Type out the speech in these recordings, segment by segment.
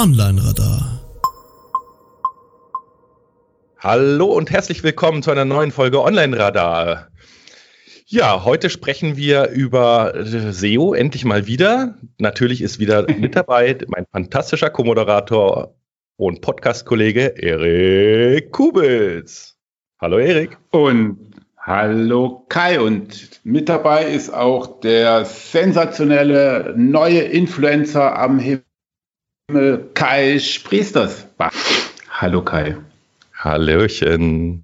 Online Radar. Hallo und herzlich willkommen zu einer neuen Folge Online Radar. Ja, heute sprechen wir über äh, SEO endlich mal wieder. Natürlich ist wieder mit dabei mein fantastischer Co-Moderator und Podcast-Kollege Erik Kubitz. Hallo Erik. Und hallo Kai. Und mit dabei ist auch der sensationelle neue Influencer am Himmel Kai Spriesters. Hallo Kai. Hallöchen.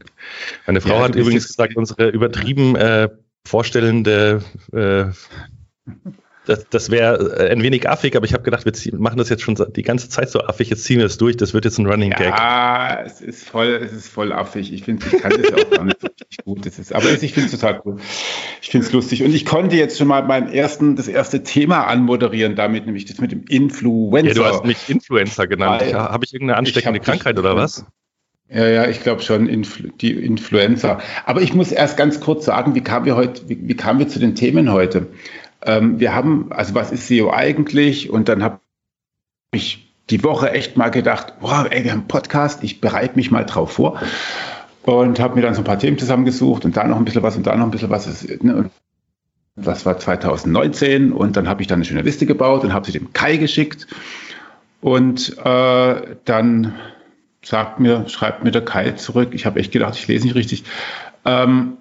Meine Frau ja, hat übrigens gesagt, unsere übertrieben äh, vorstellende äh, das, das wäre äh, ein wenig affig, aber ich habe gedacht, wir machen das jetzt schon die ganze Zeit so affig, jetzt ziehen wir es durch, das wird jetzt ein Running Gag. Ja, es ist voll, es ist voll affig. Ich finde, ich kann das auch gar nicht so richtig gut. Das ist, aber ich finde es total cool. Ich finde es lustig. Und ich konnte jetzt schon mal meinen ersten, das erste Thema anmoderieren, damit nämlich das mit dem Influencer. Ja, du hast mich Influencer genannt. Habe ich irgendeine ansteckende Krankheit oder was? Ja, ja, ich glaube schon, Influ die Influencer. Aber ich muss erst ganz kurz sagen, wie kamen wir heute, wie, wie kamen wir zu den Themen heute? Ähm, wir haben, also was ist SEO eigentlich? Und dann habe ich die Woche echt mal gedacht, boah, ey, wir haben einen Podcast, ich bereite mich mal drauf vor. Und habe mir dann so ein paar Themen zusammengesucht und da noch ein bisschen was und da noch ein bisschen was. Ne, das war 2019 und dann habe ich dann eine schöne Liste gebaut und habe sie dem Kai geschickt. Und äh, dann sagt mir, schreibt mir der Kai zurück, ich habe echt gedacht, ich lese nicht richtig. Ähm,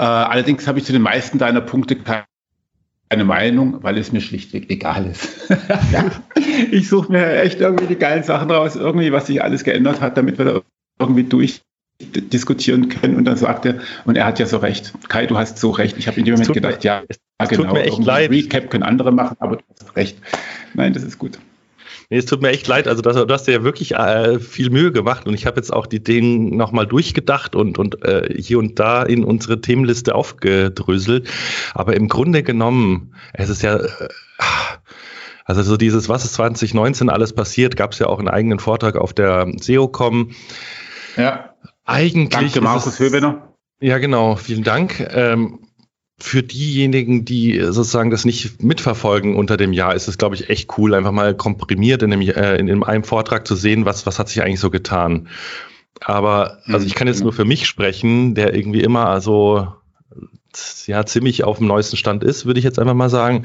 äh, allerdings habe ich zu den meisten deiner Punkte keine Meinung, weil es mir schlichtweg egal ist. ich suche mir echt irgendwie die geilen Sachen raus, irgendwie, was sich alles geändert hat, damit wir da irgendwie durchdiskutieren können. Und dann sagt er, und er hat ja so recht. Kai, du hast so recht. Ich habe in dem Moment gedacht, mir, ja, es, genau. Tut mir echt leid. Recap können andere machen, aber du hast recht. Nein, das ist gut. Nee, es tut mir echt leid. Also das, du hast dir ja wirklich äh, viel Mühe gemacht und ich habe jetzt auch die Dinge nochmal durchgedacht und, und äh, hier und da in unsere Themenliste aufgedröselt. Aber im Grunde genommen, es ist ja, äh, also so dieses, was ist 2019 alles passiert, gab es ja auch einen eigenen Vortrag auf der SEOCom. Ja. Eigentlich. Danke, Markus Höbener. Ja, genau. Vielen Dank. Ähm, für diejenigen, die sozusagen das nicht mitverfolgen unter dem Jahr, ist es, glaube ich, echt cool, einfach mal komprimiert in, dem, äh, in einem Vortrag zu sehen, was, was hat sich eigentlich so getan. Aber also ich kann jetzt nur für mich sprechen, der irgendwie immer also ja ziemlich auf dem neuesten Stand ist, würde ich jetzt einfach mal sagen.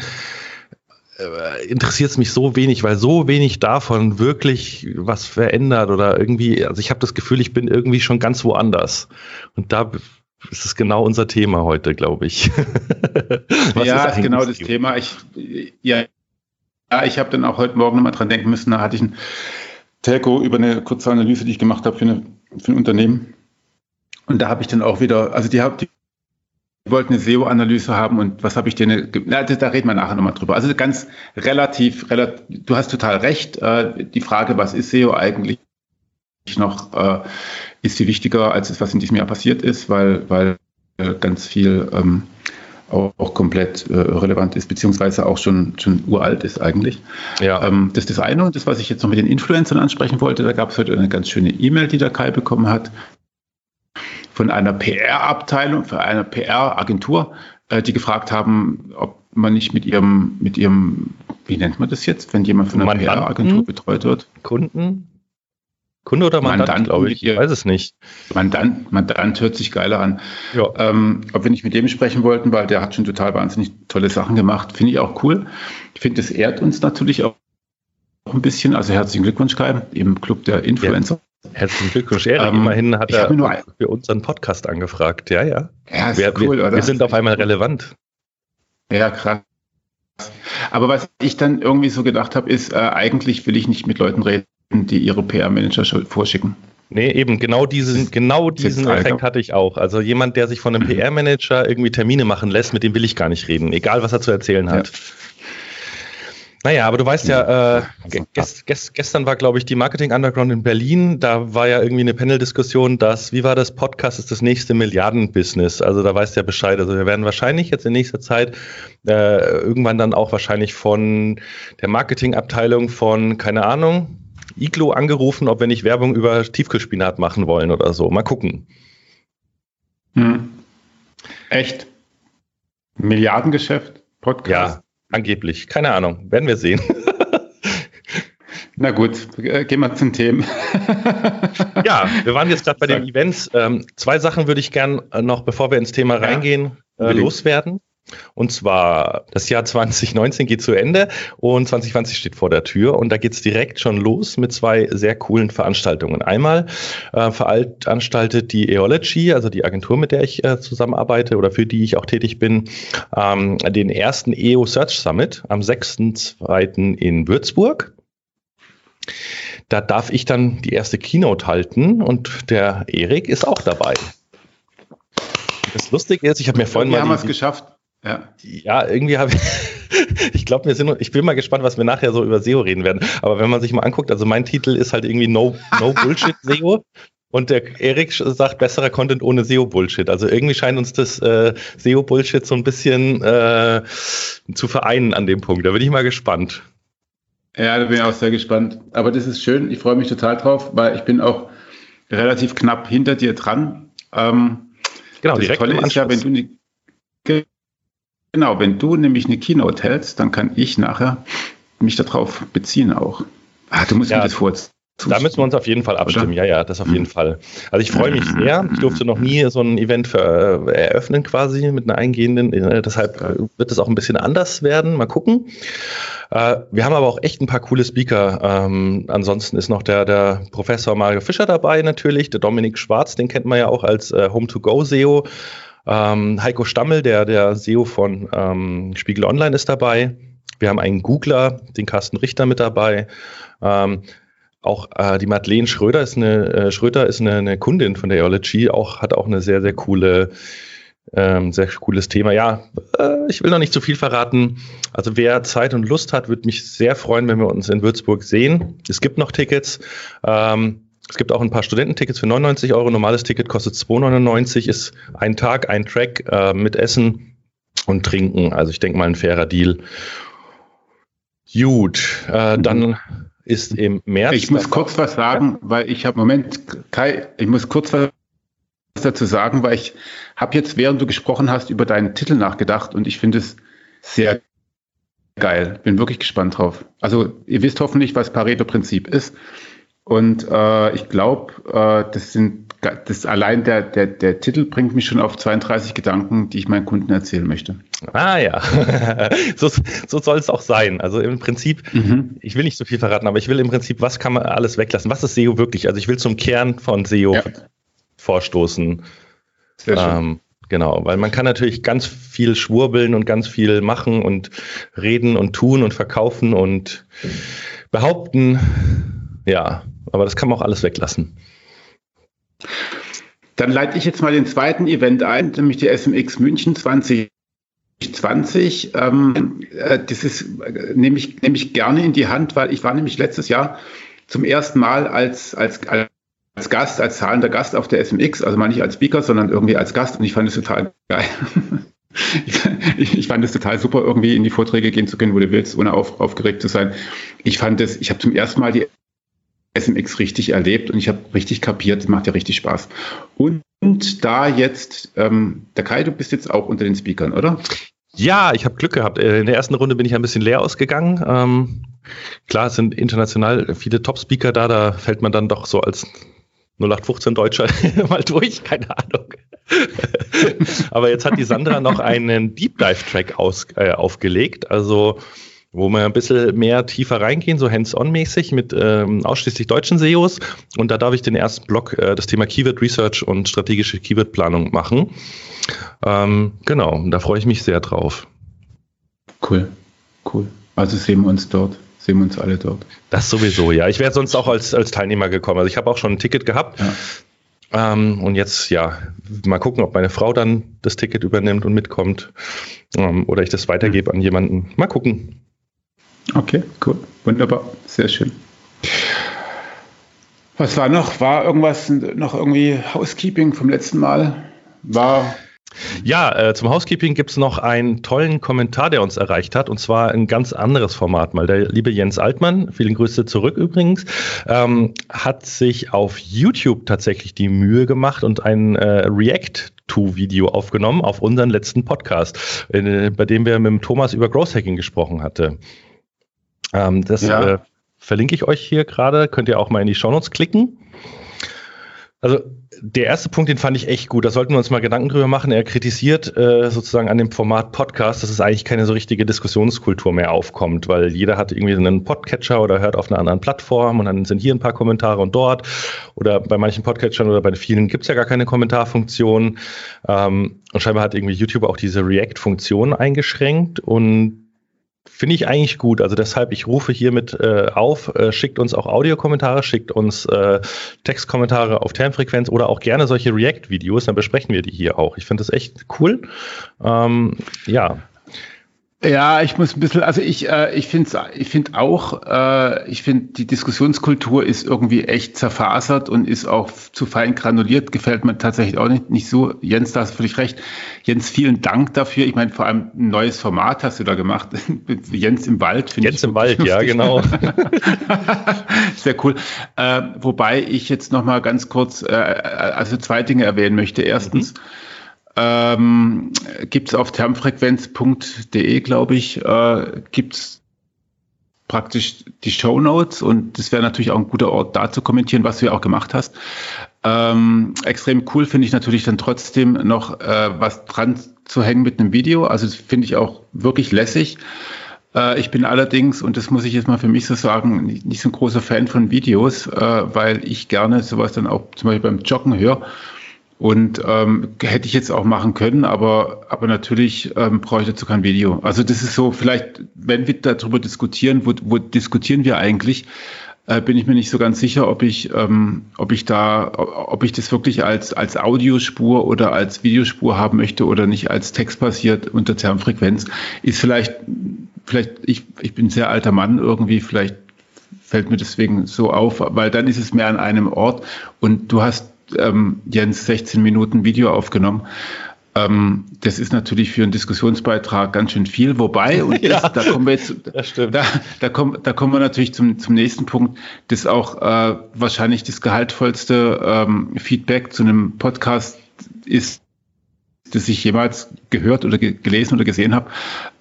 Äh, interessiert es mich so wenig, weil so wenig davon wirklich was verändert oder irgendwie, also ich habe das Gefühl, ich bin irgendwie schon ganz woanders. Und da das ist genau unser Thema heute, glaube ich. ja, ist genau das Thema. Ich, ja, ja, ich habe dann auch heute Morgen nochmal dran denken müssen. Da hatte ich ein Telco über eine kurze Analyse, die ich gemacht habe für, eine, für ein Unternehmen. Und da habe ich dann auch wieder, also die, die wollten eine SEO-Analyse haben und was habe ich denen, na, da reden wir nachher nochmal drüber. Also ganz relativ, relativ, du hast total recht. Äh, die Frage, was ist SEO eigentlich noch, äh, ist viel wichtiger als das, was in diesem Jahr passiert ist, weil, weil äh, ganz viel ähm, auch, auch, komplett äh, relevant ist, beziehungsweise auch schon, schon uralt ist eigentlich. Ja. Ähm, das ist das eine. Und das, was ich jetzt noch mit den Influencern ansprechen wollte, da gab es heute eine ganz schöne E-Mail, die der Kai bekommen hat, von einer PR-Abteilung, von einer PR-Agentur, äh, die gefragt haben, ob man nicht mit ihrem, mit ihrem, wie nennt man das jetzt, wenn jemand von einer PR-Agentur betreut wird? Kunden? Kunde oder Mandant, Mandant glaube ich. Ich weiß es nicht. Mandant, Mandant hört sich geiler an. Ja. Ähm, ob wir nicht mit dem sprechen wollten, weil der hat schon total wahnsinnig tolle Sachen gemacht. Finde ich auch cool. Ich finde, es ehrt uns natürlich auch ein bisschen. Also herzlichen Glückwunsch, Kai, im Club der Influencer. Ja. Herzlichen Glückwunsch, Erik. Ähm, Immerhin hat er für unseren Podcast angefragt. Ja, ja. Ja, ist wir, cool, wir, oder? Wir sind auf einmal relevant. Ja, krass. Aber was ich dann irgendwie so gedacht habe, ist, äh, eigentlich will ich nicht mit Leuten reden, die ihre PR-Manager vorschicken. Nee, eben genau diesen, genau diesen Effekt hatte ich auch. Also jemand, der sich von einem PR-Manager irgendwie Termine machen lässt, mit dem will ich gar nicht reden, egal was er zu erzählen hat. Ja. Naja, aber du weißt ja, äh, gest, gest, gestern war, glaube ich, die Marketing Underground in Berlin. Da war ja irgendwie eine Panel-Diskussion, dass, wie war das, Podcast ist das nächste Milliarden-Business. Also da weißt du ja Bescheid. Also wir werden wahrscheinlich jetzt in nächster Zeit äh, irgendwann dann auch wahrscheinlich von der Marketingabteilung von, keine Ahnung, Iglo angerufen, ob wir nicht Werbung über Tiefkühlspinat machen wollen oder so. Mal gucken. Hm. Echt? Milliardengeschäft? Podcast? Ja, angeblich. Keine Ahnung. Werden wir sehen. Na gut, gehen wir zum Themen. ja, wir waren jetzt gerade bei den Events. Ähm, zwei Sachen würde ich gern äh, noch, bevor wir ins Thema reingehen, ja, äh, loswerden. Und zwar, das Jahr 2019 geht zu Ende und 2020 steht vor der Tür. Und da geht's direkt schon los mit zwei sehr coolen Veranstaltungen. Einmal äh, veranstaltet die Eology, also die Agentur, mit der ich äh, zusammenarbeite oder für die ich auch tätig bin, ähm, den ersten EO Search Summit am 6.2. in Würzburg. Da darf ich dann die erste Keynote halten und der Erik ist auch dabei. Das Lustige ist, ich habe mir vorhin wir mal. Wir haben es geschafft. Ja. ja, irgendwie habe ich, ich glaube, wir sind, ich bin mal gespannt, was wir nachher so über SEO reden werden. Aber wenn man sich mal anguckt, also mein Titel ist halt irgendwie No, no Bullshit SEO. Und der Erik sagt besserer Content ohne SEO-Bullshit. Also irgendwie scheint uns das äh, SEO-Bullshit so ein bisschen äh, zu vereinen an dem Punkt. Da bin ich mal gespannt. Ja, da bin ich auch sehr gespannt. Aber das ist schön. Ich freue mich total drauf, weil ich bin auch relativ knapp hinter dir dran. Ähm, genau, das direkt Tolle ist ja, wenn du Genau, wenn du nämlich eine Keynote hältst, dann kann ich nachher mich darauf beziehen auch. Ah, du musst ja, mir das vorziehen. Da müssen wir uns auf jeden Fall abstimmen. Oder? Ja, ja, das auf jeden mhm. Fall. Also ich freue mich sehr. Ich durfte noch nie so ein Event für, äh, eröffnen quasi mit einer eingehenden. Äh, deshalb wird es auch ein bisschen anders werden. Mal gucken. Äh, wir haben aber auch echt ein paar coole Speaker. Ähm, ansonsten ist noch der, der Professor Mario Fischer dabei natürlich. Der Dominik Schwarz, den kennt man ja auch als äh, Home-to-Go-SEO. Ähm, Heiko Stammel, der, der SEO von ähm, Spiegel Online ist dabei. Wir haben einen Googler, den Carsten Richter mit dabei. Ähm, auch äh, die Madeleine Schröder ist eine äh, Schröder ist eine, eine, Kundin von der Eology, auch hat auch eine sehr sehr coole ähm, sehr cooles Thema. Ja, äh, ich will noch nicht zu viel verraten. Also wer Zeit und Lust hat, würde mich sehr freuen, wenn wir uns in Würzburg sehen. Es gibt noch Tickets. Ähm, es gibt auch ein paar Studententickets für 99 Euro. Normales Ticket kostet 2,99, ist ein Tag, ein Track äh, mit Essen und Trinken. Also ich denke mal ein fairer Deal. Gut, äh, dann ist im März. Ich muss kurz was sagen, weil ich habe, Moment, Kai, ich muss kurz was dazu sagen, weil ich habe jetzt, während du gesprochen hast, über deinen Titel nachgedacht und ich finde es sehr geil. Bin wirklich gespannt drauf. Also ihr wisst hoffentlich, was Pareto-Prinzip ist. Und äh, ich glaube, äh, das sind das allein der, der, der Titel bringt mich schon auf 32 Gedanken, die ich meinen Kunden erzählen möchte. Ah ja, so, so soll es auch sein. Also im Prinzip, mhm. ich will nicht so viel verraten, aber ich will im Prinzip, was kann man alles weglassen? Was ist SEO wirklich? Also ich will zum Kern von SEO ja. vorstoßen. Sehr schön. Ähm, Genau, weil man kann natürlich ganz viel schwurbeln und ganz viel machen und reden und tun und verkaufen und behaupten. Ja, aber das kann man auch alles weglassen. Dann leite ich jetzt mal den zweiten Event ein, nämlich die SMX München 2020. Ähm, äh, das ist, äh, nehme ich, nehme ich gerne in die Hand, weil ich war nämlich letztes Jahr zum ersten Mal als, als, als Gast, als zahlender Gast auf der SMX, also mal nicht als Speaker, sondern irgendwie als Gast und ich fand es total geil. ich, ich, fand es total super, irgendwie in die Vorträge gehen zu können, wo du willst, ohne auf, aufgeregt zu sein. Ich fand es, ich habe zum ersten Mal die SMX richtig erlebt und ich habe richtig kapiert, macht ja richtig Spaß. Und, und da jetzt, ähm, der Kai, du bist jetzt auch unter den Speakern, oder? Ja, ich habe Glück gehabt. Äh, in der ersten Runde bin ich ein bisschen leer ausgegangen. Ähm, klar, es sind international viele Top-Speaker da, da fällt man dann doch so als 0815 Deutscher mal durch, keine Ahnung. Aber jetzt hat die Sandra noch einen Deep Dive Track äh, aufgelegt. Also wo wir ein bisschen mehr tiefer reingehen, so hands-on-mäßig mit ähm, ausschließlich deutschen SEOs. Und da darf ich den ersten Block, äh, das Thema Keyword Research und strategische Keyword-Planung machen. Ähm, genau, da freue ich mich sehr drauf. Cool, cool. Also sehen wir uns dort sehen wir uns alle dort. Das sowieso, ja. Ich wäre sonst auch als, als Teilnehmer gekommen. Also ich habe auch schon ein Ticket gehabt. Ja. Ähm, und jetzt, ja, mal gucken, ob meine Frau dann das Ticket übernimmt und mitkommt. Ähm, oder ich das weitergebe an jemanden. Mal gucken. Okay, cool. Wunderbar. Sehr schön. Was war noch? War irgendwas noch irgendwie Housekeeping vom letzten Mal? War. Ja, äh, zum Housekeeping gibt es noch einen tollen Kommentar, der uns erreicht hat, und zwar ein ganz anderes Format mal. Der liebe Jens Altmann, vielen Grüße zurück übrigens, ähm, hat sich auf YouTube tatsächlich die Mühe gemacht und ein äh, React-to-Video aufgenommen auf unseren letzten Podcast, äh, bei dem wir mit dem Thomas über Growth Hacking gesprochen hatten. Ähm, das ja. äh, verlinke ich euch hier gerade. Könnt ihr auch mal in die Shownotes klicken. Also der erste Punkt, den fand ich echt gut. Da sollten wir uns mal Gedanken drüber machen. Er kritisiert äh, sozusagen an dem Format Podcast, dass es eigentlich keine so richtige Diskussionskultur mehr aufkommt, weil jeder hat irgendwie einen Podcatcher oder hört auf einer anderen Plattform und dann sind hier ein paar Kommentare und dort. Oder bei manchen Podcatchern oder bei vielen gibt es ja gar keine Kommentarfunktion. Ähm, und scheinbar hat irgendwie YouTube auch diese React-Funktion eingeschränkt und Finde ich eigentlich gut. Also deshalb, ich rufe hiermit äh, auf, äh, schickt uns auch Audiokommentare, schickt uns äh, Textkommentare auf Termfrequenz oder auch gerne solche React-Videos, dann besprechen wir die hier auch. Ich finde das echt cool. Ähm, ja. Ja, ich muss ein bisschen, also ich, äh, ich finde ich find auch, äh, ich finde, die Diskussionskultur ist irgendwie echt zerfasert und ist auch zu fein granuliert, gefällt mir tatsächlich auch nicht, nicht so. Jens, da hast du völlig recht. Jens, vielen Dank dafür. Ich meine, vor allem ein neues Format hast du da gemacht. Jens im Wald. Jens im Wald, lustig. ja, genau. Sehr cool. Äh, wobei ich jetzt noch mal ganz kurz, äh, also zwei Dinge erwähnen möchte. Erstens, mhm ähm, gibt es auf termfrequenz.de, glaube ich, äh, gibt es praktisch die Show Notes und das wäre natürlich auch ein guter Ort, da zu kommentieren, was du ja auch gemacht hast. Ähm, extrem cool finde ich natürlich dann trotzdem noch äh, was dran zu hängen mit einem Video. Also das finde ich auch wirklich lässig. Äh, ich bin allerdings, und das muss ich jetzt mal für mich so sagen, nicht, nicht so ein großer Fan von Videos, äh, weil ich gerne sowas dann auch zum Beispiel beim Joggen höre und ähm, hätte ich jetzt auch machen können, aber, aber natürlich ähm, brauche ich dazu kein Video. Also das ist so, vielleicht, wenn wir darüber diskutieren, wo, wo diskutieren wir eigentlich, äh, bin ich mir nicht so ganz sicher, ob ich, ähm, ob ich da, ob ich das wirklich als, als Audiospur oder als Videospur haben möchte oder nicht als textbasiert unter Termfrequenz. Ist vielleicht, vielleicht, ich, ich bin sehr alter Mann irgendwie, vielleicht fällt mir deswegen so auf, weil dann ist es mehr an einem Ort und du hast ähm, Jens 16 Minuten Video aufgenommen. Ähm, das ist natürlich für einen Diskussionsbeitrag ganz schön viel. Wobei, und das, ja, da kommen wir jetzt, da, da, kommen, da kommen wir natürlich zum, zum nächsten Punkt, das auch äh, wahrscheinlich das gehaltvollste ähm, Feedback zu einem Podcast ist, das ich jemals gehört oder ge gelesen oder gesehen habe.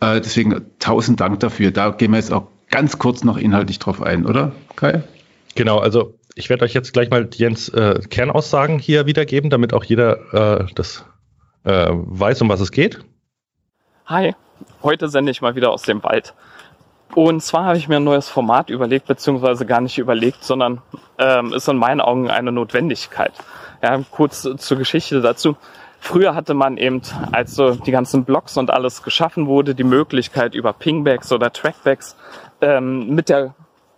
Äh, deswegen tausend Dank dafür. Da gehen wir jetzt auch ganz kurz noch inhaltlich drauf ein, oder Kai? Genau, also ich werde euch jetzt gleich mal Jens äh, Kernaussagen hier wiedergeben, damit auch jeder äh, das äh, weiß, um was es geht. Hi, heute sende ich mal wieder aus dem Wald. Und zwar habe ich mir ein neues Format überlegt, beziehungsweise gar nicht überlegt, sondern ähm, ist in meinen Augen eine Notwendigkeit. Ja, kurz zur Geschichte dazu. Früher hatte man eben, als so die ganzen Blogs und alles geschaffen wurde, die Möglichkeit über Pingbacks oder Trackbacks ähm, mit der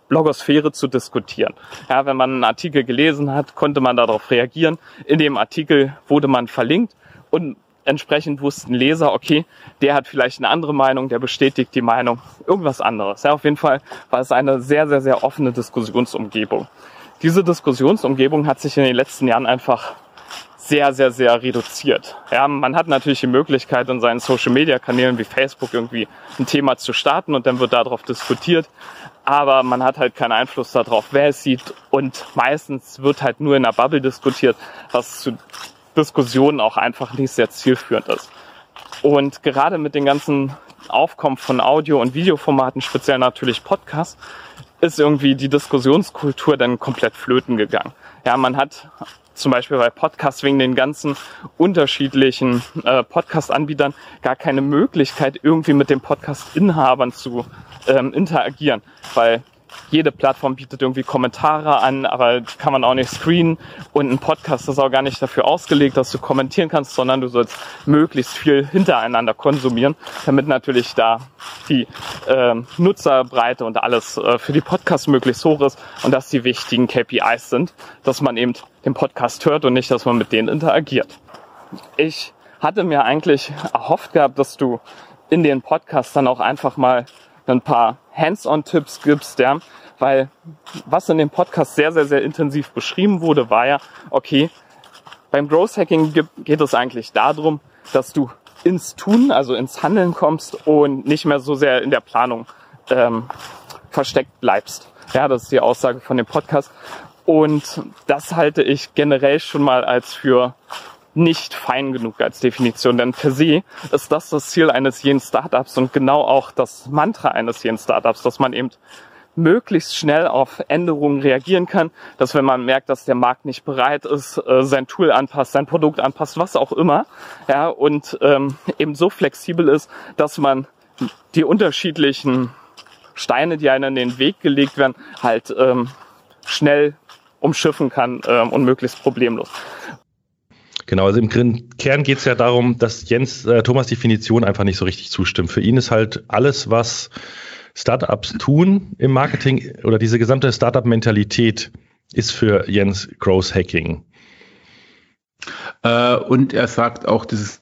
Blogosphäre zu diskutieren. Ja, wenn man einen Artikel gelesen hat, konnte man darauf reagieren. In dem Artikel wurde man verlinkt und entsprechend wussten Leser, okay, der hat vielleicht eine andere Meinung, der bestätigt die Meinung, irgendwas anderes. Ja, auf jeden Fall war es eine sehr, sehr, sehr offene Diskussionsumgebung. Diese Diskussionsumgebung hat sich in den letzten Jahren einfach sehr, sehr, sehr reduziert. Ja, man hat natürlich die Möglichkeit, in seinen Social-Media-Kanälen wie Facebook irgendwie ein Thema zu starten und dann wird darauf diskutiert aber man hat halt keinen Einfluss darauf, wer es sieht und meistens wird halt nur in der Bubble diskutiert, was zu Diskussionen auch einfach nicht sehr zielführend ist. Und gerade mit den ganzen Aufkommen von Audio- und Videoformaten, speziell natürlich Podcasts, ist irgendwie die Diskussionskultur dann komplett flöten gegangen. Ja, man hat zum Beispiel bei Podcasts wegen den ganzen unterschiedlichen äh, Podcast-Anbietern gar keine Möglichkeit, irgendwie mit den Podcast-Inhabern zu ähm, interagieren, weil jede Plattform bietet irgendwie Kommentare an, aber die kann man auch nicht screenen. Und ein Podcast ist auch gar nicht dafür ausgelegt, dass du kommentieren kannst, sondern du sollst möglichst viel hintereinander konsumieren, damit natürlich da die äh, Nutzerbreite und alles äh, für die Podcasts möglichst hoch ist und dass die wichtigen KPIs sind, dass man eben den Podcast hört und nicht, dass man mit denen interagiert. Ich hatte mir eigentlich erhofft gehabt, dass du in den Podcasts dann auch einfach mal ein paar Hands-on-Tipps gibst, ja, weil was in dem Podcast sehr, sehr, sehr intensiv beschrieben wurde, war ja, okay, beim Growth Hacking geht es eigentlich darum, dass du ins Tun, also ins Handeln kommst und nicht mehr so sehr in der Planung ähm, versteckt bleibst. Ja, das ist die Aussage von dem Podcast. Und das halte ich generell schon mal als für nicht fein genug als Definition, denn per se ist das das Ziel eines jeden Startups und genau auch das Mantra eines jeden Startups, dass man eben möglichst schnell auf Änderungen reagieren kann, dass wenn man merkt, dass der Markt nicht bereit ist, äh, sein Tool anpasst, sein Produkt anpasst, was auch immer, ja, und ähm, eben so flexibel ist, dass man die unterschiedlichen Steine, die einem in den Weg gelegt werden, halt ähm, schnell umschiffen kann ähm, und möglichst problemlos. Genau, also im Kern geht es ja darum, dass Jens äh, Thomas Definition einfach nicht so richtig zustimmt. Für ihn ist halt alles, was Startups tun im Marketing oder diese gesamte Startup-Mentalität ist für Jens Growth Hacking. Äh, und er sagt auch, dass es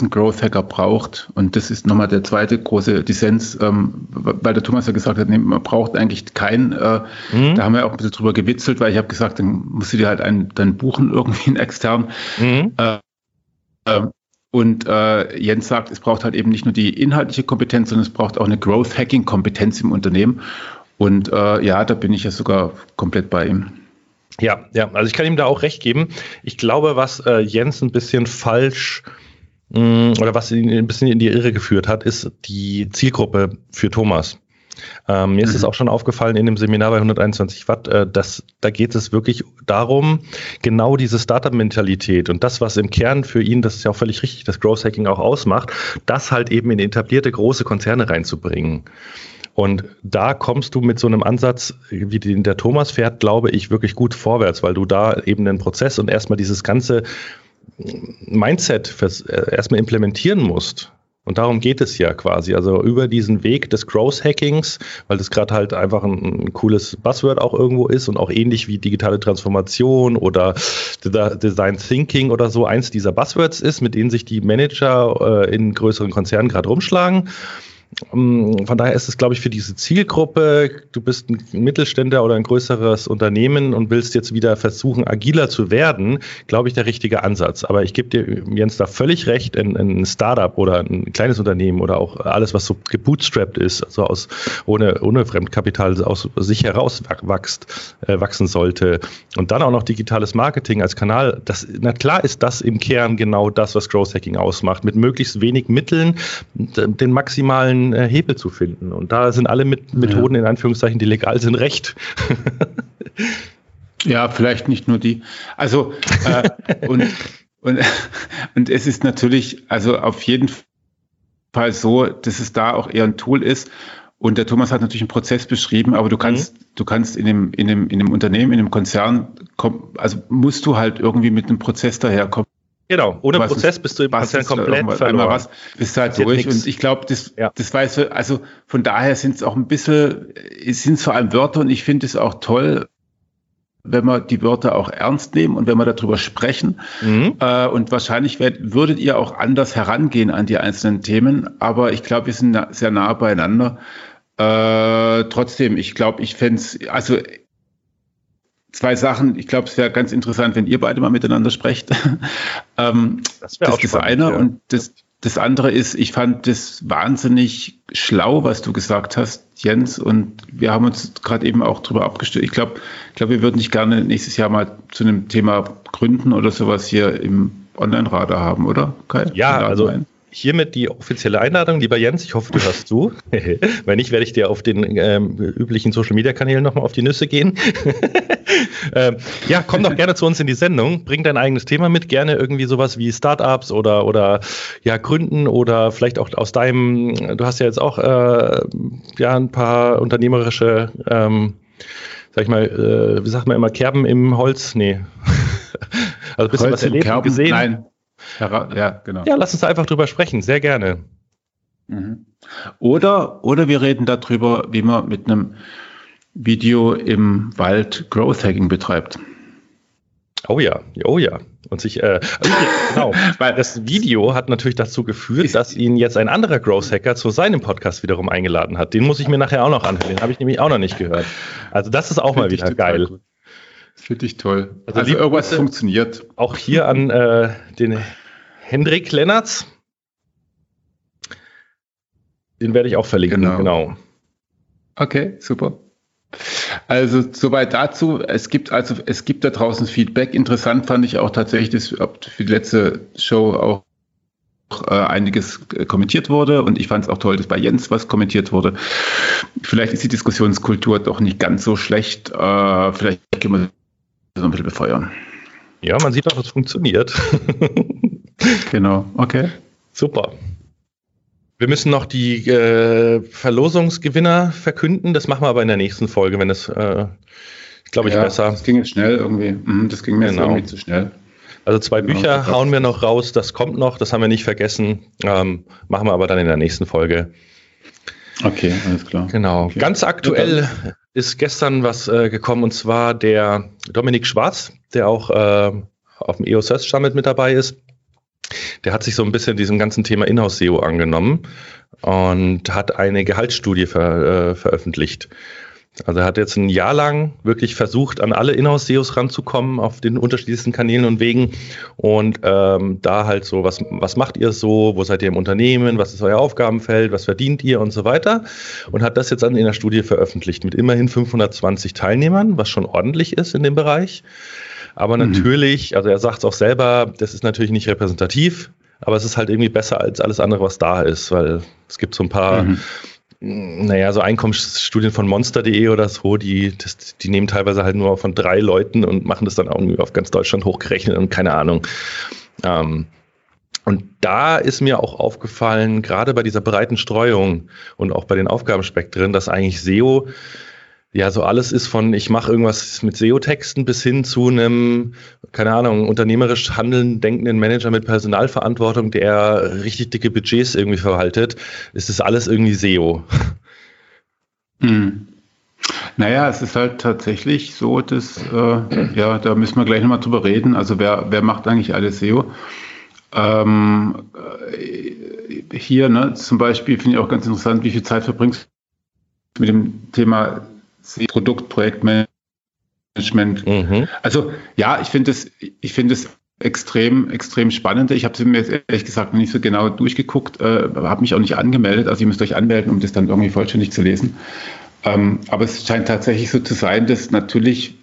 einen Growth Hacker braucht. Und das ist nochmal der zweite große Dissens, ähm, weil der Thomas ja gesagt hat, nee, man braucht eigentlich keinen. Äh, mhm. Da haben wir auch ein bisschen drüber gewitzelt, weil ich habe gesagt, dann musst du dir halt einen, dann buchen irgendwie einen extern. Mhm. Äh, äh, und Jens sagt, es braucht halt eben nicht nur die inhaltliche Kompetenz, sondern es braucht auch eine Growth Hacking Kompetenz im Unternehmen. Und äh, ja, da bin ich ja sogar komplett bei ihm. Ja, ja, also ich kann ihm da auch recht geben. Ich glaube, was äh, Jens ein bisschen falsch äh, oder was ihn ein bisschen in die Irre geführt hat, ist die Zielgruppe für Thomas. Ähm, mir mhm. ist es auch schon aufgefallen in dem Seminar bei 121 Watt, äh, dass da geht es wirklich darum, genau diese Startup-Mentalität und das, was im Kern für ihn, das ist ja auch völlig richtig, das Growth Hacking auch ausmacht, das halt eben in etablierte große Konzerne reinzubringen. Und da kommst du mit so einem Ansatz, wie den der Thomas fährt, glaube ich, wirklich gut vorwärts, weil du da eben den Prozess und erstmal dieses ganze Mindset fürs, äh, erstmal implementieren musst. Und darum geht es ja quasi. Also über diesen Weg des Growth Hackings, weil das gerade halt einfach ein, ein, cooles Buzzword auch irgendwo ist und auch ähnlich wie digitale Transformation oder Design Thinking oder so eins dieser Buzzwords ist, mit denen sich die Manager äh, in größeren Konzernen gerade rumschlagen. Ähm, von daher ist es, glaube ich, für diese Zielgruppe, du bist ein Mittelständler oder ein größeres Unternehmen und willst jetzt wieder versuchen, agiler zu werden, glaube ich, der richtige Ansatz. Aber ich gebe dir, Jens, da völlig recht, ein, ein Startup oder ein kleines Unternehmen oder auch alles, was so gebootstrapped ist, also aus, ohne, ohne Fremdkapital aus sich heraus wächst, äh, wachsen sollte. Und dann auch noch digitales Marketing als Kanal, das, na klar ist das im Kern genau das, was Growth Hacking ausmacht, mit möglichst wenig Mitteln den maximalen äh, Hebel zu finden. Und da sind alle mit Methoden, ja. in Anführungszeichen, die legal sind, recht. ja, vielleicht nicht nur die. Also, äh, und, und, und es ist natürlich, also auf jeden Fall so, dass es da auch eher ein Tool ist. Und der Thomas hat natürlich einen Prozess beschrieben, aber du kannst, mhm. du kannst in dem, in dem, in dem Unternehmen, in dem Konzern, also musst du halt irgendwie mit einem Prozess daherkommen. Genau, ohne was Prozess bist du im Konzern komplett verloren. Was, bist halt durch. Und ich glaube, das, ja. das weißt du, also von daher sind es auch ein bisschen, es sind vor allem Wörter und ich finde es auch toll, wenn wir die Wörter auch ernst nehmen und wenn wir darüber sprechen. Mhm. Äh, und wahrscheinlich werd, würdet ihr auch anders herangehen an die einzelnen Themen, aber ich glaube, wir sind na, sehr nah beieinander. Äh, trotzdem, ich glaube, ich fände es, also zwei Sachen. Ich glaube, es wäre ganz interessant, wenn ihr beide mal miteinander sprecht. ähm, das wäre auch das spannend, eine. Ja. Und das, das andere ist, ich fand das wahnsinnig schlau, was du gesagt hast, Jens. Und wir haben uns gerade eben auch darüber abgestimmt. Ich glaube, ich glaube, wir würden dich gerne nächstes Jahr mal zu einem Thema Gründen oder sowas hier im Online-Radar haben, oder? Kai? Ja, also ein? Hiermit die offizielle Einladung, lieber Jens. Ich hoffe, du hörst zu. Wenn nicht, werde ich dir auf den ähm, üblichen Social Media Kanälen nochmal auf die Nüsse gehen. ähm, ja, komm doch gerne zu uns in die Sendung. Bring dein eigenes Thema mit. Gerne irgendwie sowas wie Startups oder, oder ja, Gründen oder vielleicht auch aus deinem, du hast ja jetzt auch äh, ja, ein paar unternehmerische, ähm, sag ich mal, äh, wie sagt man immer, Kerben im Holz? Nee. also ein bisschen Holz was erlebt und gesehen. Nein. Ja, genau. Ja, lass uns einfach drüber sprechen, sehr gerne. Mhm. Oder, oder wir reden darüber, wie man mit einem Video im Wald Growth Hacking betreibt. Oh ja, oh ja. Und sich, äh, also genau, weil das Video hat natürlich dazu geführt, dass ihn jetzt ein anderer Growth Hacker zu seinem Podcast wiederum eingeladen hat. Den muss ich mir nachher auch noch anhören. Den habe ich nämlich auch noch nicht gehört. Also das ist auch Find mal wieder geil. Gut. Finde ich toll. Also, also irgendwas funktioniert. Auch hier an äh, den Hendrik Lennertz. Den werde ich auch verlinken, genau. genau. Okay, super. Also soweit dazu. Es gibt also es gibt da draußen Feedback. Interessant fand ich auch tatsächlich das für die letzte Show auch äh, einiges kommentiert wurde und ich fand es auch toll, dass bei Jens was kommentiert wurde. Vielleicht ist die Diskussionskultur doch nicht ganz so schlecht. Äh, vielleicht können wir so ein bisschen befeuern. Ja, man sieht auch, es funktioniert. genau, okay. Super. Wir müssen noch die äh, Verlosungsgewinner verkünden. Das machen wir aber in der nächsten Folge, wenn es, äh, glaube ich, ja, besser. Das ging jetzt schnell irgendwie. Mhm, das ging mir genau. jetzt irgendwie zu schnell. Also zwei genau, Bücher hauen wir noch raus. Das kommt noch. Das haben wir nicht vergessen. Ähm, machen wir aber dann in der nächsten Folge. Okay, alles klar. Genau. Okay. Ganz aktuell ist gestern was äh, gekommen und zwar der Dominik Schwarz, der auch äh, auf dem EOS Search Summit mit dabei ist der hat sich so ein bisschen diesem ganzen Thema Inhouse-SEO angenommen und hat eine Gehaltsstudie ver, äh, veröffentlicht. Also er hat jetzt ein Jahr lang wirklich versucht, an alle Inhouse-SEOs ranzukommen auf den unterschiedlichsten Kanälen und Wegen und ähm, da halt so, was, was macht ihr so, wo seid ihr im Unternehmen, was ist euer Aufgabenfeld, was verdient ihr und so weiter und hat das jetzt dann in der Studie veröffentlicht mit immerhin 520 Teilnehmern, was schon ordentlich ist in dem Bereich. Aber mhm. natürlich, also er sagt es auch selber, das ist natürlich nicht repräsentativ, aber es ist halt irgendwie besser als alles andere, was da ist, weil es gibt so ein paar, mhm. Naja, so Einkommensstudien von Monster.de oder so, die, das, die nehmen teilweise halt nur von drei Leuten und machen das dann irgendwie auf ganz Deutschland hochgerechnet und keine Ahnung. Ähm, und da ist mir auch aufgefallen, gerade bei dieser breiten Streuung und auch bei den Aufgabenspektren, dass eigentlich SEO ja, so alles ist von, ich mache irgendwas mit SEO-Texten bis hin zu einem, keine Ahnung, unternehmerisch handeln, denkenden Manager mit Personalverantwortung, der richtig dicke Budgets irgendwie verwaltet, ist das alles irgendwie SEO. Hm. Naja, es ist halt tatsächlich so, dass, äh, ja, da müssen wir gleich nochmal drüber reden. Also wer, wer macht eigentlich alles SEO? Ähm, äh, hier, ne, zum Beispiel finde ich auch ganz interessant, wie viel Zeit verbringst du mit dem Thema Produkt, Projektmanagement. Mhm. Also ja, ich finde es, ich finde es extrem, extrem spannend. Ich habe es mir jetzt ehrlich gesagt nicht so genau durchgeguckt, äh, habe mich auch nicht angemeldet. Also ihr müsst euch anmelden, um das dann irgendwie vollständig zu lesen. Ähm, aber es scheint tatsächlich so zu sein, dass natürlich,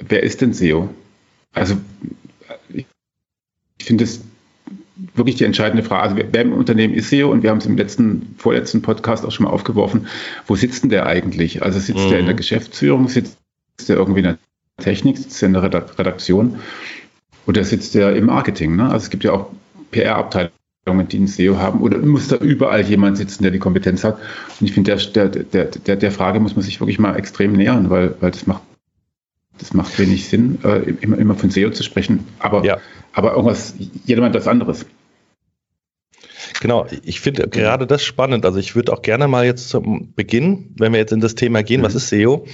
wer ist denn SEO? Also ich finde es wirklich die entscheidende Frage. Also wer im Unternehmen ist SEO und wir haben es im letzten, vorletzten Podcast auch schon mal aufgeworfen, wo sitzt denn der eigentlich? Also sitzt mhm. der in der Geschäftsführung, sitzt der irgendwie in der Technik, sitzt der in der Redaktion oder sitzt der im Marketing? Ne? Also es gibt ja auch PR-Abteilungen, die ein SEO haben oder muss da überall jemand sitzen, der die Kompetenz hat? Und ich finde, der, der, der, der Frage muss man sich wirklich mal extrem nähern, weil, weil das macht das macht wenig Sinn, äh, immer, immer von SEO zu sprechen. Aber, ja. aber irgendwas, jedermann das anderes. Genau, ich finde gerade das spannend. Also ich würde auch gerne mal jetzt zum Beginn, wenn wir jetzt in das Thema gehen, mhm. was ist SEO,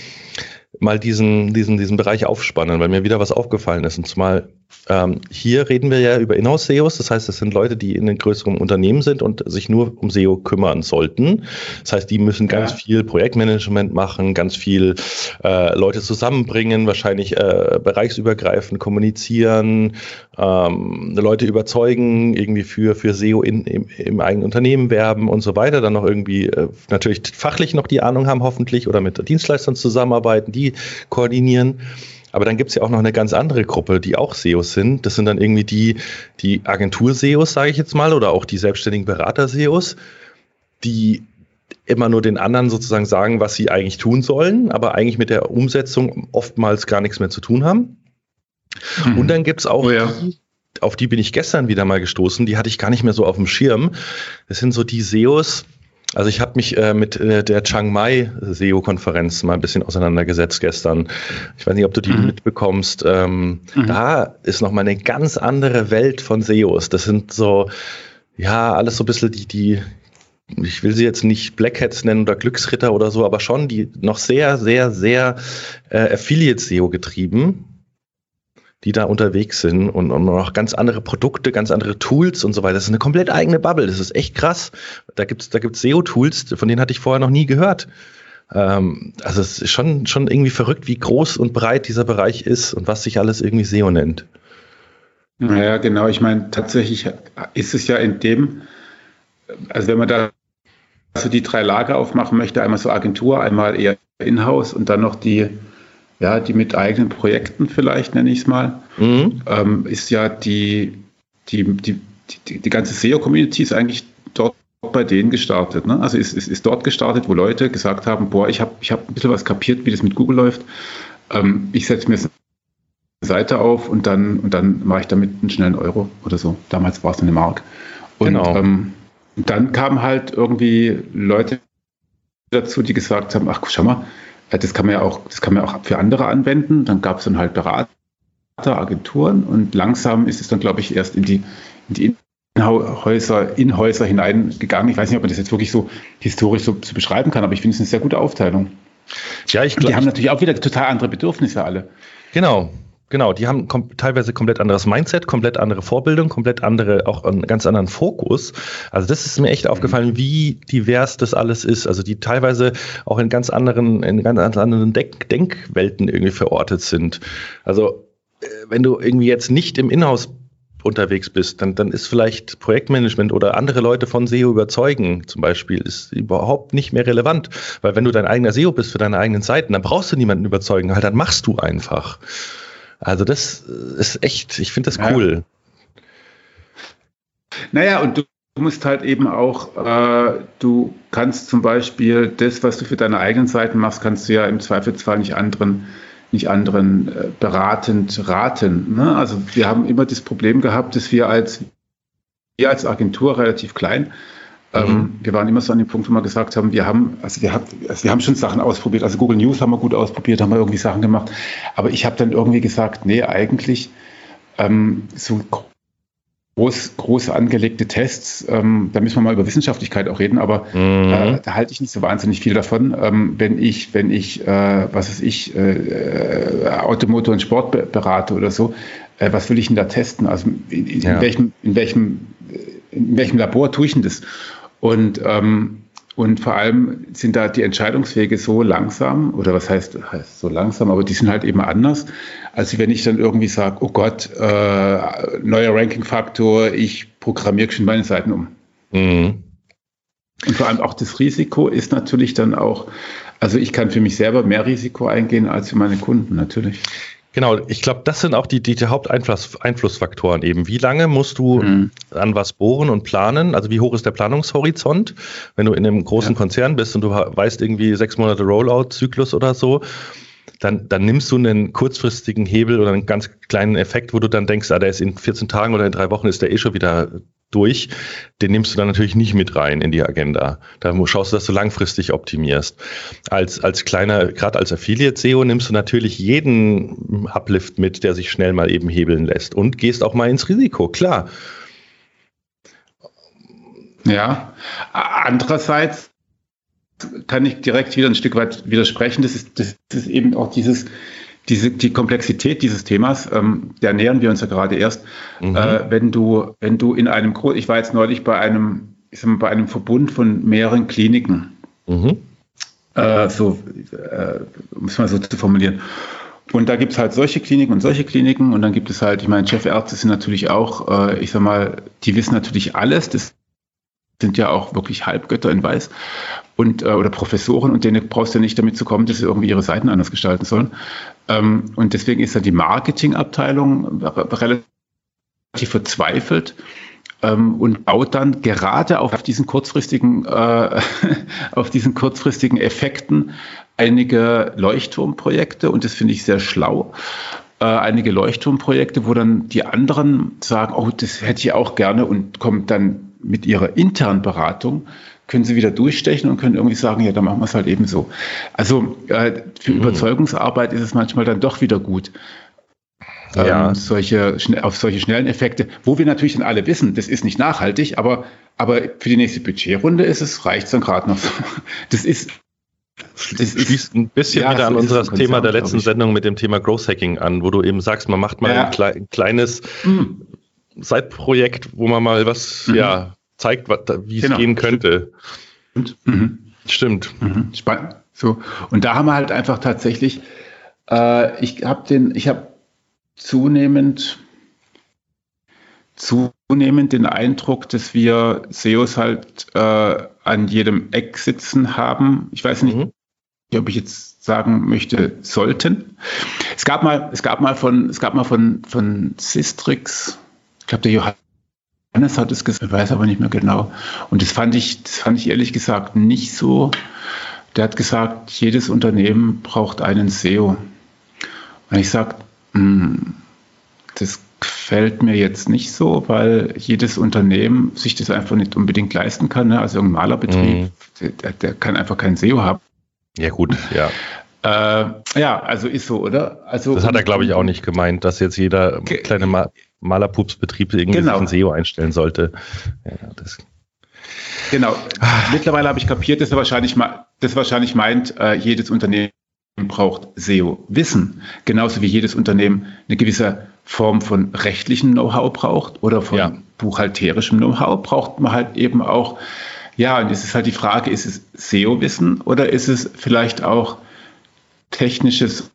mal diesen, diesen, diesen Bereich aufspannen, weil mir wieder was aufgefallen ist. Und zumal ähm, hier reden wir ja über Inhouse-SEOs, das heißt, das sind Leute, die in einem größeren Unternehmen sind und sich nur um SEO kümmern sollten. Das heißt, die müssen ganz ja. viel Projektmanagement machen, ganz viel äh, Leute zusammenbringen, wahrscheinlich äh, bereichsübergreifend kommunizieren, ähm, Leute überzeugen, irgendwie für, für SEO in, im, im eigenen Unternehmen werben und so weiter. Dann noch irgendwie äh, natürlich fachlich noch die Ahnung haben, hoffentlich, oder mit Dienstleistern zusammenarbeiten, die koordinieren. Aber dann gibt es ja auch noch eine ganz andere Gruppe, die auch SEOs sind. Das sind dann irgendwie die, die Agentur-SEOs, sage ich jetzt mal, oder auch die selbstständigen Berater-SEOs, die immer nur den anderen sozusagen sagen, was sie eigentlich tun sollen, aber eigentlich mit der Umsetzung oftmals gar nichts mehr zu tun haben. Mhm. Und dann gibt es auch oh ja. die, auf die bin ich gestern wieder mal gestoßen, die hatte ich gar nicht mehr so auf dem Schirm. Das sind so die SEOs, also ich habe mich äh, mit äh, der Chiang Mai SEO-Konferenz mal ein bisschen auseinandergesetzt gestern. Ich weiß nicht, ob du die mhm. mitbekommst. Ähm, mhm. Da ist nochmal eine ganz andere Welt von SEOs. Das sind so, ja, alles so ein bisschen die, die, ich will sie jetzt nicht Black Hats nennen oder Glücksritter oder so, aber schon die noch sehr, sehr, sehr äh, Affiliate-SEO getrieben die da unterwegs sind und, und noch ganz andere Produkte, ganz andere Tools und so weiter. Das ist eine komplett eigene Bubble. Das ist echt krass. Da gibt's da gibt's SEO-Tools, von denen hatte ich vorher noch nie gehört. Ähm, also es ist schon, schon irgendwie verrückt, wie groß und breit dieser Bereich ist und was sich alles irgendwie SEO nennt. Naja, genau. Ich meine, tatsächlich ist es ja in dem, also wenn man da so die drei Lager aufmachen möchte, einmal so Agentur, einmal eher Inhouse und dann noch die ja, die mit eigenen Projekten vielleicht, nenne ich es mal, mhm. ähm, ist ja die, die, die die, die ganze SEO-Community ist eigentlich dort bei denen gestartet. Ne? Also ist, ist, ist dort gestartet, wo Leute gesagt haben, boah, ich habe ich hab ein bisschen was kapiert, wie das mit Google läuft. Ähm, ich setze mir eine Seite auf und dann, und dann mache ich damit einen schnellen Euro oder so. Damals war es eine Mark. Und genau. ähm, dann kamen halt irgendwie Leute dazu, die gesagt haben, ach schau mal, das kann man ja auch, das kann man auch für andere anwenden. Dann gab es dann halt Berater, Agenturen und langsam ist es dann, glaube ich, erst in die, in die Häuser, in Häuser hineingegangen. Ich weiß nicht, ob man das jetzt wirklich so historisch so, so beschreiben kann, aber ich finde es eine sehr gute Aufteilung. Ja, ich glaube. Die haben natürlich auch wieder total andere Bedürfnisse alle. Genau. Genau, die haben kom teilweise komplett anderes Mindset, komplett andere Vorbildung, komplett andere, auch einen ganz anderen Fokus. Also das ist mir echt mhm. aufgefallen, wie divers das alles ist. Also die teilweise auch in ganz anderen, in ganz anderen Denk Denkwelten irgendwie verortet sind. Also äh, wenn du irgendwie jetzt nicht im Inhouse unterwegs bist, dann, dann ist vielleicht Projektmanagement oder andere Leute von SEO überzeugen zum Beispiel, ist überhaupt nicht mehr relevant. Weil wenn du dein eigener SEO bist für deine eigenen Seiten, dann brauchst du niemanden überzeugen, halt dann machst du einfach. Also das ist echt, ich finde das cool. Naja, und du musst halt eben auch, äh, du kannst zum Beispiel das, was du für deine eigenen Seiten machst, kannst du ja im Zweifelsfall nicht anderen nicht anderen äh, beratend raten. Ne? Also wir haben immer das Problem gehabt, dass wir als, wir als Agentur relativ klein, mhm. wir waren immer so an dem Punkt, wo wir gesagt haben, wir haben, also wir haben, also wir haben schon Sachen ausprobiert. Also Google News haben wir gut ausprobiert, haben wir irgendwie Sachen gemacht. Aber ich habe dann irgendwie gesagt, nee, eigentlich ähm, so groß, groß angelegte Tests, ähm, da müssen wir mal über Wissenschaftlichkeit auch reden, aber mhm. äh, da halte ich nicht so wahnsinnig viel davon, ähm, wenn ich, wenn ich, äh, was weiß ich, äh, äh Automotor und Sport berate oder so, äh, was will ich denn da testen? Also in, in, ja. in, welchem, in welchem, in welchem Labor tue ich denn das? Und ähm, und vor allem sind da die Entscheidungswege so langsam, oder was heißt, heißt so langsam, aber die sind halt eben anders, als wenn ich dann irgendwie sage, oh Gott, äh, neuer Ranking-Faktor, ich programmiere schon meine Seiten um. Mhm. Und vor allem auch das Risiko ist natürlich dann auch, also ich kann für mich selber mehr Risiko eingehen als für meine Kunden, natürlich. Genau, ich glaube, das sind auch die, die, die Haupteinflussfaktoren eben. Wie lange musst du mhm. an was bohren und planen? Also wie hoch ist der Planungshorizont? Wenn du in einem großen ja. Konzern bist und du weißt irgendwie sechs Monate Rollout-Zyklus oder so, dann, dann nimmst du einen kurzfristigen Hebel oder einen ganz kleinen Effekt, wo du dann denkst, ah, der ist in 14 Tagen oder in drei Wochen ist der eh schon wieder durch, den nimmst du dann natürlich nicht mit rein in die Agenda. Da schaust du, dass du langfristig optimierst. Als, als kleiner, gerade als Affiliate-SEO nimmst du natürlich jeden Uplift mit, der sich schnell mal eben hebeln lässt und gehst auch mal ins Risiko, klar. Ja, andererseits kann ich direkt wieder ein Stück weit widersprechen. Das ist, das ist eben auch dieses, diese, die Komplexität dieses Themas, ähm, der nähern wir uns ja gerade erst. Mhm. Äh, wenn du, wenn du in einem, ich war jetzt neulich bei einem, ich sag mal, bei einem Verbund von mehreren Kliniken, mhm. äh, so, äh, um es mal so zu formulieren. Und da gibt es halt solche Kliniken und solche Kliniken und dann gibt es halt, ich meine, Chefärzte sind natürlich auch, äh, ich sag mal, die wissen natürlich alles, das sind ja auch wirklich Halbgötter in Weiß und äh, oder Professoren und denen brauchst du nicht damit zu kommen, dass sie irgendwie ihre Seiten anders gestalten sollen. Ähm, und deswegen ist da die Marketingabteilung relativ verzweifelt ähm, und baut dann gerade auf diesen kurzfristigen, äh, auf diesen kurzfristigen Effekten einige Leuchtturmprojekte und das finde ich sehr schlau. Äh, einige Leuchtturmprojekte, wo dann die anderen sagen, oh, das hätte ich auch gerne und kommt dann mit ihrer internen Beratung können sie wieder durchstechen und können irgendwie sagen, ja, dann machen wir es halt eben so. Also äh, für mhm. Überzeugungsarbeit ist es manchmal dann doch wieder gut. Ähm, ja. solche, auf solche schnellen Effekte, wo wir natürlich dann alle wissen, das ist nicht nachhaltig, aber, aber für die nächste Budgetrunde ist es, reicht es dann gerade noch. Das ist, das schließt ein bisschen ja, wieder so an unser Thema der letzten Sendung mit dem Thema Growth Hacking an, wo du eben sagst, man macht mal ja. ein, klei kleines mhm. Side-Projekt, wo man mal was, mhm. ja, zeigt, wie es genau. gehen könnte. Und, mhm. Stimmt. Mhm. Spannend. So. Und da haben wir halt einfach tatsächlich, äh, ich habe den, ich habe zunehmend, zunehmend den Eindruck, dass wir SEOs halt äh, an jedem Eck sitzen haben. Ich weiß nicht, mhm. ob ich jetzt sagen möchte, sollten. Es gab mal, es gab mal von, es gab mal von, von Sistrix, ich glaube, der Johann Johannes hat es gesagt, ich weiß aber nicht mehr genau. Und das fand ich, das fand ich ehrlich gesagt nicht so. Der hat gesagt, jedes Unternehmen braucht einen SEO. Und ich sage, hm, das gefällt mir jetzt nicht so, weil jedes Unternehmen sich das einfach nicht unbedingt leisten kann. Ne? Also ein Malerbetrieb, mhm. der, der, kann einfach kein SEO haben. Ja gut, ja. Äh, ja, also ist so, oder? Also das hat er, glaube ich, auch nicht gemeint, dass jetzt jeder kleine Ma Malerpupsbetrieb irgendwie genau. ein SEO einstellen sollte. Ja, das genau. Mittlerweile habe ich kapiert, dass er wahrscheinlich, das wahrscheinlich meint, äh, jedes Unternehmen braucht SEO-Wissen, genauso wie jedes Unternehmen eine gewisse Form von rechtlichem Know-how braucht oder von ja. buchhalterischem Know-how, braucht man halt eben auch, ja, und es ist halt die Frage, ist es SEO-Wissen oder ist es vielleicht auch technisches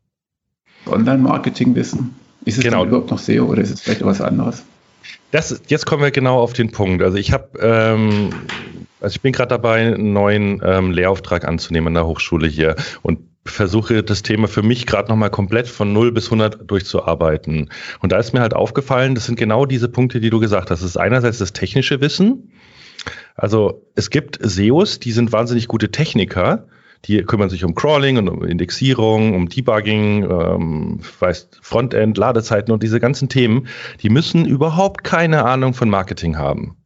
Online-Marketing-Wissen? Ist es genau. überhaupt noch SEO oder ist es vielleicht was anderes? Das, jetzt kommen wir genau auf den Punkt. Also ich habe, ähm, also ich bin gerade dabei, einen neuen ähm, Lehrauftrag anzunehmen an der Hochschule hier und versuche das Thema für mich gerade nochmal komplett von 0 bis 100 durchzuarbeiten. Und da ist mir halt aufgefallen, das sind genau diese Punkte, die du gesagt hast. Das ist einerseits das technische Wissen. Also es gibt SEOs, die sind wahnsinnig gute Techniker, die kümmern sich um Crawling und um Indexierung, um Debugging, ähm, weiß, Frontend, Ladezeiten und diese ganzen Themen. Die müssen überhaupt keine Ahnung von Marketing haben.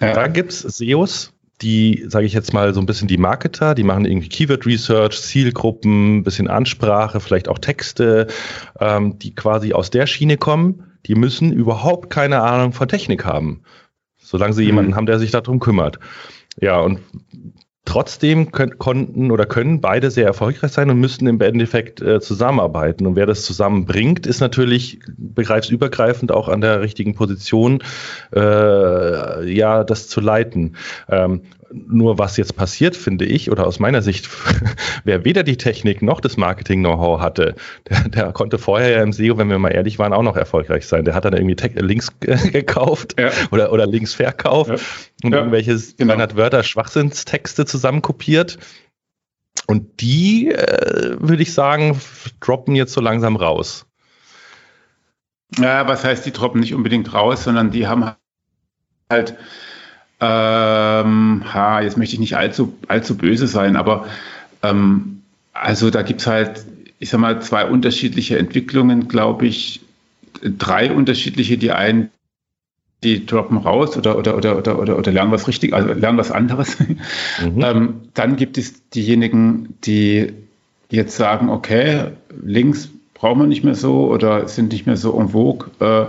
Ja. Da gibt's SEOs, die, sage ich jetzt mal, so ein bisschen die Marketer, die machen irgendwie Keyword Research, Zielgruppen, bisschen Ansprache, vielleicht auch Texte, ähm, die quasi aus der Schiene kommen, die müssen überhaupt keine Ahnung von Technik haben. Solange sie mhm. jemanden haben, der sich darum kümmert. Ja, und Trotzdem können, konnten oder können beide sehr erfolgreich sein und müssten im Endeffekt äh, zusammenarbeiten. Und wer das zusammenbringt, ist natürlich begreifsübergreifend auch an der richtigen Position, äh, ja, das zu leiten. Ähm, nur was jetzt passiert, finde ich, oder aus meiner Sicht, wer weder die Technik noch das Marketing-Know-how hatte, der, der, konnte vorher ja im SEO, wenn wir mal ehrlich waren, auch noch erfolgreich sein. Der hat dann irgendwie Te Links gekauft ja. oder, oder Links verkauft ja. und ja. irgendwelche genau. 200 Wörter Schwachsinnstexte zusammenkopiert. Und die, äh, würde ich sagen, droppen jetzt so langsam raus. Ja, was heißt, die droppen nicht unbedingt raus, sondern die haben halt ähm, ha, jetzt möchte ich nicht allzu, allzu böse sein, aber ähm, also da gibt es halt, ich sag mal, zwei unterschiedliche Entwicklungen, glaube ich, drei unterschiedliche, die einen, die droppen raus oder, oder, oder, oder, oder, oder lernen was richtig, also lernen was anderes. Mhm. ähm, dann gibt es diejenigen, die jetzt sagen, okay, links brauchen wir nicht mehr so oder sind nicht mehr so en vogue, äh,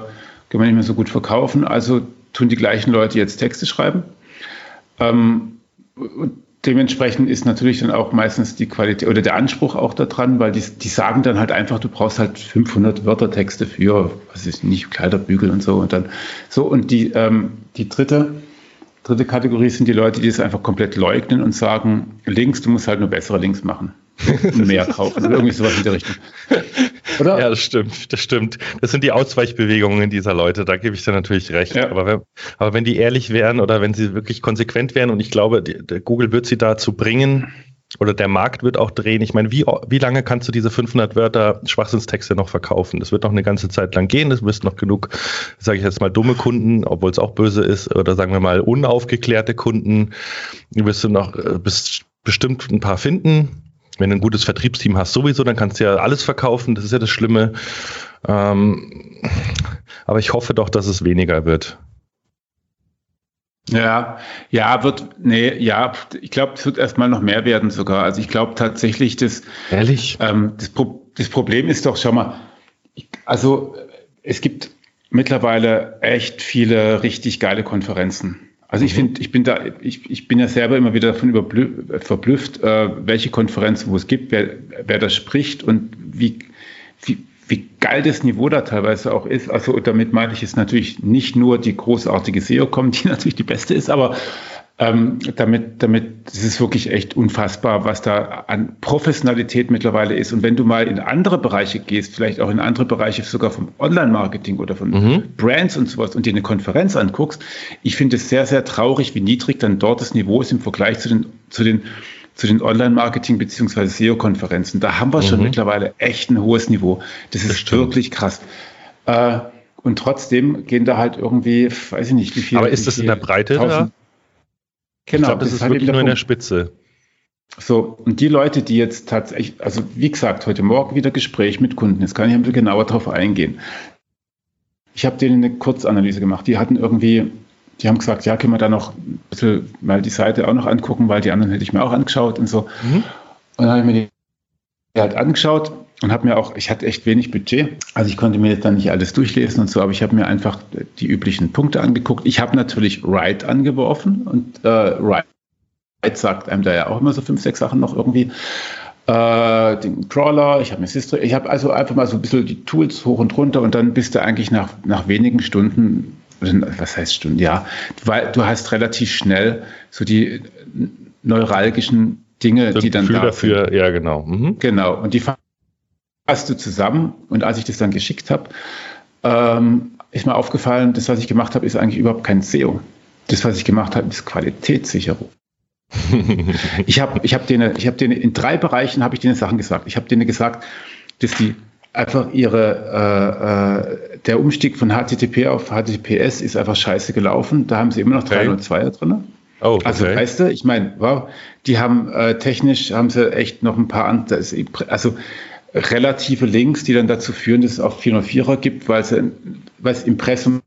können wir nicht mehr so gut verkaufen, also tun die gleichen Leute jetzt Texte schreiben. Ähm, dementsprechend ist natürlich dann auch meistens die Qualität oder der Anspruch auch daran, weil die, die sagen dann halt einfach, du brauchst halt 500 Wörtertexte für, was ist nicht, Kleiderbügel und so und dann so und die, ähm, die dritte, dritte Kategorie sind die Leute, die es einfach komplett leugnen und sagen, Links, du musst halt nur bessere Links machen mehr kaufen oder irgendwie sowas in der Richtung. Oder? Ja, das stimmt, das stimmt. Das sind die Ausweichbewegungen dieser Leute, da gebe ich dir natürlich recht. Ja. Aber, wenn, aber wenn die ehrlich wären oder wenn sie wirklich konsequent wären und ich glaube, die, Google wird sie dazu bringen, oder der Markt wird auch drehen. Ich meine, wie, wie lange kannst du diese 500 Wörter Schwachsinnstexte noch verkaufen? Das wird noch eine ganze Zeit lang gehen. Es wirst noch genug, sage ich jetzt mal, dumme Kunden, obwohl es auch böse ist, oder sagen wir mal unaufgeklärte Kunden. Du wirst du noch äh, bist bestimmt ein paar finden wenn du ein gutes Vertriebsteam hast, sowieso, dann kannst du ja alles verkaufen, das ist ja das Schlimme. Ähm, aber ich hoffe doch, dass es weniger wird. Ja, ja, wird, nee, ja, ich glaube, es wird erstmal noch mehr werden sogar. Also ich glaube tatsächlich, dass. Ehrlich? Ähm, das, Pro das Problem ist doch, schau mal, ich, also es gibt mittlerweile echt viele richtig geile Konferenzen. Also ich mhm. finde, ich bin da, ich, ich bin ja selber immer wieder davon verblüfft, äh, welche Konferenzen, wo es gibt, wer, wer da spricht und wie, wie, wie geil das Niveau da teilweise auch ist. Also damit meine ich jetzt natürlich nicht nur die großartige SEO-Com, die natürlich die beste ist, aber ähm, damit, damit, das ist wirklich echt unfassbar, was da an Professionalität mittlerweile ist. Und wenn du mal in andere Bereiche gehst, vielleicht auch in andere Bereiche sogar vom Online-Marketing oder von mhm. Brands und sowas und dir eine Konferenz anguckst, ich finde es sehr, sehr traurig, wie niedrig dann dort das Niveau ist im Vergleich zu den, zu den zu den Online-Marketing- bzw. SEO-Konferenzen. Da haben wir mhm. schon mittlerweile echt ein hohes Niveau. Das ist das wirklich krass. Äh, und trotzdem gehen da halt irgendwie, weiß ich nicht, wie viel. Aber ist das in der Breite da? Genau, ich glaub, das, das ist halt wirklich nur in der Spitze. So, und die Leute, die jetzt tatsächlich, also wie gesagt, heute Morgen wieder Gespräch mit Kunden, jetzt kann ich ein bisschen genauer darauf eingehen. Ich habe denen eine Kurzanalyse gemacht. Die hatten irgendwie, die haben gesagt, ja, können wir da noch ein bisschen mal die Seite auch noch angucken, weil die anderen hätte ich mir auch angeschaut und so. Mhm. Und dann habe ich mir die halt angeschaut und habe mir auch, ich hatte echt wenig Budget, also ich konnte mir jetzt dann nicht alles durchlesen und so, aber ich habe mir einfach die üblichen Punkte angeguckt. Ich habe natürlich Write angeworfen und äh, Write sagt einem da ja auch immer so fünf, sechs Sachen noch irgendwie. Äh, den Crawler, ich habe mir Sistri, ich habe also einfach mal so ein bisschen die Tools hoch und runter und dann bist du eigentlich nach, nach wenigen Stunden, was heißt Stunden, ja, weil du hast relativ schnell so die neuralgischen Dinge, das die dann Gefühl da dafür, sind. ja genau. Mhm. Genau, und die fasst du zusammen und als ich das dann geschickt habe, ähm, ist mir aufgefallen, das, was ich gemacht habe, ist eigentlich überhaupt kein SEO. Das, was ich gemacht habe, ist Qualitätssicherung ich habe ich hab denen, ich hab denen in drei Bereichen habe ich denen Sachen gesagt. Ich habe denen gesagt, dass die einfach ihre, äh, äh, der Umstieg von HTTP auf HTTPS ist einfach scheiße gelaufen. Da haben sie immer noch okay. 302er drin. Oh, okay. Also weißt du, ich meine, wow, die haben äh, technisch haben sie echt noch ein paar andere, also relative Links, die dann dazu führen, dass es auch 404er gibt, weil es, weil es Impressum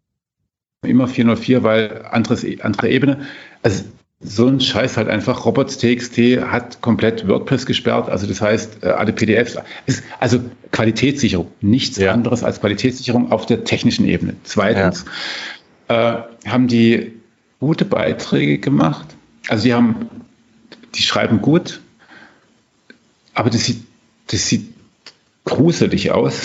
immer 404, weil anderes, andere Ebene. Also so ein Scheiß halt einfach. Robots.txt hat komplett WordPress gesperrt. Also das heißt, äh, alle PDFs. Ist also Qualitätssicherung. Nichts ja. anderes als Qualitätssicherung auf der technischen Ebene. Zweitens ja. äh, haben die gute Beiträge gemacht. Also die haben, die schreiben gut, aber das sieht, das sieht gruselig aus.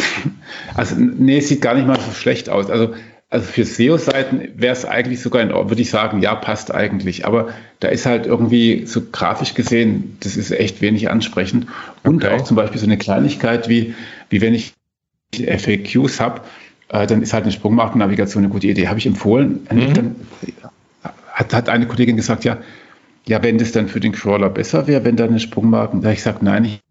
Also nee, es sieht gar nicht mal so schlecht aus. Also also für SEO-Seiten wäre es eigentlich sogar, in, würde ich sagen, ja, passt eigentlich. Aber da ist halt irgendwie so grafisch gesehen, das ist echt wenig ansprechend. Und okay. auch zum Beispiel so eine Kleinigkeit wie, wie wenn ich FAQs habe, äh, dann ist halt eine Sprungmarkennavigation eine gute Idee. Habe ich empfohlen. Mhm. Dann hat, hat eine Kollegin gesagt, ja, ja, wenn das dann für den Crawler besser wäre, wenn da eine Sprungmarken, da ich gesagt, nein, nicht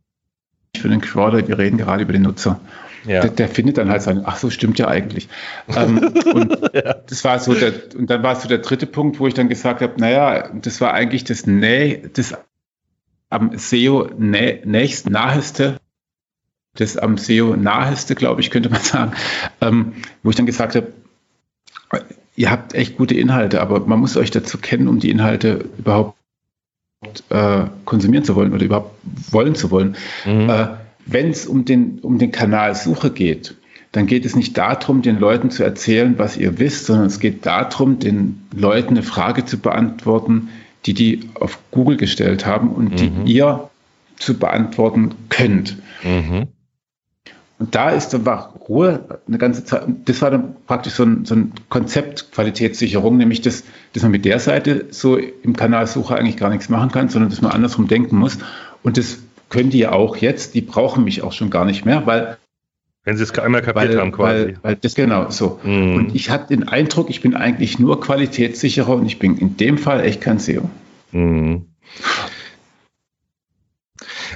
für den Crawler, wir reden gerade über den Nutzer. Ja. Der, der, findet dann halt sein, ach so, stimmt ja eigentlich. ähm, und ja. das war so der, und dann war es so der dritte Punkt, wo ich dann gesagt habe, naja, das war eigentlich das Nä, das am SEO nä, nächst naheste, das am SEO naheste, glaube ich, könnte man sagen, ähm, wo ich dann gesagt habe, ihr habt echt gute Inhalte, aber man muss euch dazu kennen, um die Inhalte überhaupt äh, konsumieren zu wollen oder überhaupt wollen zu wollen. Mhm. Äh, wenn es um den, um den Kanal Suche geht, dann geht es nicht darum, den Leuten zu erzählen, was ihr wisst, sondern es geht darum, den Leuten eine Frage zu beantworten, die die auf Google gestellt haben und mhm. die ihr zu beantworten könnt. Mhm. Und da ist dann war Ruhe eine ganze Zeit. Das war dann praktisch so ein, so ein Konzept Qualitätssicherung, nämlich das, dass man mit der Seite so im Kanal Suche eigentlich gar nichts machen kann, sondern dass man andersrum denken muss. Und das können die ja auch jetzt, die brauchen mich auch schon gar nicht mehr, weil wenn sie es einmal kapiert weil, haben, quasi. Weil, weil das genau so. Mm. Und ich hatte den Eindruck, ich bin eigentlich nur qualitätssicherer und ich bin in dem Fall echt kein SEO. Mm.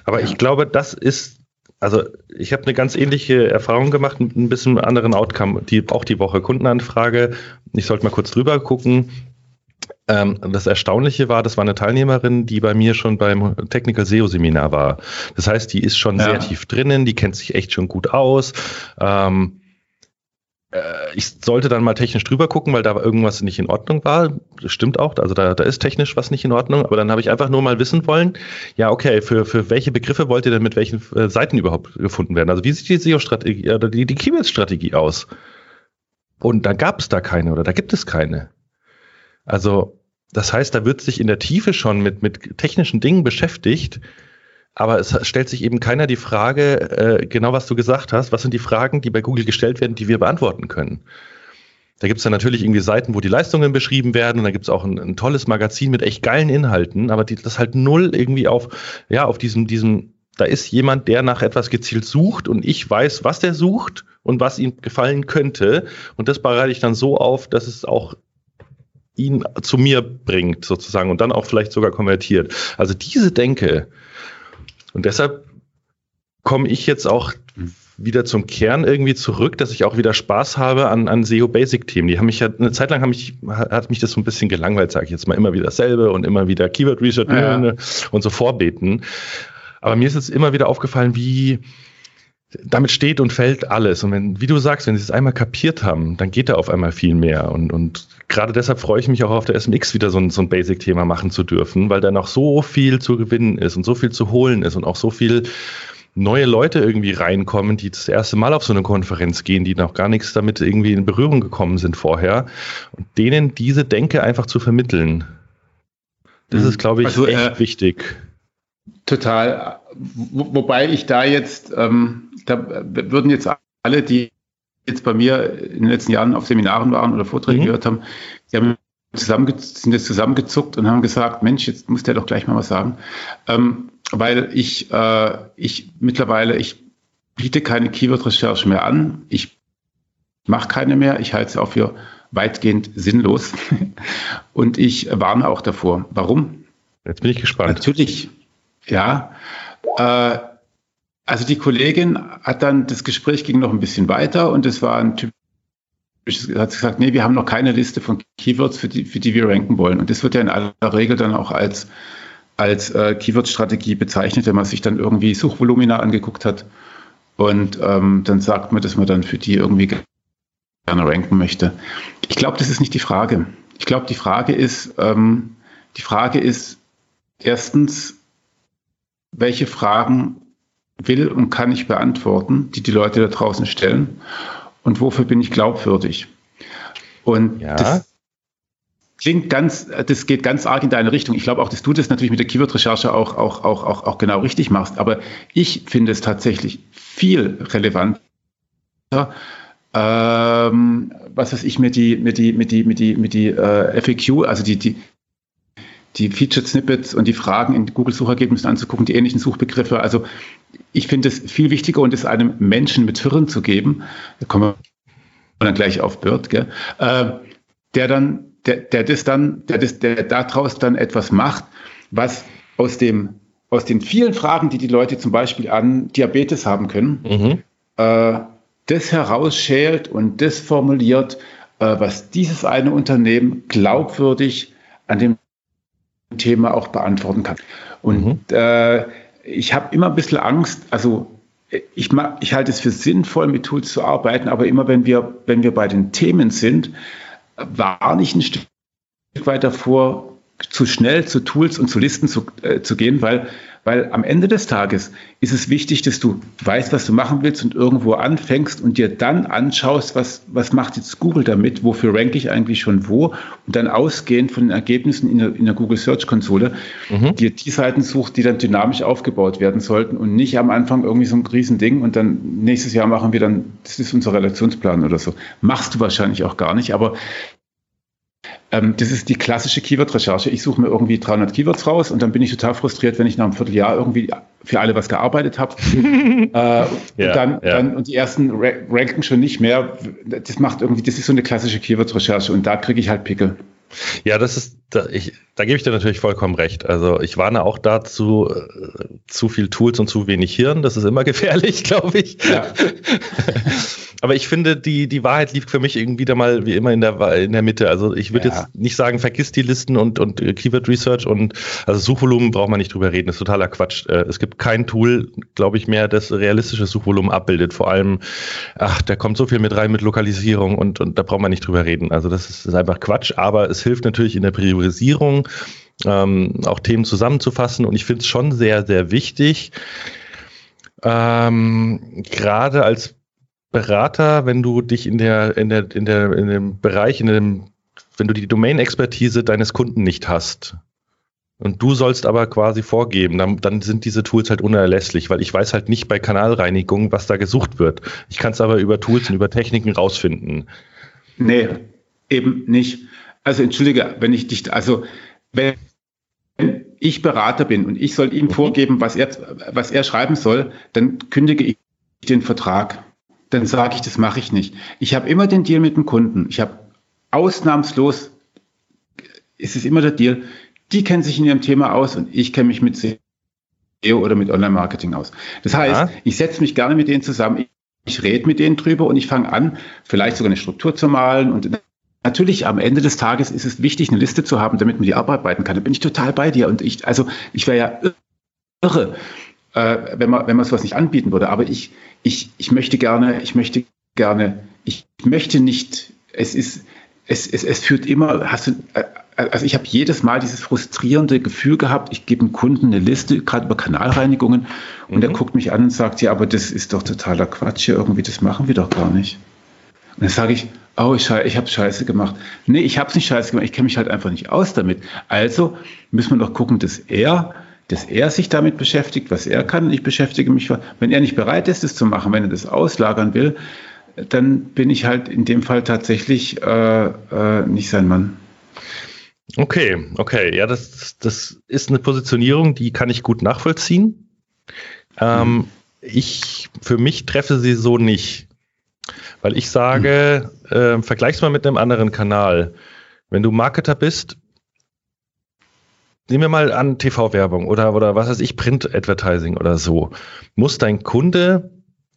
Aber ja. ich glaube, das ist, also ich habe eine ganz ähnliche Erfahrung gemacht mit ein bisschen anderen Outcome, die auch die Woche Kundenanfrage. Ich sollte mal kurz drüber gucken. Ähm, das Erstaunliche war, das war eine Teilnehmerin, die bei mir schon beim Technical SEO Seminar war. Das heißt, die ist schon ja. sehr tief drinnen, die kennt sich echt schon gut aus. Ähm, äh, ich sollte dann mal technisch drüber gucken, weil da irgendwas nicht in Ordnung war. Das stimmt auch, also da, da ist technisch was nicht in Ordnung, aber dann habe ich einfach nur mal wissen wollen, ja, okay, für, für welche Begriffe wollt ihr denn mit welchen äh, Seiten überhaupt gefunden werden? Also wie sieht die SEO-Strategie oder die, die Keyword-Strategie aus? Und da gab es da keine oder da gibt es keine. Also das heißt, da wird sich in der Tiefe schon mit, mit technischen Dingen beschäftigt, aber es stellt sich eben keiner die Frage, äh, genau was du gesagt hast, was sind die Fragen, die bei Google gestellt werden, die wir beantworten können. Da gibt es dann natürlich irgendwie Seiten, wo die Leistungen beschrieben werden. Und da gibt es auch ein, ein, tolles Magazin mit echt geilen Inhalten, aber die, das halt null irgendwie auf, ja, auf diesem, diesem, da ist jemand, der nach etwas gezielt sucht. Und ich weiß, was der sucht und was ihm gefallen könnte. Und das bereite ich dann so auf, dass es auch ihn zu mir bringt, sozusagen, und dann auch vielleicht sogar konvertiert. Also diese Denke, und deshalb komme ich jetzt auch wieder zum Kern irgendwie zurück, dass ich auch wieder Spaß habe an, an SEO Basic Themen. Die haben mich ja eine Zeit lang haben mich, hat mich das so ein bisschen gelangweilt, sage ich jetzt mal, immer wieder dasselbe und immer wieder Keyword Research ja. und so vorbeten. Aber mir ist jetzt immer wieder aufgefallen, wie damit steht und fällt alles. Und wenn, wie du sagst, wenn sie es einmal kapiert haben, dann geht da auf einmal viel mehr. Und, und gerade deshalb freue ich mich auch auf der SMX wieder so ein, so ein Basic-Thema machen zu dürfen, weil da noch so viel zu gewinnen ist und so viel zu holen ist und auch so viel neue Leute irgendwie reinkommen, die das erste Mal auf so eine Konferenz gehen, die noch gar nichts damit irgendwie in Berührung gekommen sind vorher und denen diese Denke einfach zu vermitteln. Das mhm. ist, glaube ich, also, echt äh, wichtig. Total. Wo, wobei ich da jetzt, ähm, da würden jetzt alle, die jetzt bei mir in den letzten Jahren auf Seminaren waren oder Vorträge mhm. gehört haben, die haben zusammenge sind jetzt zusammengezuckt und haben gesagt, Mensch, jetzt muss der doch gleich mal was sagen. Ähm, weil ich, äh, ich mittlerweile, ich biete keine Keyword-Recherche mehr an. Ich mache keine mehr. Ich halte sie auch für weitgehend sinnlos. und ich warne auch davor. Warum? Jetzt bin ich gespannt. Natürlich, ja. Äh, also die Kollegin hat dann, das Gespräch ging noch ein bisschen weiter und es war ein Typ, hat gesagt, nee, wir haben noch keine Liste von Keywords, für die, für die wir ranken wollen. Und das wird ja in aller Regel dann auch als als äh, Keyword-Strategie bezeichnet, wenn man sich dann irgendwie Suchvolumina angeguckt hat. Und ähm, dann sagt man, dass man dann für die irgendwie gerne ranken möchte. Ich glaube, das ist nicht die Frage. Ich glaube, die Frage ist, ähm, die Frage ist erstens, welche Fragen will und kann ich beantworten, die die Leute da draußen stellen und wofür bin ich glaubwürdig? Und ja. das, klingt ganz, das geht ganz arg in deine Richtung. Ich glaube auch, dass du das natürlich mit der Keyword-Recherche auch, auch, auch, auch, auch genau richtig machst. Aber ich finde es tatsächlich viel relevanter, ähm, was weiß ich, mir die, mir die, mir die, mir die, mir die äh, FAQ, also die, die, die Featured Snippets und die Fragen in Google-Suchergebnissen anzugucken, die ähnlichen Suchbegriffe. Also ich finde es viel wichtiger und es einem Menschen mit Hirn zu geben, da kommen wir dann gleich auf Bird, gell, äh, der dann der, der das dann, der, das, der daraus dann etwas macht, was aus dem, aus den vielen Fragen, die die Leute zum Beispiel an Diabetes haben können, mhm. äh, das herausschält und das formuliert, äh, was dieses eine Unternehmen glaubwürdig an dem Thema auch beantworten kann. Und mhm. äh, ich habe immer ein bisschen Angst, also ich, ich halte es für sinnvoll, mit Tools zu arbeiten, aber immer wenn wir, wenn wir bei den Themen sind, war nicht ein Stück weit davor, zu schnell zu Tools und zu Listen zu, äh, zu gehen, weil, weil am Ende des Tages ist es wichtig, dass du weißt, was du machen willst und irgendwo anfängst und dir dann anschaust, was, was macht jetzt Google damit, wofür ranke ich eigentlich schon wo und dann ausgehend von den Ergebnissen in der, in der Google Search Konsole mhm. dir die Seiten suchst, die dann dynamisch aufgebaut werden sollten und nicht am Anfang irgendwie so ein Riesending und dann nächstes Jahr machen wir dann, das ist unser Relationsplan oder so. Machst du wahrscheinlich auch gar nicht, aber ähm, das ist die klassische Keyword-Recherche. Ich suche mir irgendwie 300 Keywords raus und dann bin ich total frustriert, wenn ich nach einem Vierteljahr irgendwie für alle was gearbeitet habe. äh, ja, und, dann, ja. dann, und die ersten ranken schon nicht mehr. Das macht irgendwie, das ist so eine klassische Keyword-Recherche und da kriege ich halt Pickel. Ja, das ist, da, ich, da gebe ich dir natürlich vollkommen recht. Also ich warne auch dazu, äh, zu viel Tools und zu wenig Hirn. Das ist immer gefährlich, glaube ich. Ja. Aber ich finde, die, die Wahrheit liegt für mich irgendwie da mal wie immer in der, in der Mitte. Also ich würde ja. jetzt nicht sagen, vergiss die Listen und, und Keyword Research und also Suchvolumen braucht man nicht drüber reden. Das ist totaler Quatsch. Äh, es gibt kein Tool, glaube ich, mehr, das realistische Suchvolumen abbildet. Vor allem, ach, da kommt so viel mit rein mit Lokalisierung und, und da braucht man nicht drüber reden. Also das ist, ist einfach Quatsch. Aber es hilft natürlich in der Priorisierung, ähm, auch Themen zusammenzufassen. Und ich finde es schon sehr, sehr wichtig, ähm, gerade als Berater, wenn du dich in der, in der, in der, in dem Bereich, in dem, wenn du die Domain-Expertise deines Kunden nicht hast. Und du sollst aber quasi vorgeben, dann, dann sind diese Tools halt unerlässlich, weil ich weiß halt nicht bei Kanalreinigung, was da gesucht wird. Ich kann es aber über Tools und über Techniken rausfinden. Nee, eben nicht. Also entschuldige, wenn ich dich, also wenn ich Berater bin und ich soll ihm mhm. vorgeben, was er, was er schreiben soll, dann kündige ich den Vertrag dann sage ich, das mache ich nicht. Ich habe immer den Deal mit dem Kunden. Ich habe ausnahmslos, ist es immer der Deal, die kennen sich in ihrem Thema aus und ich kenne mich mit SEO oder mit Online-Marketing aus. Das heißt, ja. ich setze mich gerne mit denen zusammen. ich rede mit denen drüber und ich fange an, vielleicht sogar eine Struktur zu malen und Natürlich, am Ende des Tages ist es wichtig, eine Liste zu haben, damit man die abarbeiten kann. Da bin ich total bei dir. Und ich, also ich wäre ja irre, äh, wenn man, wenn man sowas nicht anbieten würde. Aber ich, ich, ich möchte gerne, ich möchte gerne, ich möchte nicht, es ist, es, es, es führt immer, hast du, äh, also ich habe jedes Mal dieses frustrierende Gefühl gehabt, ich gebe dem Kunden eine Liste, gerade über Kanalreinigungen, und mhm. der guckt mich an und sagt, ja, aber das ist doch totaler Quatsch hier irgendwie, das machen wir doch gar nicht. Und dann sage ich, oh, ich, ich habe Scheiße gemacht. Nee, ich habe es nicht Scheiße gemacht, ich kenne mich halt einfach nicht aus damit. Also müssen wir doch gucken, dass er, dass er sich damit beschäftigt, was er kann. Ich beschäftige mich, wenn er nicht bereit ist, das zu machen, wenn er das auslagern will, dann bin ich halt in dem Fall tatsächlich äh, äh, nicht sein Mann. Okay, okay, ja, das, das ist eine Positionierung, die kann ich gut nachvollziehen. Ähm, mhm. Ich, für mich treffe sie so nicht. Weil ich sage, mhm. äh, vergleich's mal mit einem anderen Kanal. Wenn du Marketer bist, nehmen wir mal an TV-Werbung oder, oder was weiß ich, Print-Advertising oder so. Muss dein Kunde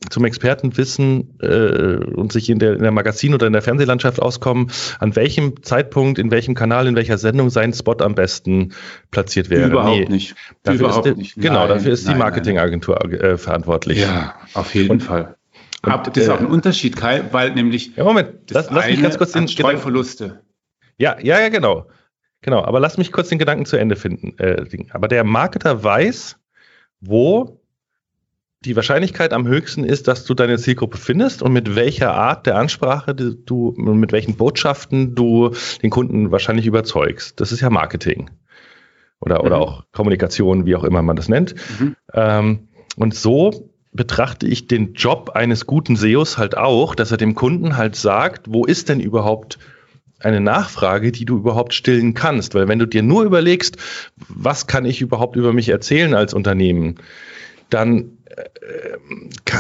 zum Experten wissen äh, und sich in der, in der Magazin- oder in der Fernsehlandschaft auskommen, an welchem Zeitpunkt, in welchem Kanal, in welcher Sendung sein Spot am besten platziert wäre. Überhaupt nee. nicht. Dafür Überhaupt ist nicht. Genau, nein, dafür ist nein, die Marketingagentur äh, verantwortlich. Ja, auf jeden und, Fall. Aber das ist auch ein Unterschied, Kai, weil nämlich. Ja, Moment, lass, lass mich ganz kurz den Streuverluste. Ja, ja, ja, genau. Genau, aber lass mich kurz den Gedanken zu Ende finden. Äh, aber der Marketer weiß, wo die Wahrscheinlichkeit am höchsten ist, dass du deine Zielgruppe findest und mit welcher Art der Ansprache du, mit welchen Botschaften du den Kunden wahrscheinlich überzeugst. Das ist ja Marketing. Oder, mhm. oder auch Kommunikation, wie auch immer man das nennt. Mhm. Ähm, und so betrachte ich den Job eines guten SEOs halt auch, dass er dem Kunden halt sagt, wo ist denn überhaupt eine Nachfrage, die du überhaupt stillen kannst. Weil wenn du dir nur überlegst, was kann ich überhaupt über mich erzählen als Unternehmen, dann äh,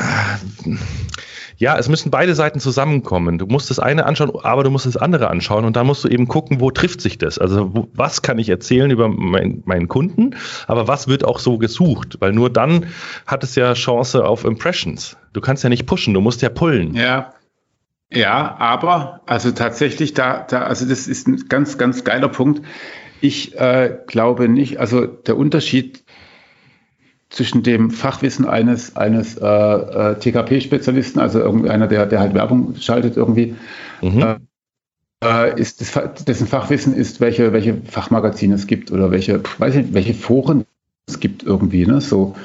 ja, es müssen beide Seiten zusammenkommen. Du musst das eine anschauen, aber du musst das andere anschauen und dann musst du eben gucken, wo trifft sich das. Also was kann ich erzählen über mein, meinen Kunden, aber was wird auch so gesucht? Weil nur dann hat es ja Chance auf Impressions. Du kannst ja nicht pushen, du musst ja pullen. Ja. Ja, aber also tatsächlich da, da also das ist ein ganz, ganz geiler Punkt. Ich äh, glaube nicht, also der Unterschied zwischen dem Fachwissen eines, eines äh, äh, TKP-Spezialisten, also irgendeiner, der, der halt Werbung schaltet irgendwie, mhm. äh, äh ist das, dessen Fachwissen ist, welche, welche Fachmagazine es gibt oder welche, weiß ich, welche Foren es gibt irgendwie, ne? So,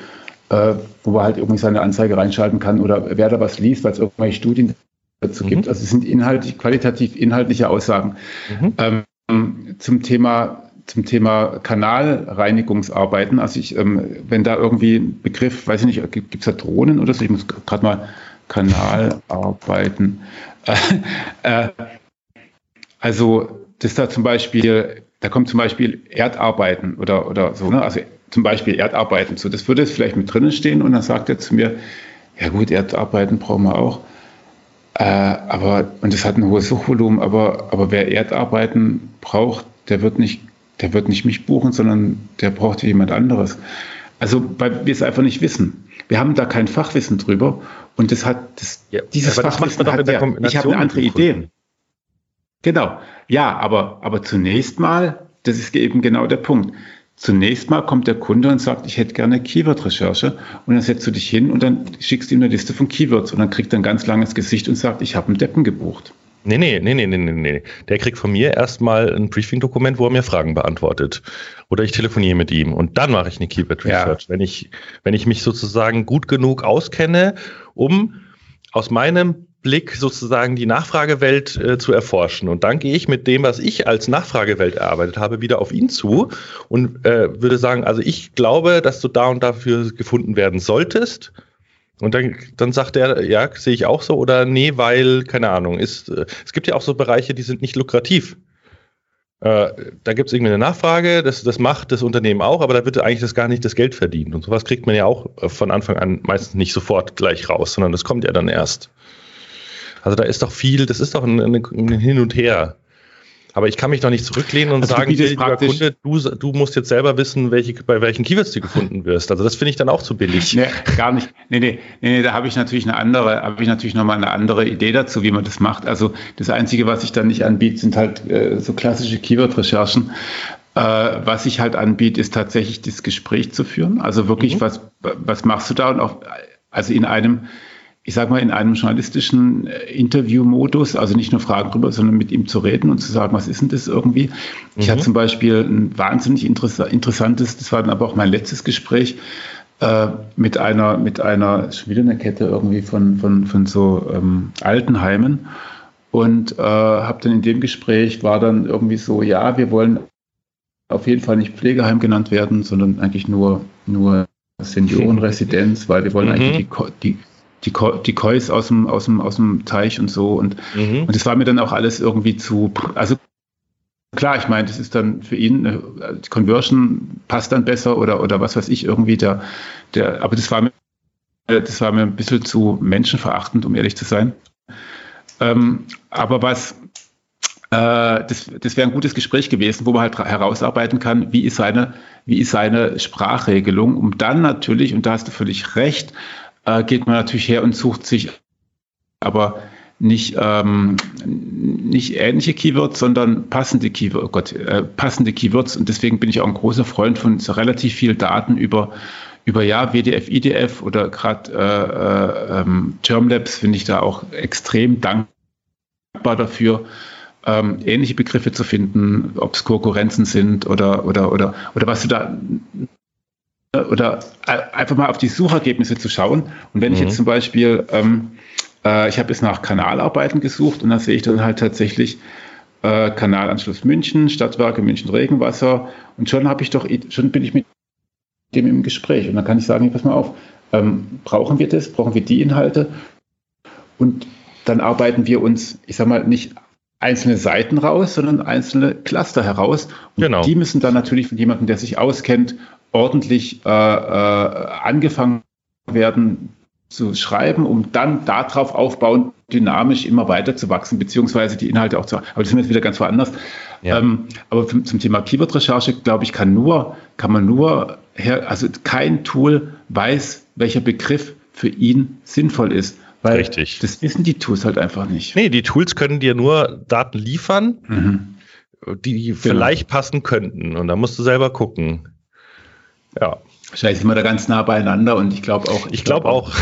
äh, wo man halt irgendwie seine Anzeige reinschalten kann oder wer da was liest, weil es irgendwelche Studien dazu mhm. gibt. Also es sind inhaltlich, qualitativ inhaltliche Aussagen. Mhm. Ähm, zum Thema zum Thema Kanalreinigungsarbeiten. Also ich, ähm, wenn da irgendwie ein Begriff, weiß ich nicht, gibt es da Drohnen oder so? Ich muss gerade mal Kanalarbeiten. Äh, also das da zum Beispiel, da kommt zum Beispiel Erdarbeiten oder, oder so, ne? also zum Beispiel Erdarbeiten. So, das würde jetzt vielleicht mit drinnen stehen und dann sagt er zu mir, ja gut, Erdarbeiten brauchen wir auch. Äh, aber, und das hat ein hohes Suchvolumen, aber, aber wer Erdarbeiten braucht, der wird nicht der wird nicht mich buchen, sondern der braucht jemand anderes. Also, weil wir es einfach nicht wissen. Wir haben da kein Fachwissen drüber und das hat das, ja, dieses Fachwissen das hat ja, ich habe eine andere Idee. Genau. Ja, aber, aber zunächst mal, das ist eben genau der Punkt. Zunächst mal kommt der Kunde und sagt, ich hätte gerne Keyword-Recherche und dann setzt du dich hin und dann schickst du ihm eine Liste von Keywords und dann kriegt er ein ganz langes Gesicht und sagt, ich habe einen Deppen gebucht. Nee, nee, nee, nee, nee, nee, nee. Der kriegt von mir erstmal ein Briefing-Dokument, wo er mir Fragen beantwortet. Oder ich telefoniere mit ihm und dann mache ich eine Keyword Research. Ja. Wenn ich, wenn ich mich sozusagen gut genug auskenne, um aus meinem Blick sozusagen die Nachfragewelt äh, zu erforschen. Und dann gehe ich mit dem, was ich als Nachfragewelt erarbeitet habe, wieder auf ihn zu und äh, würde sagen, also ich glaube, dass du da und dafür gefunden werden solltest. Und dann, dann sagt er, ja, sehe ich auch so oder nee, weil, keine Ahnung, ist, äh, es gibt ja auch so Bereiche, die sind nicht lukrativ. Äh, da gibt es irgendwie eine Nachfrage, das, das macht das Unternehmen auch, aber da wird eigentlich das gar nicht das Geld verdient. Und sowas kriegt man ja auch äh, von Anfang an meistens nicht sofort gleich raus, sondern das kommt ja dann erst. Also da ist doch viel, das ist doch ein, ein, Hin und Her. Aber ich kann mich doch nicht zurücklehnen und also sagen, lieber Kunde, du, du musst jetzt selber wissen, welche, bei welchen Keywords du gefunden wirst. Also das finde ich dann auch zu billig. Nee, gar nicht. Nee, nee, nee, nee da habe ich natürlich eine andere, habe ich natürlich nochmal eine andere Idee dazu, wie man das macht. Also das Einzige, was ich dann nicht anbiete, sind halt äh, so klassische Keyword-Recherchen. Äh, was ich halt anbiete, ist tatsächlich das Gespräch zu führen. Also wirklich, mhm. was, was machst du da? Und auch, also in einem, ich sage mal, in einem journalistischen äh, Interviewmodus, also nicht nur Fragen drüber, sondern mit ihm zu reden und zu sagen, was ist denn das irgendwie? Mhm. Ich hatte mhm. zum Beispiel ein wahnsinnig interessantes, das war dann aber auch mein letztes Gespräch, äh, mit einer, mit einer, schon wieder eine Kette irgendwie von, von, von so ähm, Altenheimen. Und äh, habe dann in dem Gespräch war dann irgendwie so, ja, wir wollen auf jeden Fall nicht Pflegeheim genannt werden, sondern eigentlich nur, nur Seniorenresidenz, weil wir wollen mhm. eigentlich die, die, die, die Kois aus dem, aus, dem, aus dem Teich und so. Und, mhm. und das war mir dann auch alles irgendwie zu, also klar, ich meine, das ist dann für ihn, die Conversion passt dann besser oder, oder was weiß ich, irgendwie der, der, aber das war mir, das war mir ein bisschen zu menschenverachtend, um ehrlich zu sein. Ähm, aber was, äh, das, das wäre ein gutes Gespräch gewesen, wo man halt herausarbeiten kann, wie ist seine, wie ist seine Sprachregelung, um dann natürlich, und da hast du völlig recht, äh, geht man natürlich her und sucht sich aber nicht, ähm, nicht ähnliche Keywords, sondern passende Keywords, oh Gott, äh, passende Keywords. Und deswegen bin ich auch ein großer Freund von so relativ viel Daten über, über ja, WDF, IDF oder gerade äh, äh, ähm, Termlabs finde ich da auch extrem dankbar dafür, ähm, ähnliche Begriffe zu finden, ob es Konkurrenzen sind oder, oder, oder, oder was du da oder einfach mal auf die Suchergebnisse zu schauen. Und wenn mhm. ich jetzt mhm. zum Beispiel, ähm, äh, ich habe jetzt nach Kanalarbeiten gesucht und da sehe ich dann halt tatsächlich äh, Kanalanschluss München, Stadtwerke München Regenwasser und schon habe ich doch, schon bin ich mit dem im Gespräch und dann kann ich sagen, pass mal auf, ähm, brauchen wir das, brauchen wir die Inhalte und dann arbeiten wir uns, ich sage mal, nicht einzelne Seiten raus, sondern einzelne Cluster heraus. Und genau. die müssen dann natürlich von jemandem, der sich auskennt, ordentlich äh, äh, angefangen werden zu schreiben, um dann darauf aufbauend dynamisch immer weiter zu wachsen, beziehungsweise die Inhalte auch zu. Aber das sind jetzt wieder ganz woanders. Ja. Ähm, aber zum, zum Thema Keyword-Recherche, glaube ich, kann nur, kann man nur, her, also kein Tool weiß, welcher Begriff für ihn sinnvoll ist. Weil Richtig. Das wissen die Tools halt einfach nicht. Nee, die Tools können dir nur Daten liefern, mhm. die genau. vielleicht passen könnten. Und da musst du selber gucken. Ja. Wahrscheinlich sind wir da ganz nah beieinander und ich glaube auch. Ich, glaube glaub auch.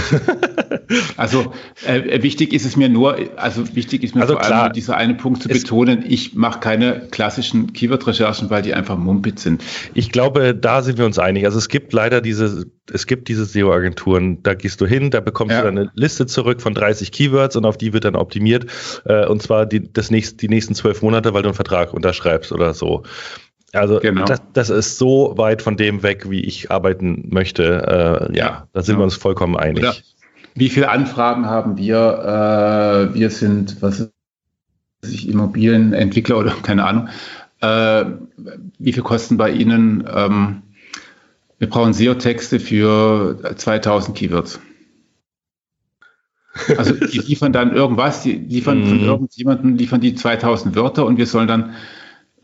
also äh, wichtig ist es mir nur, also wichtig ist mir also vor klar, allem dieser eine Punkt zu betonen, ich mache keine klassischen Keyword-Recherchen, weil die einfach mumpit sind. Ich glaube, da sind wir uns einig. Also es gibt leider diese, es gibt diese SEO-Agenturen, da gehst du hin, da bekommst ja. du eine Liste zurück von 30 Keywords und auf die wird dann optimiert. Äh, und zwar die, das nächst, die nächsten zwölf Monate, weil du einen Vertrag unterschreibst oder so. Also genau. das, das, ist so weit von dem weg, wie ich arbeiten möchte. Äh, ja, ja, da sind genau. wir uns vollkommen einig. Oder wie viele Anfragen haben wir? Äh, wir sind, was ist ich, Immobilienentwickler oder keine Ahnung. Äh, wie viel kosten bei Ihnen? Ähm, wir brauchen SEO-Texte für 2000 Keywords. Also die liefern dann irgendwas, die liefern von mhm. irgendjemandem, liefern die 2000 Wörter und wir sollen dann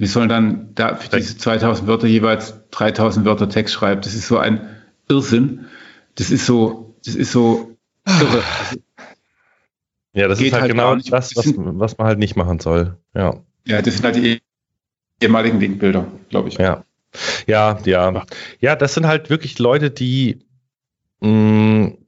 wir sollen dann da für diese 2000 Wörter jeweils 3000 Wörter Text schreiben. Das ist so ein Irrsinn. Das ist so, das ist so irre. ja, das ist halt, halt genau das, was, was man halt nicht machen soll. Ja. Ja, das sind halt die ehemaligen Linkbilder, glaube ich. Ja. Ja, ja. Ja, das sind halt wirklich Leute, die mh, mm,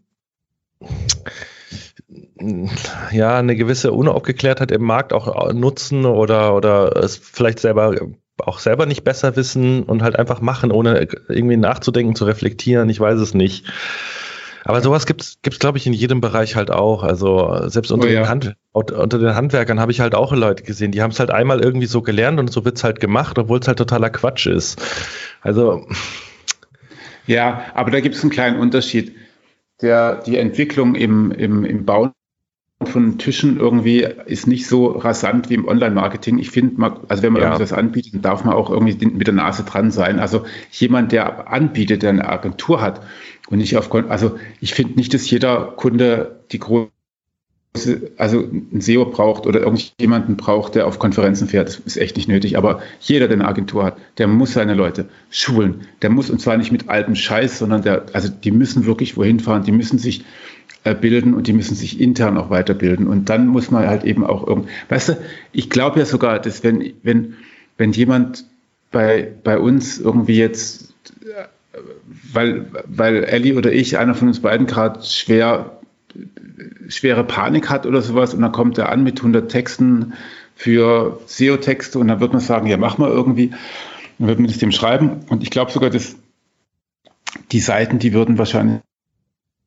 ja, eine gewisse Unaufgeklärtheit im Markt auch nutzen oder, oder es vielleicht selber auch selber nicht besser wissen und halt einfach machen, ohne irgendwie nachzudenken, zu reflektieren. Ich weiß es nicht. Aber sowas gibt's, gibt's glaube ich in jedem Bereich halt auch. Also selbst unter, oh, ja. den, Hand, unter den Handwerkern habe ich halt auch Leute gesehen, die haben es halt einmal irgendwie so gelernt und so wird's halt gemacht, obwohl es halt totaler Quatsch ist. Also ja, aber da gibt es einen kleinen Unterschied. Der, die Entwicklung im, im, im Bauen von Tischen irgendwie ist nicht so rasant wie im Online-Marketing. Ich finde, also wenn man ja. irgendwas anbietet, darf man auch irgendwie mit der Nase dran sein. Also jemand, der anbietet, der eine Agentur hat und nicht auf, also ich finde nicht, dass jeder Kunde die große also ein SEO braucht oder irgendjemanden braucht, der auf Konferenzen fährt, das ist echt nicht nötig. Aber jeder, der eine Agentur hat, der muss seine Leute schulen. Der muss und zwar nicht mit altem Scheiß, sondern der, also die müssen wirklich wohin fahren, die müssen sich bilden und die müssen sich intern auch weiterbilden. Und dann muss man halt eben auch irgend, weißt du, ich glaube ja sogar, dass wenn, wenn, wenn jemand bei, bei uns irgendwie jetzt, äh, weil, weil Ellie oder ich, einer von uns beiden gerade schwer schwere Panik hat oder sowas und dann kommt er an mit 100 Texten für SEO-Texte und dann wird man sagen, ja, mach mal irgendwie. Dann wird man das dem schreiben und ich glaube sogar, dass die Seiten, die würden wahrscheinlich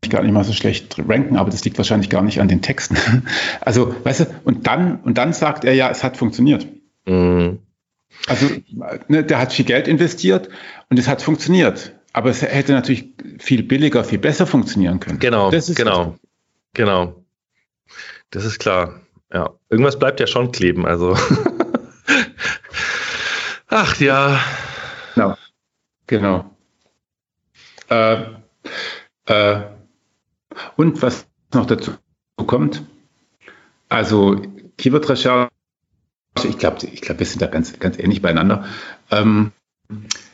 gar nicht mal so schlecht ranken, aber das liegt wahrscheinlich gar nicht an den Texten. Also, weißt du, und dann, und dann sagt er ja, es hat funktioniert. Mhm. Also, ne, der hat viel Geld investiert und es hat funktioniert. Aber es hätte natürlich viel billiger, viel besser funktionieren können. Genau, genau. Genau. Das ist klar. Ja. Irgendwas bleibt ja schon kleben, also. Ach ja. Genau. Genau. Äh, äh, und was noch dazu kommt, also Keyword-Recherche, ich glaube, ich glaub, wir sind da ganz, ganz ähnlich beieinander. Ähm,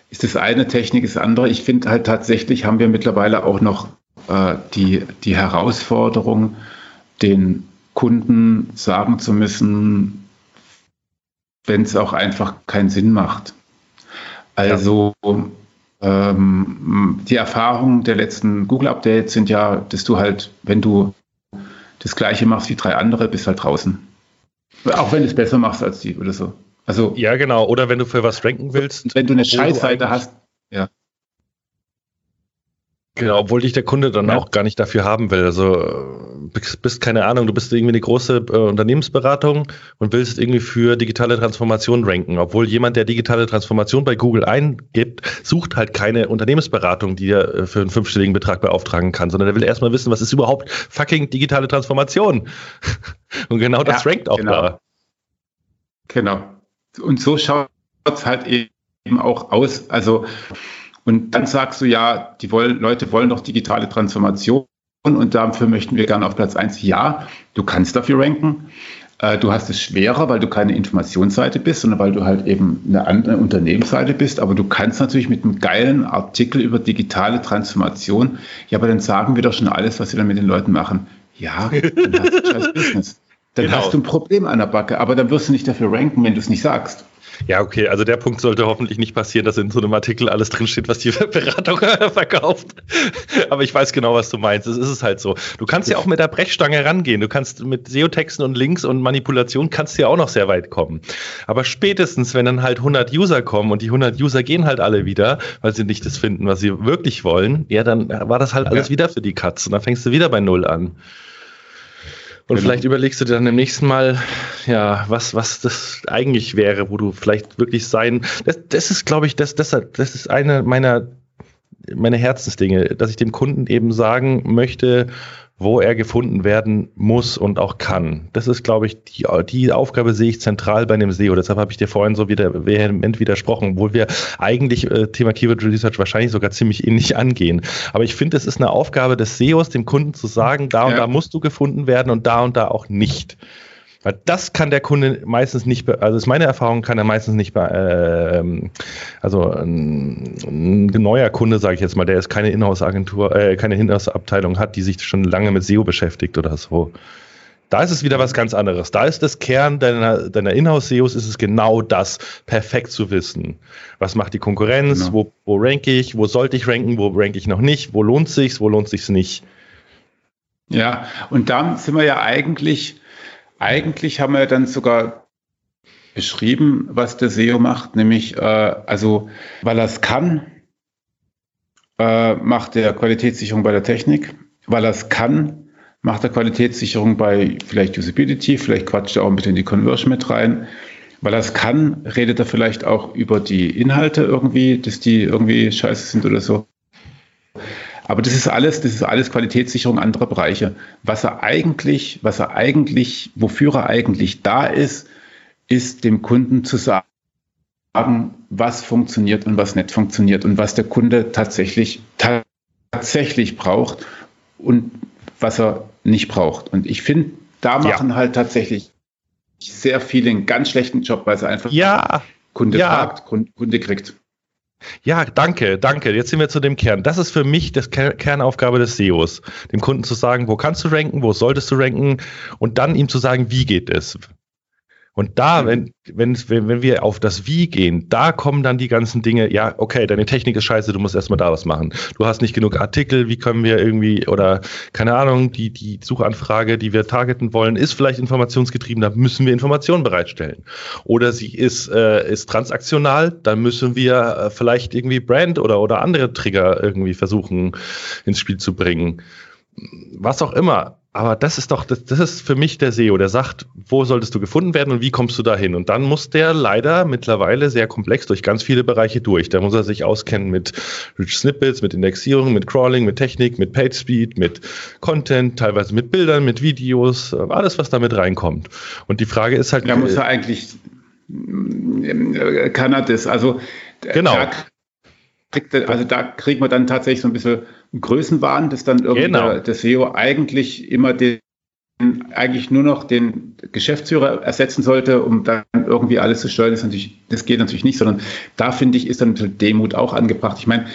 ist das eine, Technik ist das andere. Ich finde halt tatsächlich haben wir mittlerweile auch noch äh, die, die Herausforderung, den Kunden sagen zu müssen, wenn es auch einfach keinen Sinn macht. Also ja. Ähm, die Erfahrungen der letzten Google-Updates sind ja, dass du halt, wenn du das gleiche machst wie drei andere, bist halt draußen. Auch wenn du es besser machst als die oder so. Also, ja, genau. Oder wenn du für was ranken willst. Wenn du eine Scheißseite hast, ja. Genau, obwohl dich der Kunde dann ja. auch gar nicht dafür haben will. Also bist, bist keine Ahnung, du bist irgendwie eine große äh, Unternehmensberatung und willst irgendwie für digitale Transformation ranken. Obwohl jemand, der digitale Transformation bei Google eingibt, sucht halt keine Unternehmensberatung, die er äh, für einen fünfstelligen Betrag beauftragen kann, sondern der will erstmal wissen, was ist überhaupt fucking digitale Transformation. und genau das ja, rankt auch genau. da. Genau. Und so schaut es halt eben auch aus. Also und dann sagst du ja, die wollen, Leute wollen doch digitale Transformation und dafür möchten wir gerne auf Platz eins. Ja, du kannst dafür ranken. Äh, du hast es schwerer, weil du keine Informationsseite bist, sondern weil du halt eben eine andere Unternehmensseite bist. Aber du kannst natürlich mit einem geilen Artikel über digitale Transformation, ja, aber dann sagen wir doch schon alles, was wir dann mit den Leuten machen. Ja, dann hast du scheiß Business. Dann genau. hast du ein Problem an der Backe, aber dann wirst du nicht dafür ranken, wenn du es nicht sagst. Ja, okay, also der Punkt sollte hoffentlich nicht passieren, dass in so einem Artikel alles drinsteht, was die Beratung verkauft. Aber ich weiß genau, was du meinst. Es ist halt so. Du kannst ja auch mit der Brechstange rangehen. Du kannst mit SEO-Texten und Links und Manipulation kannst ja auch noch sehr weit kommen. Aber spätestens, wenn dann halt 100 User kommen und die 100 User gehen halt alle wieder, weil sie nicht das finden, was sie wirklich wollen, ja, dann war das halt alles wieder für die Katz und dann fängst du wieder bei Null an. Und genau. vielleicht überlegst du dir dann im nächsten Mal, ja, was, was das eigentlich wäre, wo du vielleicht wirklich sein. Das, das ist, glaube ich, das, das, das ist eine meiner, meiner Herzensdinge, dass ich dem Kunden eben sagen möchte, wo er gefunden werden muss und auch kann. Das ist, glaube ich, die, die Aufgabe sehe ich zentral bei einem SEO. Deshalb habe ich dir vorhin so wieder vehement widersprochen, obwohl wir eigentlich äh, Thema Keyword Research wahrscheinlich sogar ziemlich ähnlich angehen. Aber ich finde, es ist eine Aufgabe des SEOs, dem Kunden zu sagen, da und ja. da musst du gefunden werden und da und da auch nicht. Weil das kann der Kunde meistens nicht, also ist meine Erfahrung, kann er meistens nicht, äh, ähm, also ein, ein neuer Kunde, sage ich jetzt mal, der ist keine Inhouse-Agentur, äh, keine Inhouse-Abteilung hat, die sich schon lange mit SEO beschäftigt oder so. Da ist es wieder was ganz anderes. Da ist das Kern deiner, deiner Inhouse-SEOs, ist es genau das, perfekt zu wissen. Was macht die Konkurrenz? Genau. Wo, wo ranke ich? Wo sollte ich ranken? Wo ranke ich noch nicht? Wo lohnt sich's? Wo lohnt sich's nicht? Ja, und da sind wir ja eigentlich eigentlich haben wir dann sogar beschrieben, was der SEO macht, nämlich, äh, also, weil er es kann, äh, macht er Qualitätssicherung bei der Technik, weil er es kann, macht er Qualitätssicherung bei vielleicht Usability, vielleicht quatscht er auch ein bisschen die Conversion mit rein. Weil er es kann, redet er vielleicht auch über die Inhalte irgendwie, dass die irgendwie scheiße sind oder so. Aber das ist alles, das ist alles Qualitätssicherung anderer Bereiche. Was er eigentlich, was er eigentlich, wofür er eigentlich da ist, ist dem Kunden zu sagen, was funktioniert und was nicht funktioniert und was der Kunde tatsächlich, tatsächlich braucht und was er nicht braucht. Und ich finde, da machen ja. halt tatsächlich sehr viele einen ganz schlechten Job, weil sie einfach ja. Kunde ja. fragt, Kunde kriegt. Ja, danke, danke. Jetzt sind wir zu dem Kern. Das ist für mich das Kernaufgabe des SEOs, dem Kunden zu sagen, wo kannst du ranken, wo solltest du ranken und dann ihm zu sagen, wie geht es. Und da, mhm. wenn, wenn, wenn wir auf das Wie gehen, da kommen dann die ganzen Dinge, ja, okay, deine Technik ist scheiße, du musst erstmal da was machen. Du hast nicht genug Artikel, wie können wir irgendwie, oder keine Ahnung, die, die Suchanfrage, die wir targeten wollen, ist vielleicht informationsgetrieben, da müssen wir Informationen bereitstellen. Oder sie ist, äh, ist transaktional, dann müssen wir äh, vielleicht irgendwie Brand oder, oder andere Trigger irgendwie versuchen ins Spiel zu bringen. Was auch immer aber das ist doch, das, das ist für mich der SEO, der sagt, wo solltest du gefunden werden und wie kommst du da hin? Und dann muss der leider mittlerweile sehr komplex durch ganz viele Bereiche durch. Da muss er sich auskennen mit Rich Snippets, mit Indexierung, mit Crawling, mit Technik, mit Page Speed, mit Content, teilweise mit Bildern, mit Videos, alles, was damit reinkommt. Und die Frage ist halt. Da muss er eigentlich, äh, kann er das, also. Genau. Da kriegt, also da kriegt man dann tatsächlich so ein bisschen Größenwahn, dass dann irgendwie genau. der, der SEO eigentlich immer den eigentlich nur noch den Geschäftsführer ersetzen sollte, um dann irgendwie alles zu steuern, das, natürlich, das geht natürlich nicht, sondern da finde ich, ist dann ein bisschen Demut auch angebracht. Ich meine,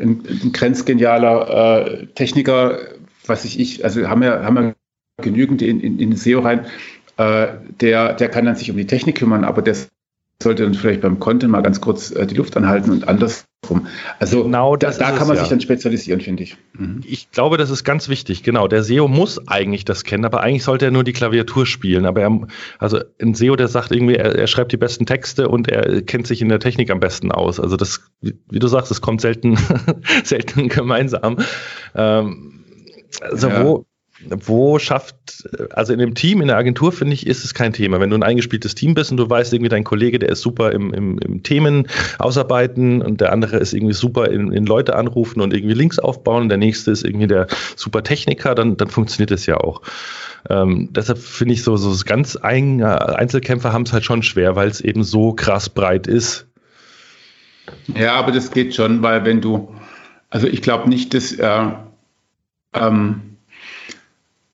ein, ein grenzgenialer äh, Techniker, was ich, ich, also haben wir, haben wir genügend in, in, in den SEO rein, äh, der, der kann dann sich um die Technik kümmern, aber der sollte dann vielleicht beim Content mal ganz kurz äh, die Luft anhalten und andersrum. Also genau da, da kann man es, sich ja. dann spezialisieren, finde ich. Mhm. Ich glaube, das ist ganz wichtig. Genau, der SEO muss eigentlich das kennen, aber eigentlich sollte er nur die Klaviatur spielen. Aber er, also ein SEO, der sagt irgendwie, er, er schreibt die besten Texte und er kennt sich in der Technik am besten aus. Also das, wie du sagst, es kommt selten, selten gemeinsam. Ähm, also ja. wo, wo schafft, also in dem Team, in der Agentur, finde ich, ist es kein Thema. Wenn du ein eingespieltes Team bist und du weißt irgendwie, dein Kollege, der ist super im, im, im Themen ausarbeiten und der andere ist irgendwie super in, in Leute anrufen und irgendwie Links aufbauen und der nächste ist irgendwie der super Techniker, dann, dann funktioniert es ja auch. Ähm, deshalb finde ich so, so ganz ein, Einzelkämpfer haben es halt schon schwer, weil es eben so krass breit ist. Ja, aber das geht schon, weil wenn du, also ich glaube nicht, dass äh, ähm,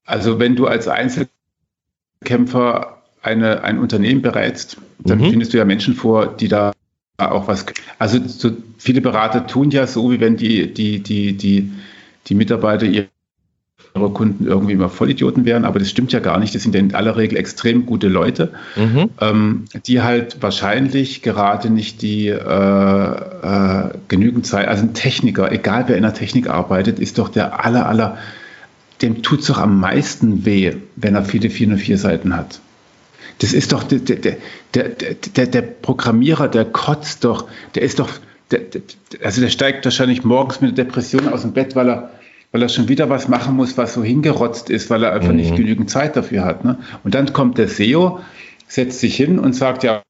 also wenn du als Einzelkämpfer eine, ein Unternehmen berätst, dann mhm. findest du ja Menschen vor, die da auch was. Also so viele Berater tun ja so, wie wenn die, die, die, die, die Mitarbeiter ihrer Kunden irgendwie immer Vollidioten wären, aber das stimmt ja gar nicht. Das sind in aller Regel extrem gute Leute, mhm. ähm, die halt wahrscheinlich gerade nicht die äh, äh, genügend Zeit, also ein Techniker, egal wer in der Technik arbeitet, ist doch der aller, aller dem tut es doch am meisten weh, wenn er viele 404 Seiten hat. Das ist doch der, der, der, der, der Programmierer, der kotzt doch, der ist doch, der, also der steigt wahrscheinlich morgens mit Depression aus dem Bett, weil er, weil er schon wieder was machen muss, was so hingerotzt ist, weil er einfach mhm. nicht genügend Zeit dafür hat. Ne? Und dann kommt der SEO, setzt sich hin und sagt, ja,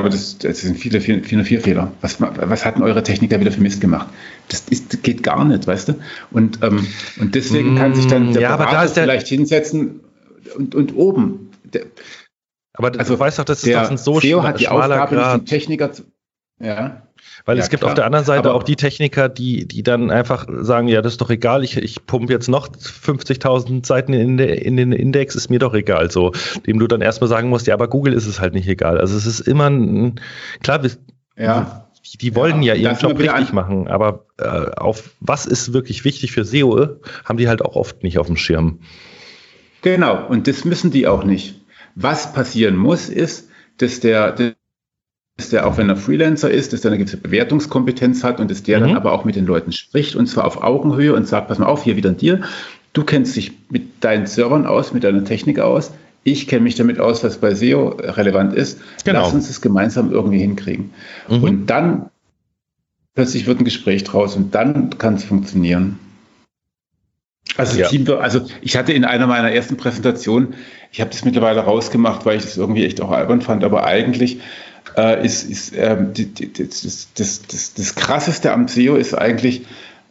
aber das, das sind viele 404-Fehler. Was, was hatten eure Techniker wieder für Mist gemacht? Das, ist, das geht gar nicht, weißt du? Und, ähm, und deswegen kann sich dann der ja, Berater vielleicht hinsetzen und, und oben. Der, aber also, du weißt doch, das ist doch ein so SEO hat die Aufgabe, Grad. den Techniker zu, ja. Weil ja, es gibt klar. auf der anderen Seite Aber auch die Techniker, die, die dann einfach sagen, ja, das ist doch egal, ich, ich pumpe jetzt noch 50.000 Seiten in, de, in, den Index, ist mir doch egal. So, dem du dann erstmal sagen musst, ja, aber Google ist es halt nicht egal. Also es ist immer ein, klar, ja. Die, die wollen ja, ja ihren Job richtig machen, aber äh, auf was ist wirklich wichtig für SEO, haben die halt auch oft nicht auf dem Schirm. Genau, und das müssen die auch nicht. Was passieren muss, ist, dass der, dass der, auch wenn er Freelancer ist, dass der eine gewisse Bewertungskompetenz hat und dass der mhm. dann aber auch mit den Leuten spricht und zwar auf Augenhöhe und sagt, pass mal auf, hier wieder ein Deal. Du kennst dich mit deinen Servern aus, mit deiner Technik aus. Ich kenne mich damit aus, was bei SEO relevant ist. Genau. Lass uns das gemeinsam irgendwie hinkriegen. Mhm. Und dann plötzlich wird ein Gespräch draus und dann kann es funktionieren. Also, ja. Team, also ich hatte in einer meiner ersten Präsentationen, ich habe das mittlerweile rausgemacht, weil ich das irgendwie echt auch albern fand, aber eigentlich äh, ist, ist ähm, die, die, das, das, das, das, Krasseste am SEO ist eigentlich,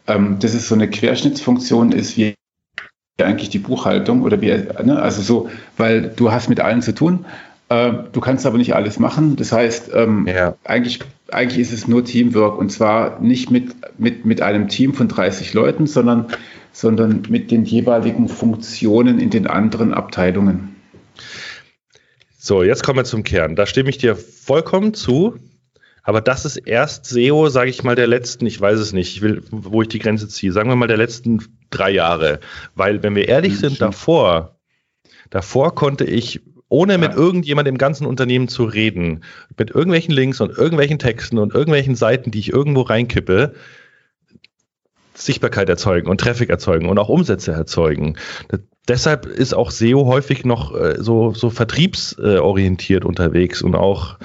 ähm, dass es so eine Querschnittsfunktion ist, wie eigentlich die Buchhaltung oder wie, ne? also so, weil du hast mit allen zu tun, äh, du kannst aber nicht alles machen. Das heißt, ähm, ja. eigentlich, eigentlich ist es nur Teamwork und zwar nicht mit, mit, mit einem Team von 30 Leuten, sondern sondern mit den jeweiligen Funktionen in den anderen Abteilungen. So, jetzt kommen wir zum Kern. Da stimme ich dir vollkommen zu. Aber das ist erst SEO, sage ich mal, der letzten, ich weiß es nicht, ich will, wo ich die Grenze ziehe, sagen wir mal der letzten drei Jahre. Weil, wenn wir ehrlich sind, davor, davor konnte ich, ohne mit irgendjemand im ganzen Unternehmen zu reden, mit irgendwelchen Links und irgendwelchen Texten und irgendwelchen Seiten, die ich irgendwo reinkippe, Sichtbarkeit erzeugen und Traffic erzeugen und auch Umsätze erzeugen. Deshalb ist auch SEO häufig noch äh, so, so vertriebsorientiert unterwegs und auch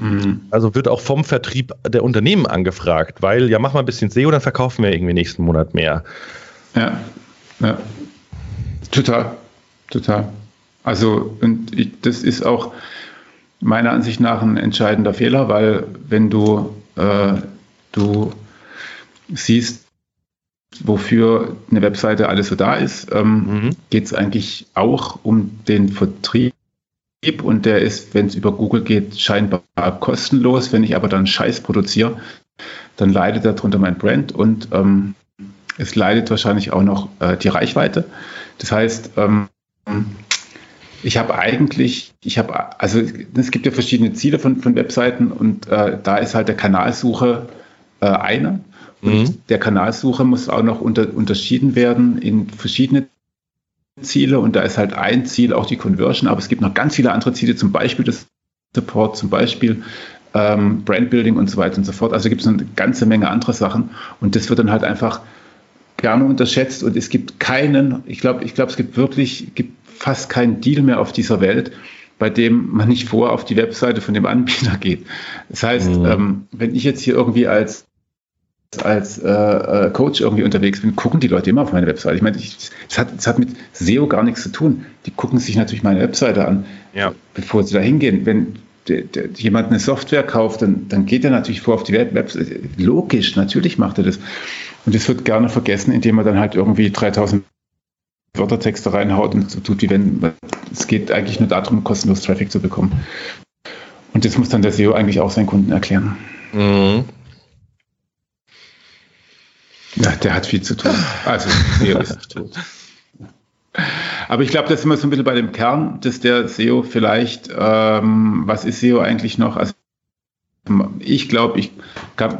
Mhm. Also wird auch vom Vertrieb der Unternehmen angefragt, weil ja, mach mal ein bisschen SEO, dann verkaufen wir irgendwie nächsten Monat mehr. Ja, ja. Total, total. Also, und ich, das ist auch meiner Ansicht nach ein entscheidender Fehler, weil wenn du, äh, du siehst, wofür eine Webseite alles so da ist, ähm, mhm. geht es eigentlich auch um den Vertrieb und der ist, wenn es über Google geht, scheinbar kostenlos. Wenn ich aber dann Scheiß produziere, dann leidet darunter mein Brand und ähm, es leidet wahrscheinlich auch noch äh, die Reichweite. Das heißt, ähm, ich habe eigentlich, ich habe, also es gibt ja verschiedene Ziele von, von Webseiten und äh, da ist halt der Kanalsuche äh, einer. Und mhm. der Kanalsuche muss auch noch unter, unterschieden werden in verschiedene Ziele und da ist halt ein Ziel auch die Conversion, aber es gibt noch ganz viele andere Ziele, zum Beispiel das Support, zum Beispiel ähm, Brandbuilding und so weiter und so fort. Also gibt es eine ganze Menge andere Sachen und das wird dann halt einfach gerne unterschätzt und es gibt keinen, ich glaube, ich glaube, es gibt wirklich, gibt fast keinen Deal mehr auf dieser Welt, bei dem man nicht vor auf die Webseite von dem Anbieter geht. Das heißt, mhm. ähm, wenn ich jetzt hier irgendwie als als äh, äh, Coach irgendwie unterwegs bin, gucken die Leute immer auf meine Webseite. Ich meine, das, hat, das hat mit SEO gar nichts zu tun. Die gucken sich natürlich meine Webseite an, ja. bevor sie da hingehen. Wenn der, der, jemand eine Software kauft, dann, dann geht er natürlich vor auf die Webseite. Logisch, natürlich macht er das. Und das wird gerne vergessen, indem er dann halt irgendwie 3000 Wörtertexte reinhaut und so tut, wie wenn es geht eigentlich nur darum, kostenlos Traffic zu bekommen. Und das muss dann der SEO eigentlich auch seinen Kunden erklären. Mhm. Ja, der hat viel zu tun. Also, SEO ist tot. Aber ich glaube, das sind wir so ein bisschen bei dem Kern, dass der SEO vielleicht, ähm, was ist SEO eigentlich noch? Also, ich glaube, ich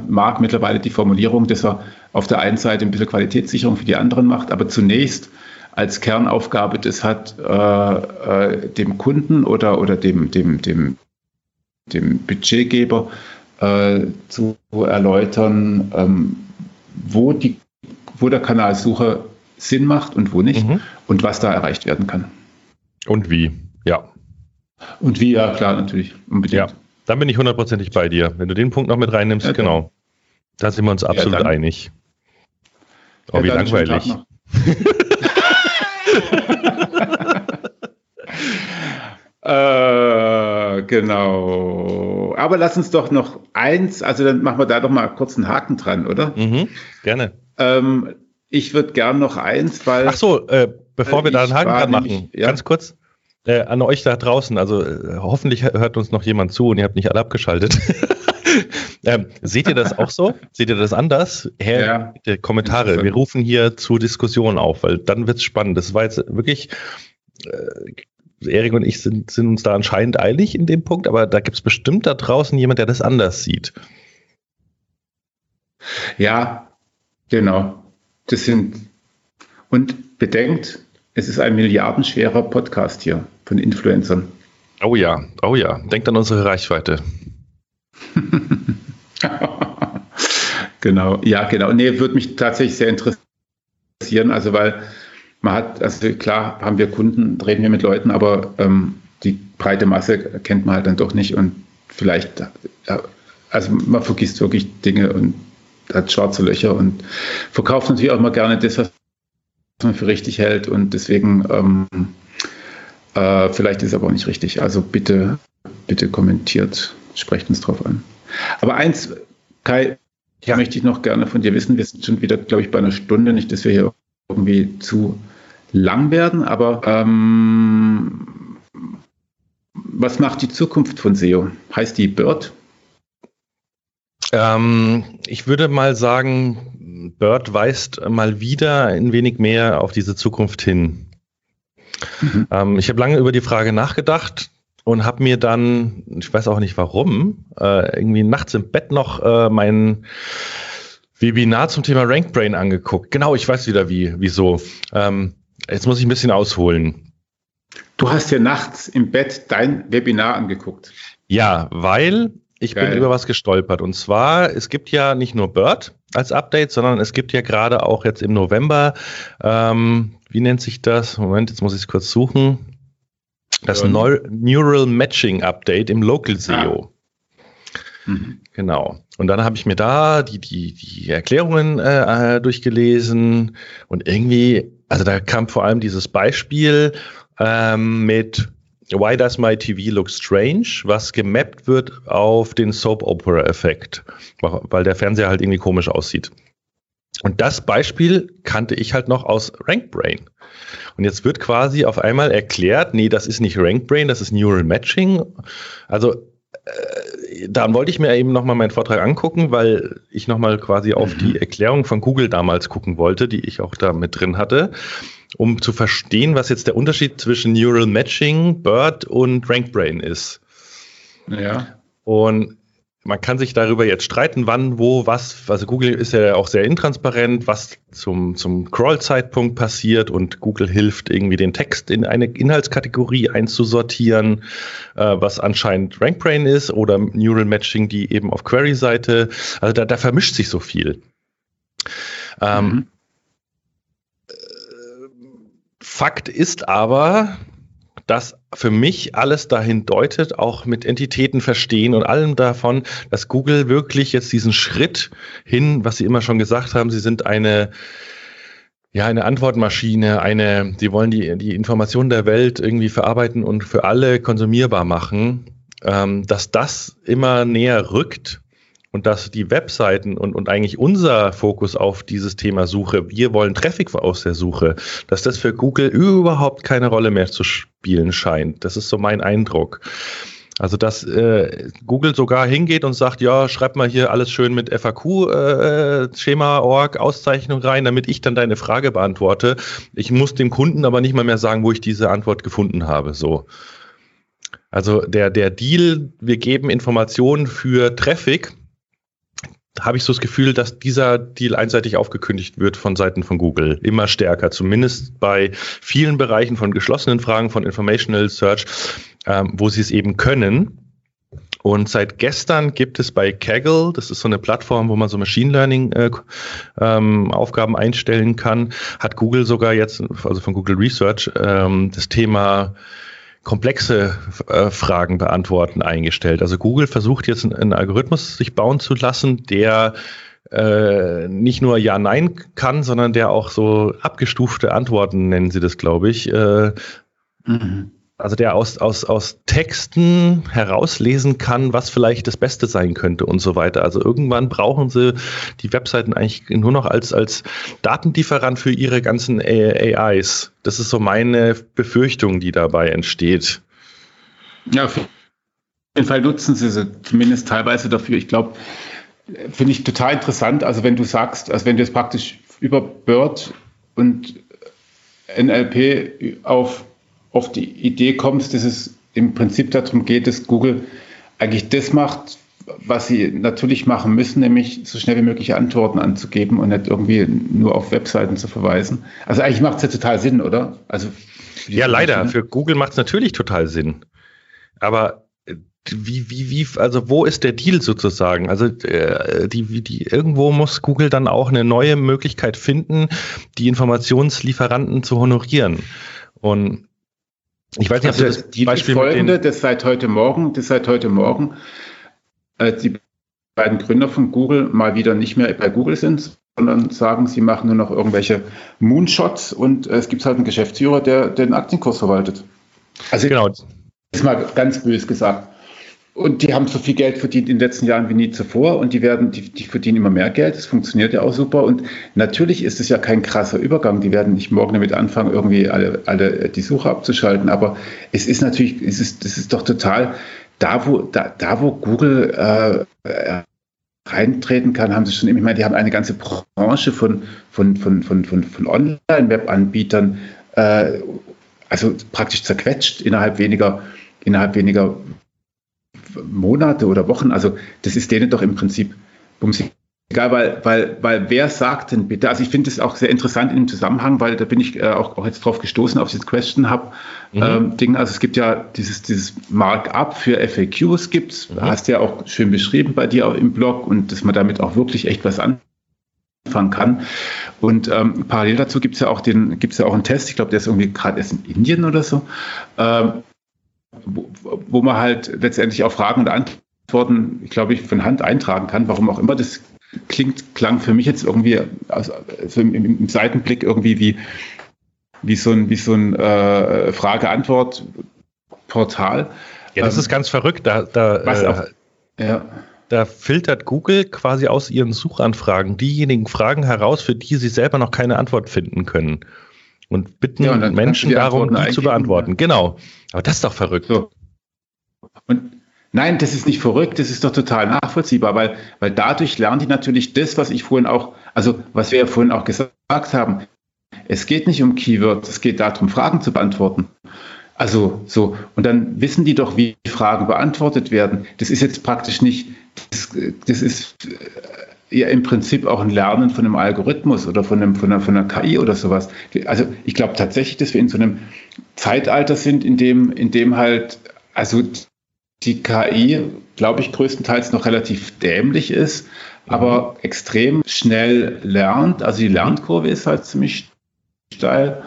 mag mittlerweile die Formulierung, dass er auf der einen Seite ein bisschen Qualitätssicherung für die anderen macht, aber zunächst als Kernaufgabe das hat, äh, äh, dem Kunden oder, oder dem, dem, dem, dem Budgetgeber äh, zu erläutern, ähm, wo, die, wo der Kanalsuche Sinn macht und wo nicht mhm. und was da erreicht werden kann. Und wie, ja. Und wie, ja, klar, natürlich. Unbedingt. Ja, dann bin ich hundertprozentig bei dir. Wenn du den Punkt noch mit reinnimmst, ja, genau. Da sind wir uns absolut ja, einig. Oh, ja, wie langweilig. äh, genau. Aber lass uns doch noch eins, also dann machen wir da doch mal kurz einen Haken dran, oder? Mhm, gerne. Ähm, ich würde gern noch eins, weil. Ach so, äh, bevor wir da einen Haken dran machen, nämlich, ja? ganz kurz. Äh, an euch da draußen, also äh, hoffentlich hört uns noch jemand zu und ihr habt nicht alle abgeschaltet. ähm, seht ihr das auch so? Seht ihr das anders? Her, ja. Kommentare. Wir rufen hier zur Diskussion auf, weil dann wird es spannend. Das war jetzt wirklich äh, Erik und ich sind, sind uns da anscheinend eilig in dem Punkt, aber da gibt es bestimmt da draußen jemand, der das anders sieht. Ja, genau. Das sind, und bedenkt, es ist ein milliardenschwerer Podcast hier von Influencern. Oh ja, oh ja. Denkt an unsere Reichweite. genau, ja, genau. Nee, würde mich tatsächlich sehr interessieren, also weil man hat, also klar haben wir Kunden, reden wir mit Leuten, aber ähm, die breite Masse kennt man halt dann doch nicht und vielleicht, also man vergisst wirklich Dinge und hat schwarze Löcher und verkauft natürlich auch mal gerne das, was man für richtig hält und deswegen ähm, äh, vielleicht ist es aber auch nicht richtig. Also bitte, bitte kommentiert, sprecht uns drauf an. Aber eins, Kai, ja. möchte ich noch gerne von dir wissen. Wir sind schon wieder, glaube ich, bei einer Stunde, nicht, dass wir hier irgendwie zu lang werden, aber ähm, was macht die Zukunft von SEO? Heißt die Bird? Ähm, ich würde mal sagen, Bird weist mal wieder ein wenig mehr auf diese Zukunft hin. Mhm. Ähm, ich habe lange über die Frage nachgedacht und habe mir dann, ich weiß auch nicht warum, äh, irgendwie nachts im Bett noch äh, mein Webinar zum Thema RankBrain angeguckt. Genau, ich weiß wieder wie, wieso. Ähm, jetzt muss ich ein bisschen ausholen. Du hast ja nachts im Bett dein Webinar angeguckt. Ja, weil ich Geil. bin über was gestolpert. Und zwar, es gibt ja nicht nur Bird als Update, sondern es gibt ja gerade auch jetzt im November, ähm, wie nennt sich das? Moment, jetzt muss ich es kurz suchen. Das ja. Neural Matching Update im Local SEO. Ah. Mhm. Genau. Und dann habe ich mir da die, die, die Erklärungen äh, durchgelesen und irgendwie, also da kam vor allem dieses Beispiel ähm, mit Why Does My TV Look Strange, was gemappt wird auf den Soap Opera Effekt, weil der Fernseher halt irgendwie komisch aussieht. Und das Beispiel kannte ich halt noch aus RankBrain. Und jetzt wird quasi auf einmal erklärt, nee, das ist nicht RankBrain, das ist Neural Matching. Also dann wollte ich mir eben nochmal meinen Vortrag angucken, weil ich nochmal quasi auf mhm. die Erklärung von Google damals gucken wollte, die ich auch da mit drin hatte, um zu verstehen, was jetzt der Unterschied zwischen Neural Matching, BERT und RankBrain ist. Ja. Und man kann sich darüber jetzt streiten, wann, wo, was. Also Google ist ja auch sehr intransparent, was zum, zum Crawl-Zeitpunkt passiert und Google hilft irgendwie den Text in eine Inhaltskategorie einzusortieren, äh, was anscheinend RankBrain ist oder Neural Matching, die eben auf Query-Seite. Also da, da vermischt sich so viel. Ähm, mhm. Fakt ist aber, dass für mich alles dahin deutet, auch mit Entitäten verstehen und allem davon, dass Google wirklich jetzt diesen Schritt hin, was Sie immer schon gesagt haben, Sie sind eine ja, eine Antwortmaschine, eine, sie wollen die, die Informationen der Welt irgendwie verarbeiten und für alle konsumierbar machen, ähm, dass das immer näher rückt und dass die Webseiten und, und eigentlich unser Fokus auf dieses Thema Suche, wir wollen Traffic aus der Suche, dass das für Google überhaupt keine Rolle mehr zu spielen scheint. Das ist so mein Eindruck. Also dass äh, Google sogar hingeht und sagt, ja, schreib mal hier alles schön mit FAQ-Schema-Org, äh, Auszeichnung rein, damit ich dann deine Frage beantworte. Ich muss dem Kunden aber nicht mal mehr sagen, wo ich diese Antwort gefunden habe. So. Also der, der Deal, wir geben Informationen für Traffic, habe ich so das Gefühl, dass dieser Deal einseitig aufgekündigt wird von Seiten von Google. Immer stärker, zumindest bei vielen Bereichen von geschlossenen Fragen, von Informational Search, ähm, wo sie es eben können. Und seit gestern gibt es bei Kaggle, das ist so eine Plattform, wo man so Machine Learning äh, ähm, Aufgaben einstellen kann, hat Google sogar jetzt, also von Google Research, ähm, das Thema komplexe äh, Fragen beantworten eingestellt. Also Google versucht jetzt einen Algorithmus sich bauen zu lassen, der äh, nicht nur Ja, Nein kann, sondern der auch so abgestufte Antworten, nennen sie das, glaube ich, äh, mhm also der aus, aus, aus Texten herauslesen kann, was vielleicht das Beste sein könnte und so weiter. Also irgendwann brauchen sie die Webseiten eigentlich nur noch als, als Datenlieferant für ihre ganzen AIs. Das ist so meine Befürchtung, die dabei entsteht. Ja, auf jeden Fall nutzen sie sie zumindest teilweise dafür. Ich glaube, finde ich total interessant. Also wenn du sagst, also wenn du jetzt praktisch über Bird und NLP auf auf die Idee kommst, dass es im Prinzip darum geht, dass Google eigentlich das macht, was sie natürlich machen müssen, nämlich so schnell wie möglich Antworten anzugeben und nicht irgendwie nur auf Webseiten zu verweisen. Also eigentlich macht es ja total Sinn, oder? Also ja, leider. Für Google macht es natürlich total Sinn. Aber äh, wie, wie, wie, also wo ist der Deal sozusagen? Also äh, die, die, irgendwo muss Google dann auch eine neue Möglichkeit finden, die Informationslieferanten zu honorieren. Und ich weiß nicht, also das, das Beispiel folgende, das seit heute Morgen, das seit heute Morgen, äh, die beiden Gründer von Google mal wieder nicht mehr bei Google sind, sondern sagen, sie machen nur noch irgendwelche Moonshots und äh, es gibt halt einen Geschäftsführer, der, der den Aktienkurs verwaltet. Also genau. ist mal ganz bös gesagt. Und die haben so viel Geld verdient in den letzten Jahren wie nie zuvor und die werden, die, die verdienen immer mehr Geld. Das funktioniert ja auch super. Und natürlich ist es ja kein krasser Übergang. Die werden nicht morgen damit anfangen, irgendwie alle, alle die Suche abzuschalten. Aber es ist natürlich, es ist, das ist doch total da, wo, da, da wo Google äh, reintreten kann, haben sie schon, ich meine, die haben eine ganze Branche von, von, von, von, von, von Online-Web-Anbietern, äh, also praktisch zerquetscht innerhalb weniger, innerhalb weniger Monate oder Wochen. Also das ist denen doch im Prinzip egal, weil, weil, weil wer sagt denn bitte, also ich finde es auch sehr interessant in dem Zusammenhang, weil da bin ich äh, auch, auch jetzt drauf gestoßen, auf dieses Question Hub mhm. ähm, Ding. Also es gibt ja dieses, dieses Markup für FAQs gibt's, mhm. hast ja auch schön beschrieben bei dir im Blog und dass man damit auch wirklich echt was anfangen kann. Und ähm, parallel dazu gibt es ja auch den, gibt's ja auch einen Test, ich glaube, der ist irgendwie gerade erst in Indien oder so. Ähm, wo, wo man halt letztendlich auch Fragen und Antworten, ich glaube, ich von Hand eintragen kann, warum auch immer. Das klingt, klang für mich jetzt irgendwie also, also im, im, Seitenblick irgendwie wie, wie so ein, wie so ein äh, Frage-Antwort-Portal. Ja, das ähm, ist ganz verrückt. Da, da, was auch, äh, ja. da filtert Google quasi aus ihren Suchanfragen diejenigen Fragen heraus, für die sie selber noch keine Antwort finden können und bitten ja, und Menschen darum, die zu beantworten. Genau. Aber das ist doch verrückt. So. Und nein, das ist nicht verrückt, das ist doch total nachvollziehbar, weil, weil dadurch lernen die natürlich das, was ich vorhin auch, also was wir ja vorhin auch gesagt haben. Es geht nicht um Keywords, es geht darum, Fragen zu beantworten. Also so, und dann wissen die doch, wie Fragen beantwortet werden. Das ist jetzt praktisch nicht, das, das ist ja im Prinzip auch ein Lernen von einem Algorithmus oder von, einem, von, einer, von einer KI oder sowas. Also ich glaube tatsächlich, dass wir in so einem Zeitalter sind, in dem, in dem halt, also die KI, glaube ich, größtenteils noch relativ dämlich ist, aber extrem schnell lernt. Also die Lernkurve ist halt ziemlich steil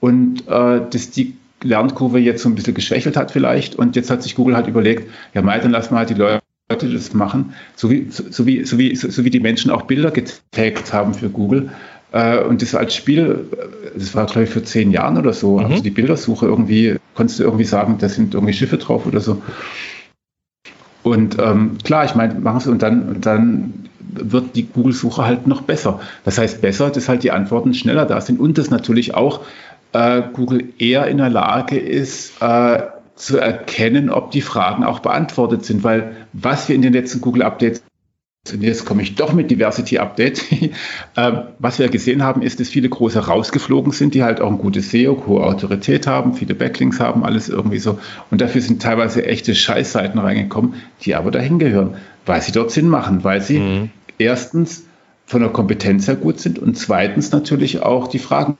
und äh, dass die Lernkurve jetzt so ein bisschen geschwächelt hat vielleicht und jetzt hat sich Google halt überlegt, ja, mal, dann lassen wir halt die Leute Leute das machen, so wie, so, wie, so, wie, so wie die Menschen auch Bilder getaggt haben für Google. Äh, und das als Spiel, das war glaube ich vor zehn Jahren oder so, mhm. also die Bildersuche irgendwie, konntest du irgendwie sagen, da sind irgendwie Schiffe drauf oder so. Und ähm, klar, ich meine, machen sie und dann, und dann wird die Google-Suche halt noch besser. Das heißt besser, dass halt die Antworten schneller da sind und dass natürlich auch äh, Google eher in der Lage ist, äh, zu erkennen, ob die Fragen auch beantwortet sind, weil was wir in den letzten Google Updates und jetzt komme ich doch mit Diversity Update. Ähm, was wir gesehen haben, ist, dass viele große rausgeflogen sind, die halt auch ein gutes SEO, hohe Autorität haben, viele Backlinks haben, alles irgendwie so. Und dafür sind teilweise echte Scheißseiten reingekommen, die aber dahin gehören, weil sie dort Sinn machen, weil sie mhm. erstens von der Kompetenz her gut sind und zweitens natürlich auch die Fragen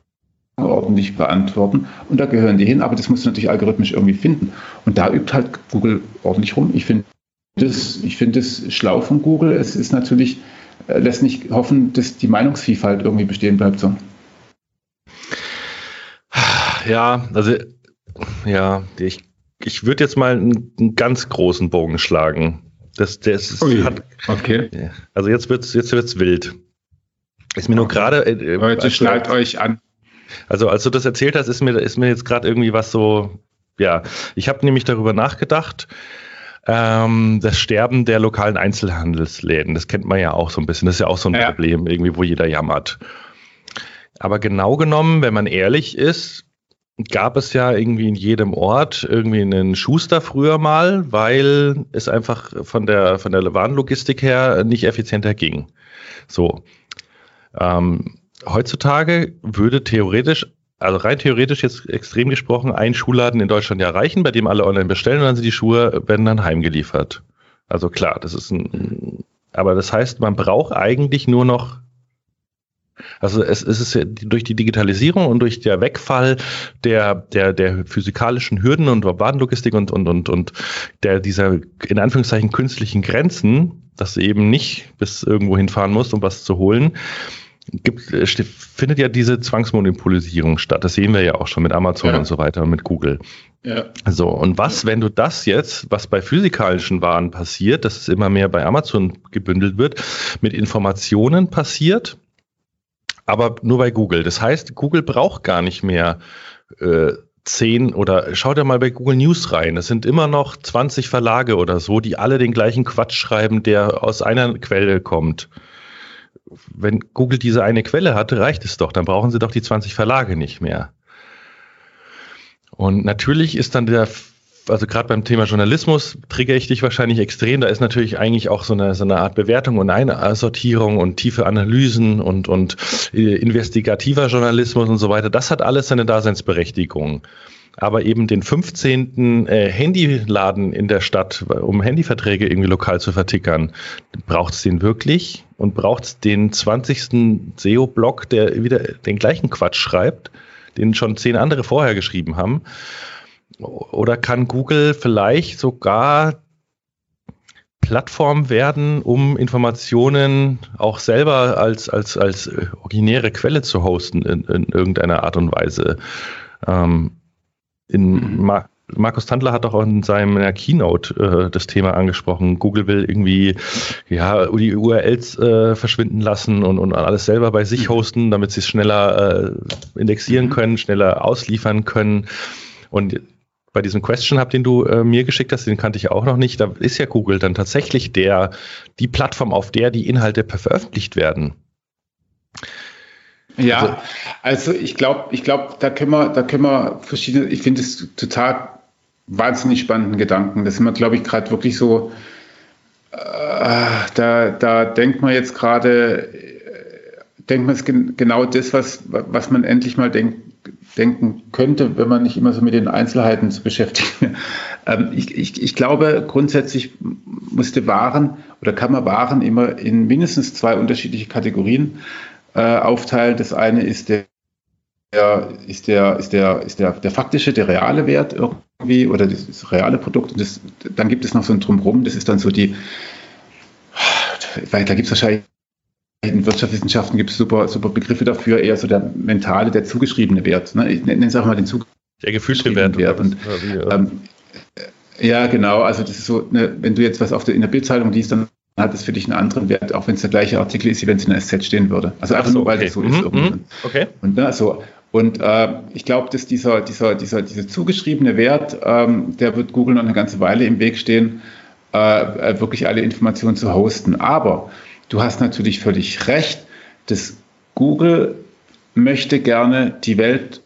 ordentlich beantworten. Und da gehören die hin, aber das musst du natürlich algorithmisch irgendwie finden. Und da übt halt Google ordentlich rum. Ich finde das, ich finde das schlau von Google. Es ist natürlich, äh, lässt nicht hoffen, dass die Meinungsvielfalt irgendwie bestehen bleibt so. Ja, also ja, ich, ich würde jetzt mal einen, einen, ganz großen Bogen schlagen. Das, das Ui, hat, okay. Also jetzt wird's, jetzt wird's wild. Ist mir nur gerade. Äh, Leute, schnallt euch an. Also als du das erzählt hast, ist mir, ist mir jetzt gerade irgendwie was so, ja, ich habe nämlich darüber nachgedacht, ähm, das Sterben der lokalen Einzelhandelsläden, das kennt man ja auch so ein bisschen, das ist ja auch so ein ja. Problem, irgendwie, wo jeder jammert. Aber genau genommen, wenn man ehrlich ist, gab es ja irgendwie in jedem Ort irgendwie einen Schuster früher mal, weil es einfach von der, von der Warenlogistik her nicht effizienter ging. So. Ähm, heutzutage würde theoretisch, also rein theoretisch jetzt extrem gesprochen, ein Schuhladen in Deutschland ja reichen, bei dem alle online bestellen und dann sind die Schuhe, werden dann heimgeliefert. Also klar, das ist ein, aber das heißt, man braucht eigentlich nur noch also es, es ist ja durch die Digitalisierung und durch der Wegfall der, der, der physikalischen Hürden und Warenlogistik und, und, und, und der, dieser in Anführungszeichen künstlichen Grenzen, dass du eben nicht bis irgendwo hinfahren musst, um was zu holen, gibt, äh, findet ja diese Zwangsmonopolisierung statt. Das sehen wir ja auch schon mit Amazon ja. und so weiter und mit Google. Ja. So, und was, wenn du das jetzt, was bei physikalischen Waren passiert, dass es immer mehr bei Amazon gebündelt wird, mit Informationen passiert, aber nur bei Google. Das heißt, Google braucht gar nicht mehr äh, zehn oder schau dir mal bei Google News rein. Es sind immer noch 20 Verlage oder so, die alle den gleichen Quatsch schreiben, der aus einer Quelle kommt wenn Google diese eine Quelle hatte, reicht es doch. Dann brauchen sie doch die 20 Verlage nicht mehr. Und natürlich ist dann der also gerade beim Thema Journalismus triggere ich dich wahrscheinlich extrem. Da ist natürlich eigentlich auch so eine, so eine Art Bewertung und Einsortierung und tiefe Analysen und, und äh, investigativer Journalismus und so weiter. Das hat alles seine Daseinsberechtigung. Aber eben den 15. Äh, Handyladen in der Stadt, um Handyverträge irgendwie lokal zu vertickern, braucht es den wirklich? Und braucht es den 20. SEO-Blog, der wieder den gleichen Quatsch schreibt, den schon zehn andere vorher geschrieben haben? Oder kann Google vielleicht sogar Plattform werden, um Informationen auch selber als, als, als originäre Quelle zu hosten in, in irgendeiner Art und Weise? Ähm, in mhm. Mar Markus Tandler hat auch in seiner Keynote äh, das Thema angesprochen. Google will irgendwie ja die URLs äh, verschwinden lassen und, und alles selber bei sich mhm. hosten, damit sie es schneller äh, indexieren mhm. können, schneller ausliefern können. Und bei diesem Question Hub, den du äh, mir geschickt hast, den kannte ich auch noch nicht, da ist ja Google dann tatsächlich der, die Plattform, auf der die Inhalte veröffentlicht werden. Ja, also, also ich glaube, ich glaube, da können wir, da können wir verschiedene, ich finde es total wahnsinnig spannenden Gedanken. Das sind wir, glaube ich, gerade wirklich so, äh, da, da denkt man jetzt gerade, äh, denkt man es gen genau das, was, was man endlich mal denkt, denken könnte, wenn man nicht immer so mit den Einzelheiten zu beschäftigen. ähm, ich, ich, ich glaube, grundsätzlich musste Waren oder kann man Waren immer in mindestens zwei unterschiedliche Kategorien äh, aufteilen. Das eine ist der ist der, ist der, ist der, der faktische, der reale Wert irgendwie oder das, das reale Produkt. Und das, dann gibt es noch so ein Drumherum, das ist dann so die, weil da gibt es wahrscheinlich in Wirtschaftswissenschaften gibt es super, super Begriffe dafür, eher so der mentale, der zugeschriebene Wert. Ne? Ich nenne es auch mal den zugeschriebenen der gefühlsgeschriebene Wert. Und, ähm, ja, genau. Also das ist so, ne, wenn du jetzt was auf der, in der Bildzeitung liest, dann hat es für dich einen anderen Wert, auch wenn es der gleiche Artikel ist, wie wenn es in der SZ stehen würde. Also einfach so, nur, weil okay. das so mhm, ist. Mhm. Okay. Und, ne, so. und äh, ich glaube, dass dieser, dieser, dieser, dieser zugeschriebene Wert, ähm, der wird Google noch eine ganze Weile im Weg stehen, äh, wirklich alle Informationen zu hosten. Aber Du hast natürlich völlig recht, dass Google möchte gerne die Welt,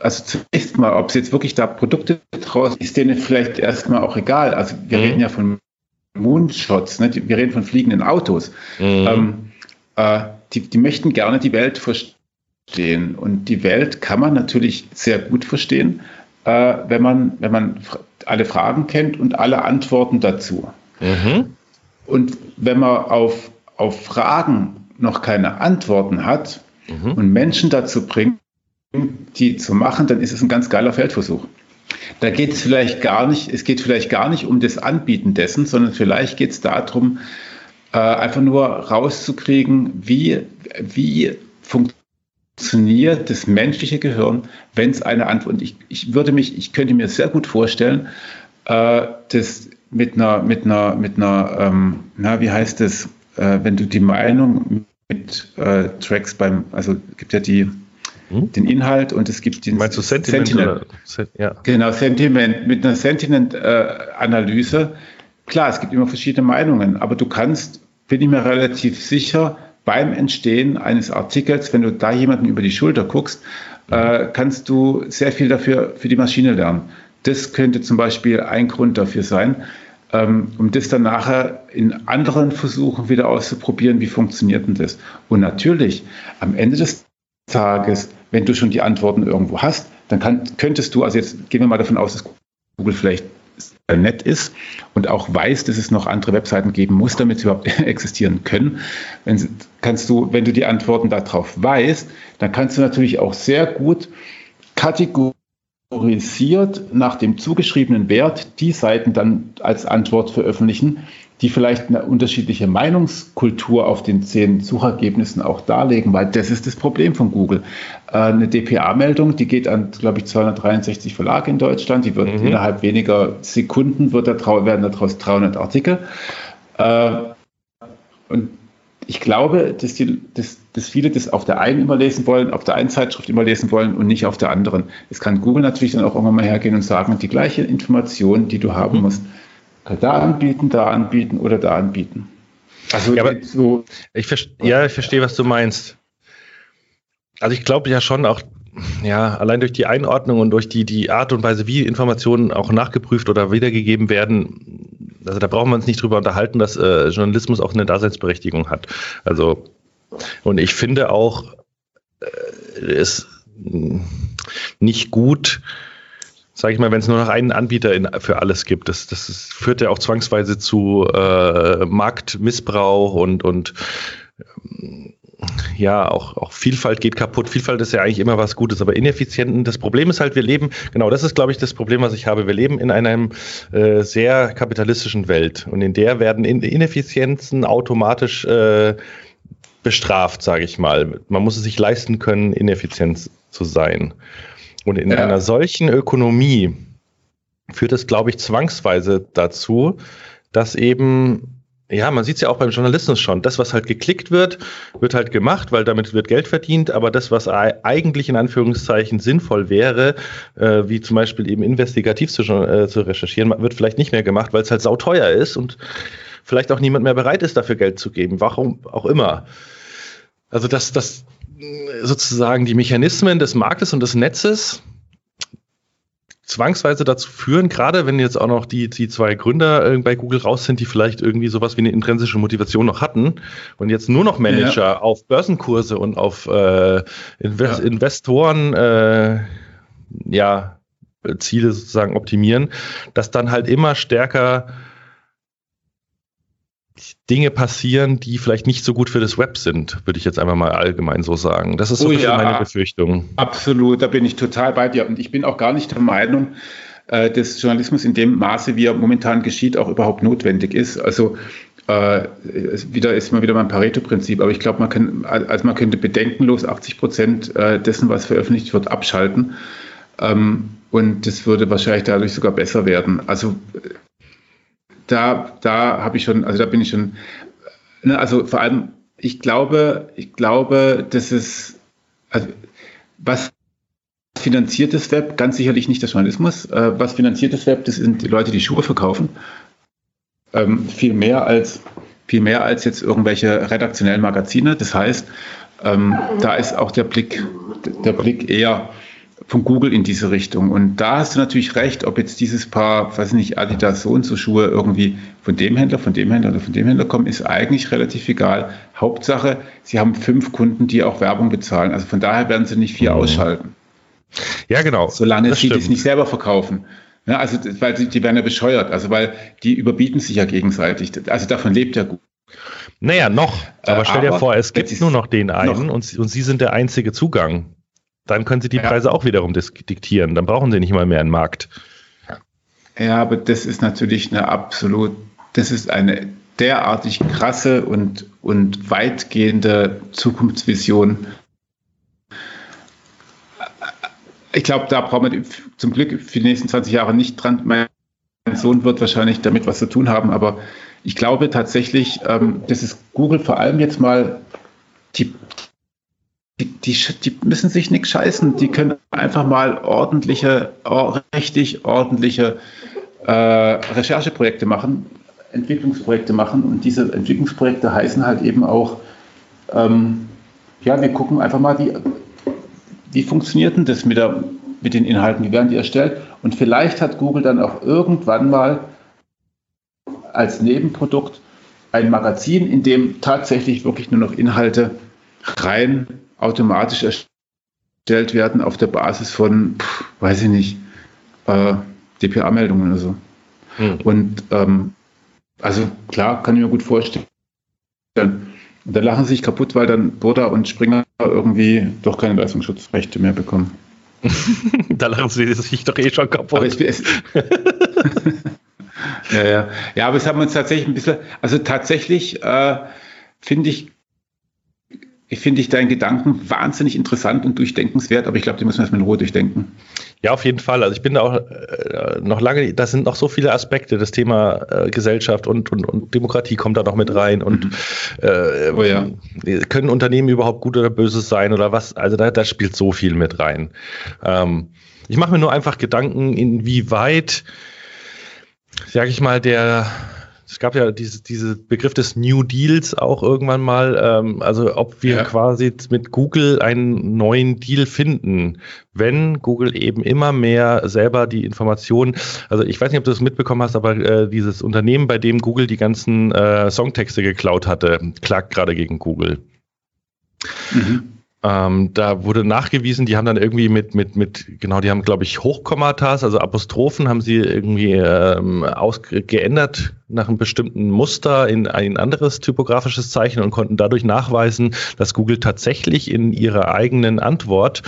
also zunächst mal, ob es jetzt wirklich da Produkte draus ist, denen vielleicht erstmal auch egal. Also wir mhm. reden ja von Moonshots, ne? wir reden von fliegenden Autos. Mhm. Ähm, äh, die, die möchten gerne die Welt verstehen. Und die Welt kann man natürlich sehr gut verstehen, äh, wenn, man, wenn man alle Fragen kennt und alle Antworten dazu. Mhm. Und wenn man auf, auf Fragen noch keine Antworten hat mhm. und Menschen dazu bringt, die zu machen, dann ist es ein ganz geiler Feldversuch. Da geht es vielleicht gar nicht, es geht vielleicht gar nicht um das Anbieten dessen, sondern vielleicht geht es darum, äh, einfach nur rauszukriegen, wie, wie funktioniert das menschliche Gehirn, wenn es eine Antwort. Ich, ich würde mich, ich könnte mir sehr gut vorstellen, äh, dass mit einer, mit einer, mit einer, ähm, na, wie heißt es, äh, wenn du die Meinung mit äh, Tracks beim, also gibt ja die, hm? den Inhalt und es gibt den Meinst du Sentiment? Sentiment. Oder, ja. Genau, Sentiment. Mit einer Sentiment-Analyse, äh, klar, es gibt immer verschiedene Meinungen, aber du kannst, bin ich mir relativ sicher, beim Entstehen eines Artikels, wenn du da jemanden über die Schulter guckst, äh, kannst du sehr viel dafür für die Maschine lernen. Das könnte zum Beispiel ein Grund dafür sein, ähm, um das dann nachher in anderen Versuchen wieder auszuprobieren, wie funktioniert denn das. Und natürlich, am Ende des Tages, wenn du schon die Antworten irgendwo hast, dann kann, könntest du, also jetzt gehen wir mal davon aus, dass Google vielleicht nett ist und auch weiß, dass es noch andere Webseiten geben muss, damit sie überhaupt existieren können. Wenn, kannst du, wenn du die Antworten darauf weißt, dann kannst du natürlich auch sehr gut kategorisiert nach dem zugeschriebenen Wert die Seiten dann als Antwort veröffentlichen, die vielleicht eine unterschiedliche Meinungskultur auf den zehn Suchergebnissen auch darlegen, weil das ist das Problem von Google. Äh, eine DPA-Meldung, die geht an, glaube ich, 263 Verlage in Deutschland, die wird mhm. innerhalb weniger Sekunden wird da, werden daraus 300 Artikel. Äh, und ich glaube, dass, die, dass, dass viele das auf der einen immer lesen wollen, auf der einen Zeitschrift immer lesen wollen und nicht auf der anderen. Es kann Google natürlich dann auch irgendwann mal hergehen und sagen, die gleiche Information, die du haben mhm. musst, da anbieten, da anbieten oder da anbieten. Also ja, so. Ich ja, ich verstehe, was du meinst. Also ich glaube ja schon auch, ja, allein durch die Einordnung und durch die, die Art und Weise, wie Informationen auch nachgeprüft oder wiedergegeben werden, also da brauchen wir uns nicht drüber unterhalten, dass äh, Journalismus auch eine Daseinsberechtigung hat. Also, und ich finde auch, äh, es nicht gut, sage ich mal, wenn es nur noch einen Anbieter in, für alles gibt. Das, das ist, führt ja auch zwangsweise zu äh, Marktmissbrauch und, und ähm, ja, auch, auch Vielfalt geht kaputt. Vielfalt ist ja eigentlich immer was Gutes, aber Ineffizienten. Das Problem ist halt, wir leben, genau das ist, glaube ich, das Problem, was ich habe. Wir leben in einer äh, sehr kapitalistischen Welt und in der werden Ineffizienzen automatisch äh, bestraft, sage ich mal. Man muss es sich leisten können, ineffizient zu sein. Und in ja. einer solchen Ökonomie führt es, glaube ich, zwangsweise dazu, dass eben ja, man sieht es ja auch beim Journalismus schon. Das, was halt geklickt wird, wird halt gemacht, weil damit wird Geld verdient. Aber das, was eigentlich in Anführungszeichen sinnvoll wäre, äh, wie zum Beispiel eben investigativ zu, äh, zu recherchieren, wird vielleicht nicht mehr gemacht, weil es halt sauteuer ist und vielleicht auch niemand mehr bereit ist, dafür Geld zu geben. Warum auch immer. Also, dass das sozusagen die Mechanismen des Marktes und des Netzes zwangsweise dazu führen, gerade wenn jetzt auch noch die, die zwei Gründer äh, bei Google raus sind, die vielleicht irgendwie sowas wie eine intrinsische Motivation noch hatten und jetzt nur noch Manager ja. auf Börsenkurse und auf äh, Invest ja. Investoren äh, ja, Ziele sozusagen optimieren, dass dann halt immer stärker Dinge passieren, die vielleicht nicht so gut für das Web sind, würde ich jetzt einfach mal allgemein so sagen. Das ist so oh, ja, meine Befürchtung. Absolut, da bin ich total bei dir. Und ich bin auch gar nicht der Meinung, äh, dass Journalismus in dem Maße, wie er momentan geschieht, auch überhaupt notwendig ist. Also äh, wieder ist mal wieder mein Pareto-Prinzip, aber ich glaube, man kann, also man könnte bedenkenlos 80 Prozent äh, dessen, was veröffentlicht wird, abschalten. Ähm, und das würde wahrscheinlich dadurch sogar besser werden. Also da, da habe ich schon, also da bin ich schon, ne, also vor allem, ich glaube, ich glaube, dass es, also was finanziert das Web? Ganz sicherlich nicht der Journalismus. Äh, was finanziert das Web? Das sind die Leute, die Schuhe verkaufen. Ähm, viel mehr als viel mehr als jetzt irgendwelche redaktionellen Magazine. Das heißt, ähm, da ist auch der Blick, der Blick eher von Google in diese Richtung. Und da hast du natürlich recht, ob jetzt dieses Paar, weiß nicht, Adidas so und so Schuhe irgendwie von dem Händler, von dem Händler oder von dem Händler kommen, ist eigentlich relativ egal. Hauptsache, sie haben fünf Kunden, die auch Werbung bezahlen. Also von daher werden sie nicht vier mhm. ausschalten. Ja, genau. Solange sie das nicht selber verkaufen. Ja, also, weil die, die werden ja bescheuert, also weil die überbieten sich ja gegenseitig. Also davon lebt ja gut. Naja, noch. Aber äh, stell dir aber vor, es gibt nur noch den einen und, und Sie sind der einzige Zugang dann können sie die ja. Preise auch wiederum diktieren. Dann brauchen sie nicht mal mehr einen Markt. Ja, aber das ist natürlich eine absolut, das ist eine derartig krasse und, und weitgehende Zukunftsvision. Ich glaube, da brauchen wir zum Glück für die nächsten 20 Jahre nicht dran. Mein Sohn wird wahrscheinlich damit was zu tun haben, aber ich glaube tatsächlich, ähm, dass es Google vor allem jetzt mal die, die, die, müssen sich nichts scheißen. Die können einfach mal ordentliche, richtig ordentliche äh, Rechercheprojekte machen, Entwicklungsprojekte machen. Und diese Entwicklungsprojekte heißen halt eben auch, ähm, ja, wir gucken einfach mal, wie, wie funktioniert denn das mit, der, mit den Inhalten, wie werden die erstellt? Und vielleicht hat Google dann auch irgendwann mal als Nebenprodukt ein Magazin, in dem tatsächlich wirklich nur noch Inhalte rein automatisch erstellt werden auf der Basis von, pff, weiß ich nicht, äh, DPA-Meldungen oder so. Hm. Und ähm, also klar, kann ich mir gut vorstellen. Und dann lachen sie sich kaputt, weil dann Burda und Springer irgendwie doch keine Leistungsschutzrechte mehr bekommen. da lachen sie sich doch eh schon kaputt. Aber es, es ja, ja. ja, aber es haben uns tatsächlich ein bisschen, also tatsächlich äh, finde ich, ich finde ich deinen Gedanken wahnsinnig interessant und durchdenkenswert, aber ich glaube, die müssen wir erstmal in Ruhe durchdenken. Ja, auf jeden Fall. Also ich bin da auch äh, noch lange, da sind noch so viele Aspekte, das Thema äh, Gesellschaft und, und, und Demokratie kommt da noch mit rein und mhm. äh, oh ja. können Unternehmen überhaupt gut oder böses sein oder was? Also da, da spielt so viel mit rein. Ähm, ich mache mir nur einfach Gedanken, inwieweit, sage ich mal, der Es gab ja diese, diese Begriff des New Deals auch irgendwann mal, ähm, also ob wir ja. quasi mit Google einen neuen Deal finden, wenn Google eben immer mehr selber die Informationen, also ich weiß nicht, ob du das mitbekommen hast, aber äh, dieses Unternehmen, bei dem Google die ganzen äh, Songtexte geklaut hatte, klagt gerade gegen Google. Mhm. Ähm, da wurde nachgewiesen, die haben dann irgendwie mit, mit, mit, genau, die haben, glaube ich, Hochkommatas, also Apostrophen, haben sie irgendwie ähm, ausgeändert nach einem bestimmten Muster in ein anderes typografisches Zeichen und konnten dadurch nachweisen, dass Google tatsächlich in ihrer eigenen Antwort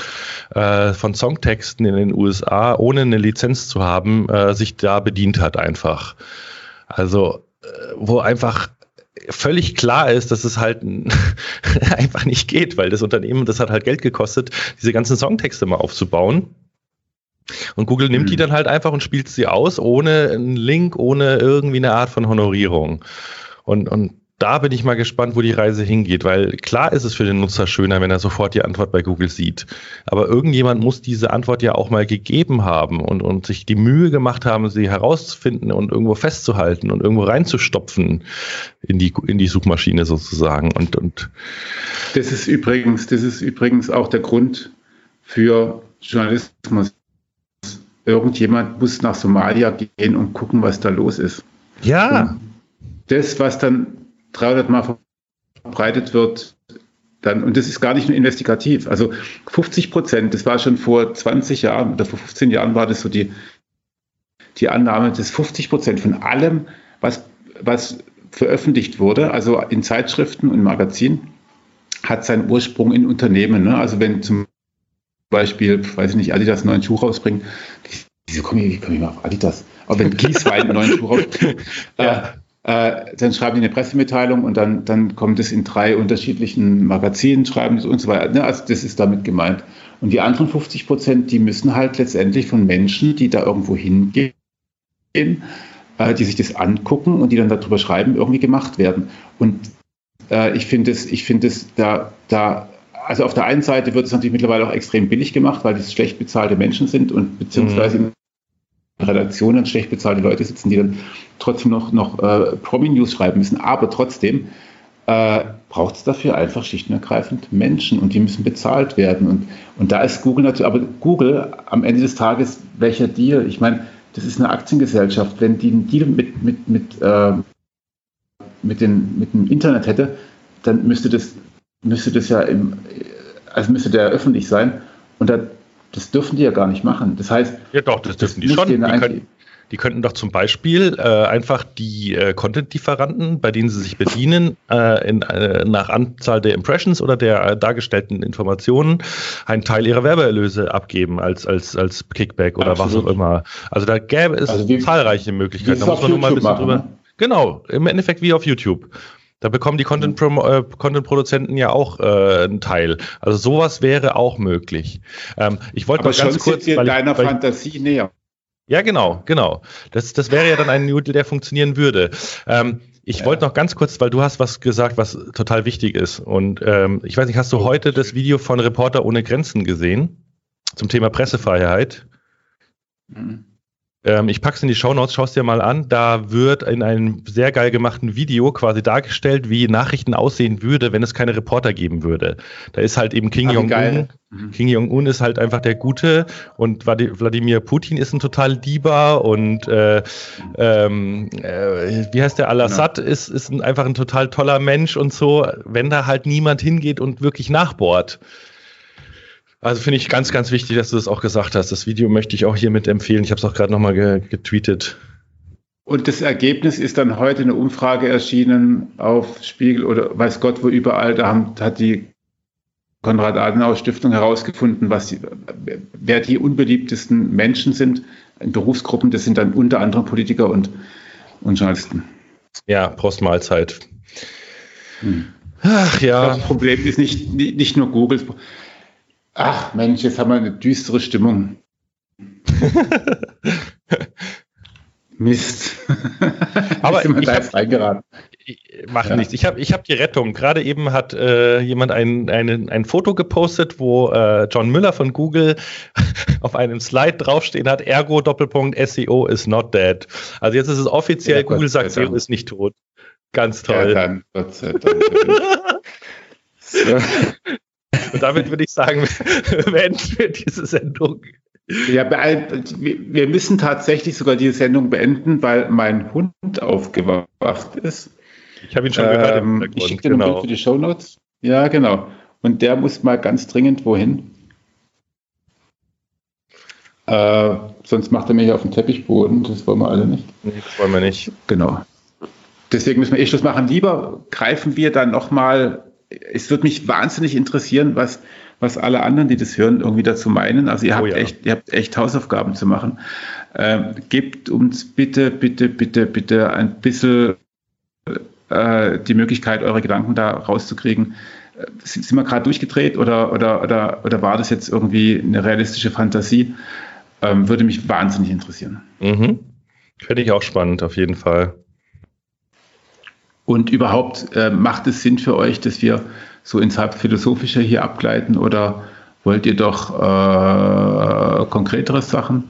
äh, von Songtexten in den USA, ohne eine Lizenz zu haben, äh, sich da bedient hat einfach. Also, äh, wo einfach völlig klar ist, dass es halt einfach nicht geht, weil das Unternehmen, das hat halt Geld gekostet, diese ganzen Songtexte mal aufzubauen. Und Google nimmt mhm. die dann halt einfach und spielt sie aus, ohne einen Link, ohne irgendwie eine Art von Honorierung. Und, und da bin ich mal gespannt, wo die Reise hingeht, weil klar ist es für den Nutzer schöner, wenn er sofort die Antwort bei Google sieht. Aber irgendjemand muss diese Antwort ja auch mal gegeben haben und, und sich die Mühe gemacht haben, sie herauszufinden und irgendwo festzuhalten und irgendwo reinzustopfen in die, in die Suchmaschine sozusagen. Und, und das ist übrigens, das ist übrigens auch der Grund für Journalismus. Irgendjemand muss nach Somalia gehen und gucken, was da los ist. Ja. Und das, was dann 300 Mal verbreitet wird, dann, und das ist gar nicht nur investigativ. Also 50 Prozent, das war schon vor 20 Jahren oder vor 15 Jahren war das so die, die Annahme, dass 50 Prozent von allem, was, was veröffentlicht wurde, also in Zeitschriften und Magazinen, hat seinen Ursprung in Unternehmen. Ne? Also wenn zum Beispiel, weiß ich nicht, Adidas einen neuen Schuh rausbringt, wieso komme ich, komm ich mal auf Adidas? Aber wenn Kieswein einen neuen Schuh rausbringt, ja. äh, äh, dann schreiben die eine Pressemitteilung und dann, dann kommt es in drei unterschiedlichen Magazinen, schreiben es und so weiter. Ne? Also das ist damit gemeint. Und die anderen 50 Prozent, die müssen halt letztendlich von Menschen, die da irgendwo hingehen, äh, die sich das angucken und die dann darüber schreiben, irgendwie gemacht werden. Und äh, ich finde es, ich finde es da, da, also auf der einen Seite wird es natürlich mittlerweile auch extrem billig gemacht, weil es schlecht bezahlte Menschen sind und beziehungsweise mhm. Redaktionen schlecht bezahlte Leute sitzen, die dann trotzdem noch, noch äh, Promi-News schreiben müssen. Aber trotzdem äh, braucht es dafür einfach schlicht und ergreifend Menschen und die müssen bezahlt werden. Und, und da ist Google natürlich, aber Google am Ende des Tages, welcher Deal? Ich meine, das ist eine Aktiengesellschaft. Wenn die einen Deal mit, mit, mit, äh, mit, den, mit dem Internet hätte, dann müsste das, müsste das ja im, also müsste der öffentlich sein. Und da das dürfen die ja gar nicht machen. Das heißt. Ja, doch, das dürfen die schon. Die können, die könnten doch zum Beispiel äh, einfach die äh, Content-Lieferanten, bei denen sie sich bedienen, äh, in, äh, nach Anzahl der Impressions oder der äh, dargestellten Informationen einen Teil ihrer Werbeerlöse abgeben als, als, als Kickback oder Absolut. was auch immer. Also da gäbe es also wie, zahlreiche Möglichkeiten. Da muss man nur mal ein bisschen machen, drüber. Ne? Genau, im Endeffekt wie auf YouTube. Da bekommen die Content-Produzenten äh, ja auch äh, einen Teil. Also sowas wäre auch möglich. Ähm, ich wollte mal ganz kurz. Dir deiner weil, Fantasie näher. Ja, genau, genau. Das, das wäre ja dann ein Nudel, der funktionieren würde. Ähm, ich ja. wollte noch ganz kurz, weil du hast was gesagt, was total wichtig ist. Und ähm, ich weiß nicht, hast du heute das Video von Reporter ohne Grenzen gesehen zum Thema Pressefreiheit? Mhm. Ähm, ich pack's in die Show Notes, schau's dir mal an. Da wird in einem sehr geil gemachten Video quasi dargestellt, wie Nachrichten aussehen würde, wenn es keine Reporter geben würde. Da ist halt eben Kim Jong-un. Mhm. Kim Jong-un ist halt einfach der Gute und Wladimir Putin ist ein total Dieber und äh, ähm, äh, wie heißt der Al-Assad ja. ist, ist einfach ein total toller Mensch und so, wenn da halt niemand hingeht und wirklich nachbohrt. Also finde ich ganz, ganz wichtig, dass du das auch gesagt hast. Das Video möchte ich auch hiermit empfehlen. Ich habe es auch gerade nochmal ge getweetet. Und das Ergebnis ist dann heute eine Umfrage erschienen auf Spiegel oder weiß Gott wo überall. Da haben, hat die Konrad-Adenauer-Stiftung herausgefunden, was die, wer die unbeliebtesten Menschen sind in Berufsgruppen. Das sind dann unter anderem Politiker und, und Journalisten. Ja, Postmahlzeit. Hm. Ach ja. Das Problem ist nicht, nicht nur Google. Ach Mensch, jetzt haben wir eine düstere Stimmung. Mist. Aber ich, Macht ja. nichts. Ich habe ich hab die Rettung. Gerade eben hat äh, jemand ein, ein, ein Foto gepostet, wo äh, John Müller von Google auf einem Slide draufstehen hat, ergo Doppelpunkt SEO is not dead. Also jetzt ist es offiziell, ja, Google sagt, SEO ist nicht tot. Ganz toll. Ja, dann, Gott sei Dank. so. Und damit würde ich sagen, beenden wir diese Sendung. Ja, wir müssen tatsächlich sogar diese Sendung beenden, weil mein Hund aufgewacht ist. Ich habe ihn schon gehört. Ähm, ich schicke dir genau. ein Bild für die Show Notes. Ja, genau. Und der muss mal ganz dringend wohin. Äh, sonst macht er mich auf den Teppichboden. Das wollen wir alle nicht. Nee, das wollen wir nicht. Genau. Deswegen müssen wir eh Schluss machen. Lieber greifen wir dann nochmal. Es würde mich wahnsinnig interessieren, was, was alle anderen, die das hören, irgendwie dazu meinen. Also ihr oh habt, ja. echt, ihr habt echt Hausaufgaben zu machen. Ähm, gebt uns bitte, bitte, bitte, bitte ein bisschen äh, die Möglichkeit, eure Gedanken da rauszukriegen. Äh, sind wir gerade durchgedreht oder, oder, oder, oder war das jetzt irgendwie eine realistische Fantasie? Ähm, würde mich wahnsinnig interessieren. Mhm. Finde ich auch spannend, auf jeden Fall. Und überhaupt, äh, macht es Sinn für euch, dass wir so ins Halbphilosophische hier abgleiten oder wollt ihr doch äh, konkretere Sachen?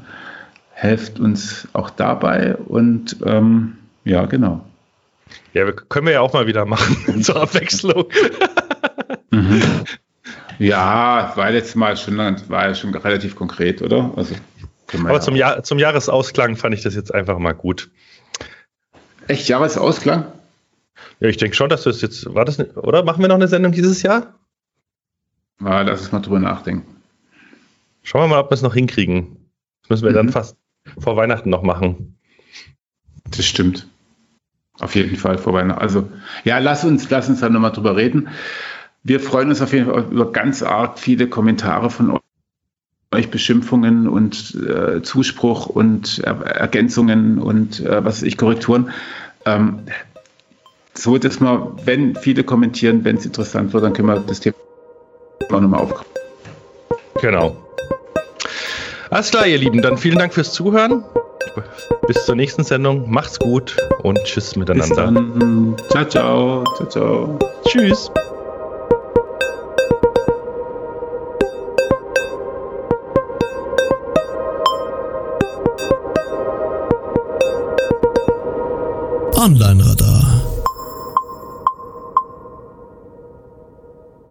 Helft uns auch dabei und ähm, ja, genau. Ja, können wir ja auch mal wieder machen zur Abwechslung. mhm. Ja, war letztes Mal schon, war ja schon relativ konkret, oder? Also, Aber ja zum, Jahr, zum Jahresausklang fand ich das jetzt einfach mal gut. Echt Jahresausklang? Ja, ich denke schon, dass das jetzt, war das, nicht, oder? Machen wir noch eine Sendung dieses Jahr? Ja, lass uns mal drüber nachdenken. Schauen wir mal, ob wir es noch hinkriegen. Das müssen wir mhm. dann fast vor Weihnachten noch machen. Das stimmt. Auf jeden Fall vor Weihnachten. Also, ja, lass uns, lass uns dann nochmal drüber reden. Wir freuen uns auf jeden Fall über ganz arg viele Kommentare von euch, Beschimpfungen und äh, Zuspruch und er Ergänzungen und äh, was weiß ich, Korrekturen. Ähm, so, dass wir, wenn viele kommentieren, wenn es interessant wird, dann können wir das Thema nochmal aufgreifen. Genau. Alles klar, ihr Lieben, dann vielen Dank fürs Zuhören. Bis zur nächsten Sendung. Macht's gut und tschüss miteinander. Ciao, ciao. Ciao, ciao. Tschüss. Online-Radar.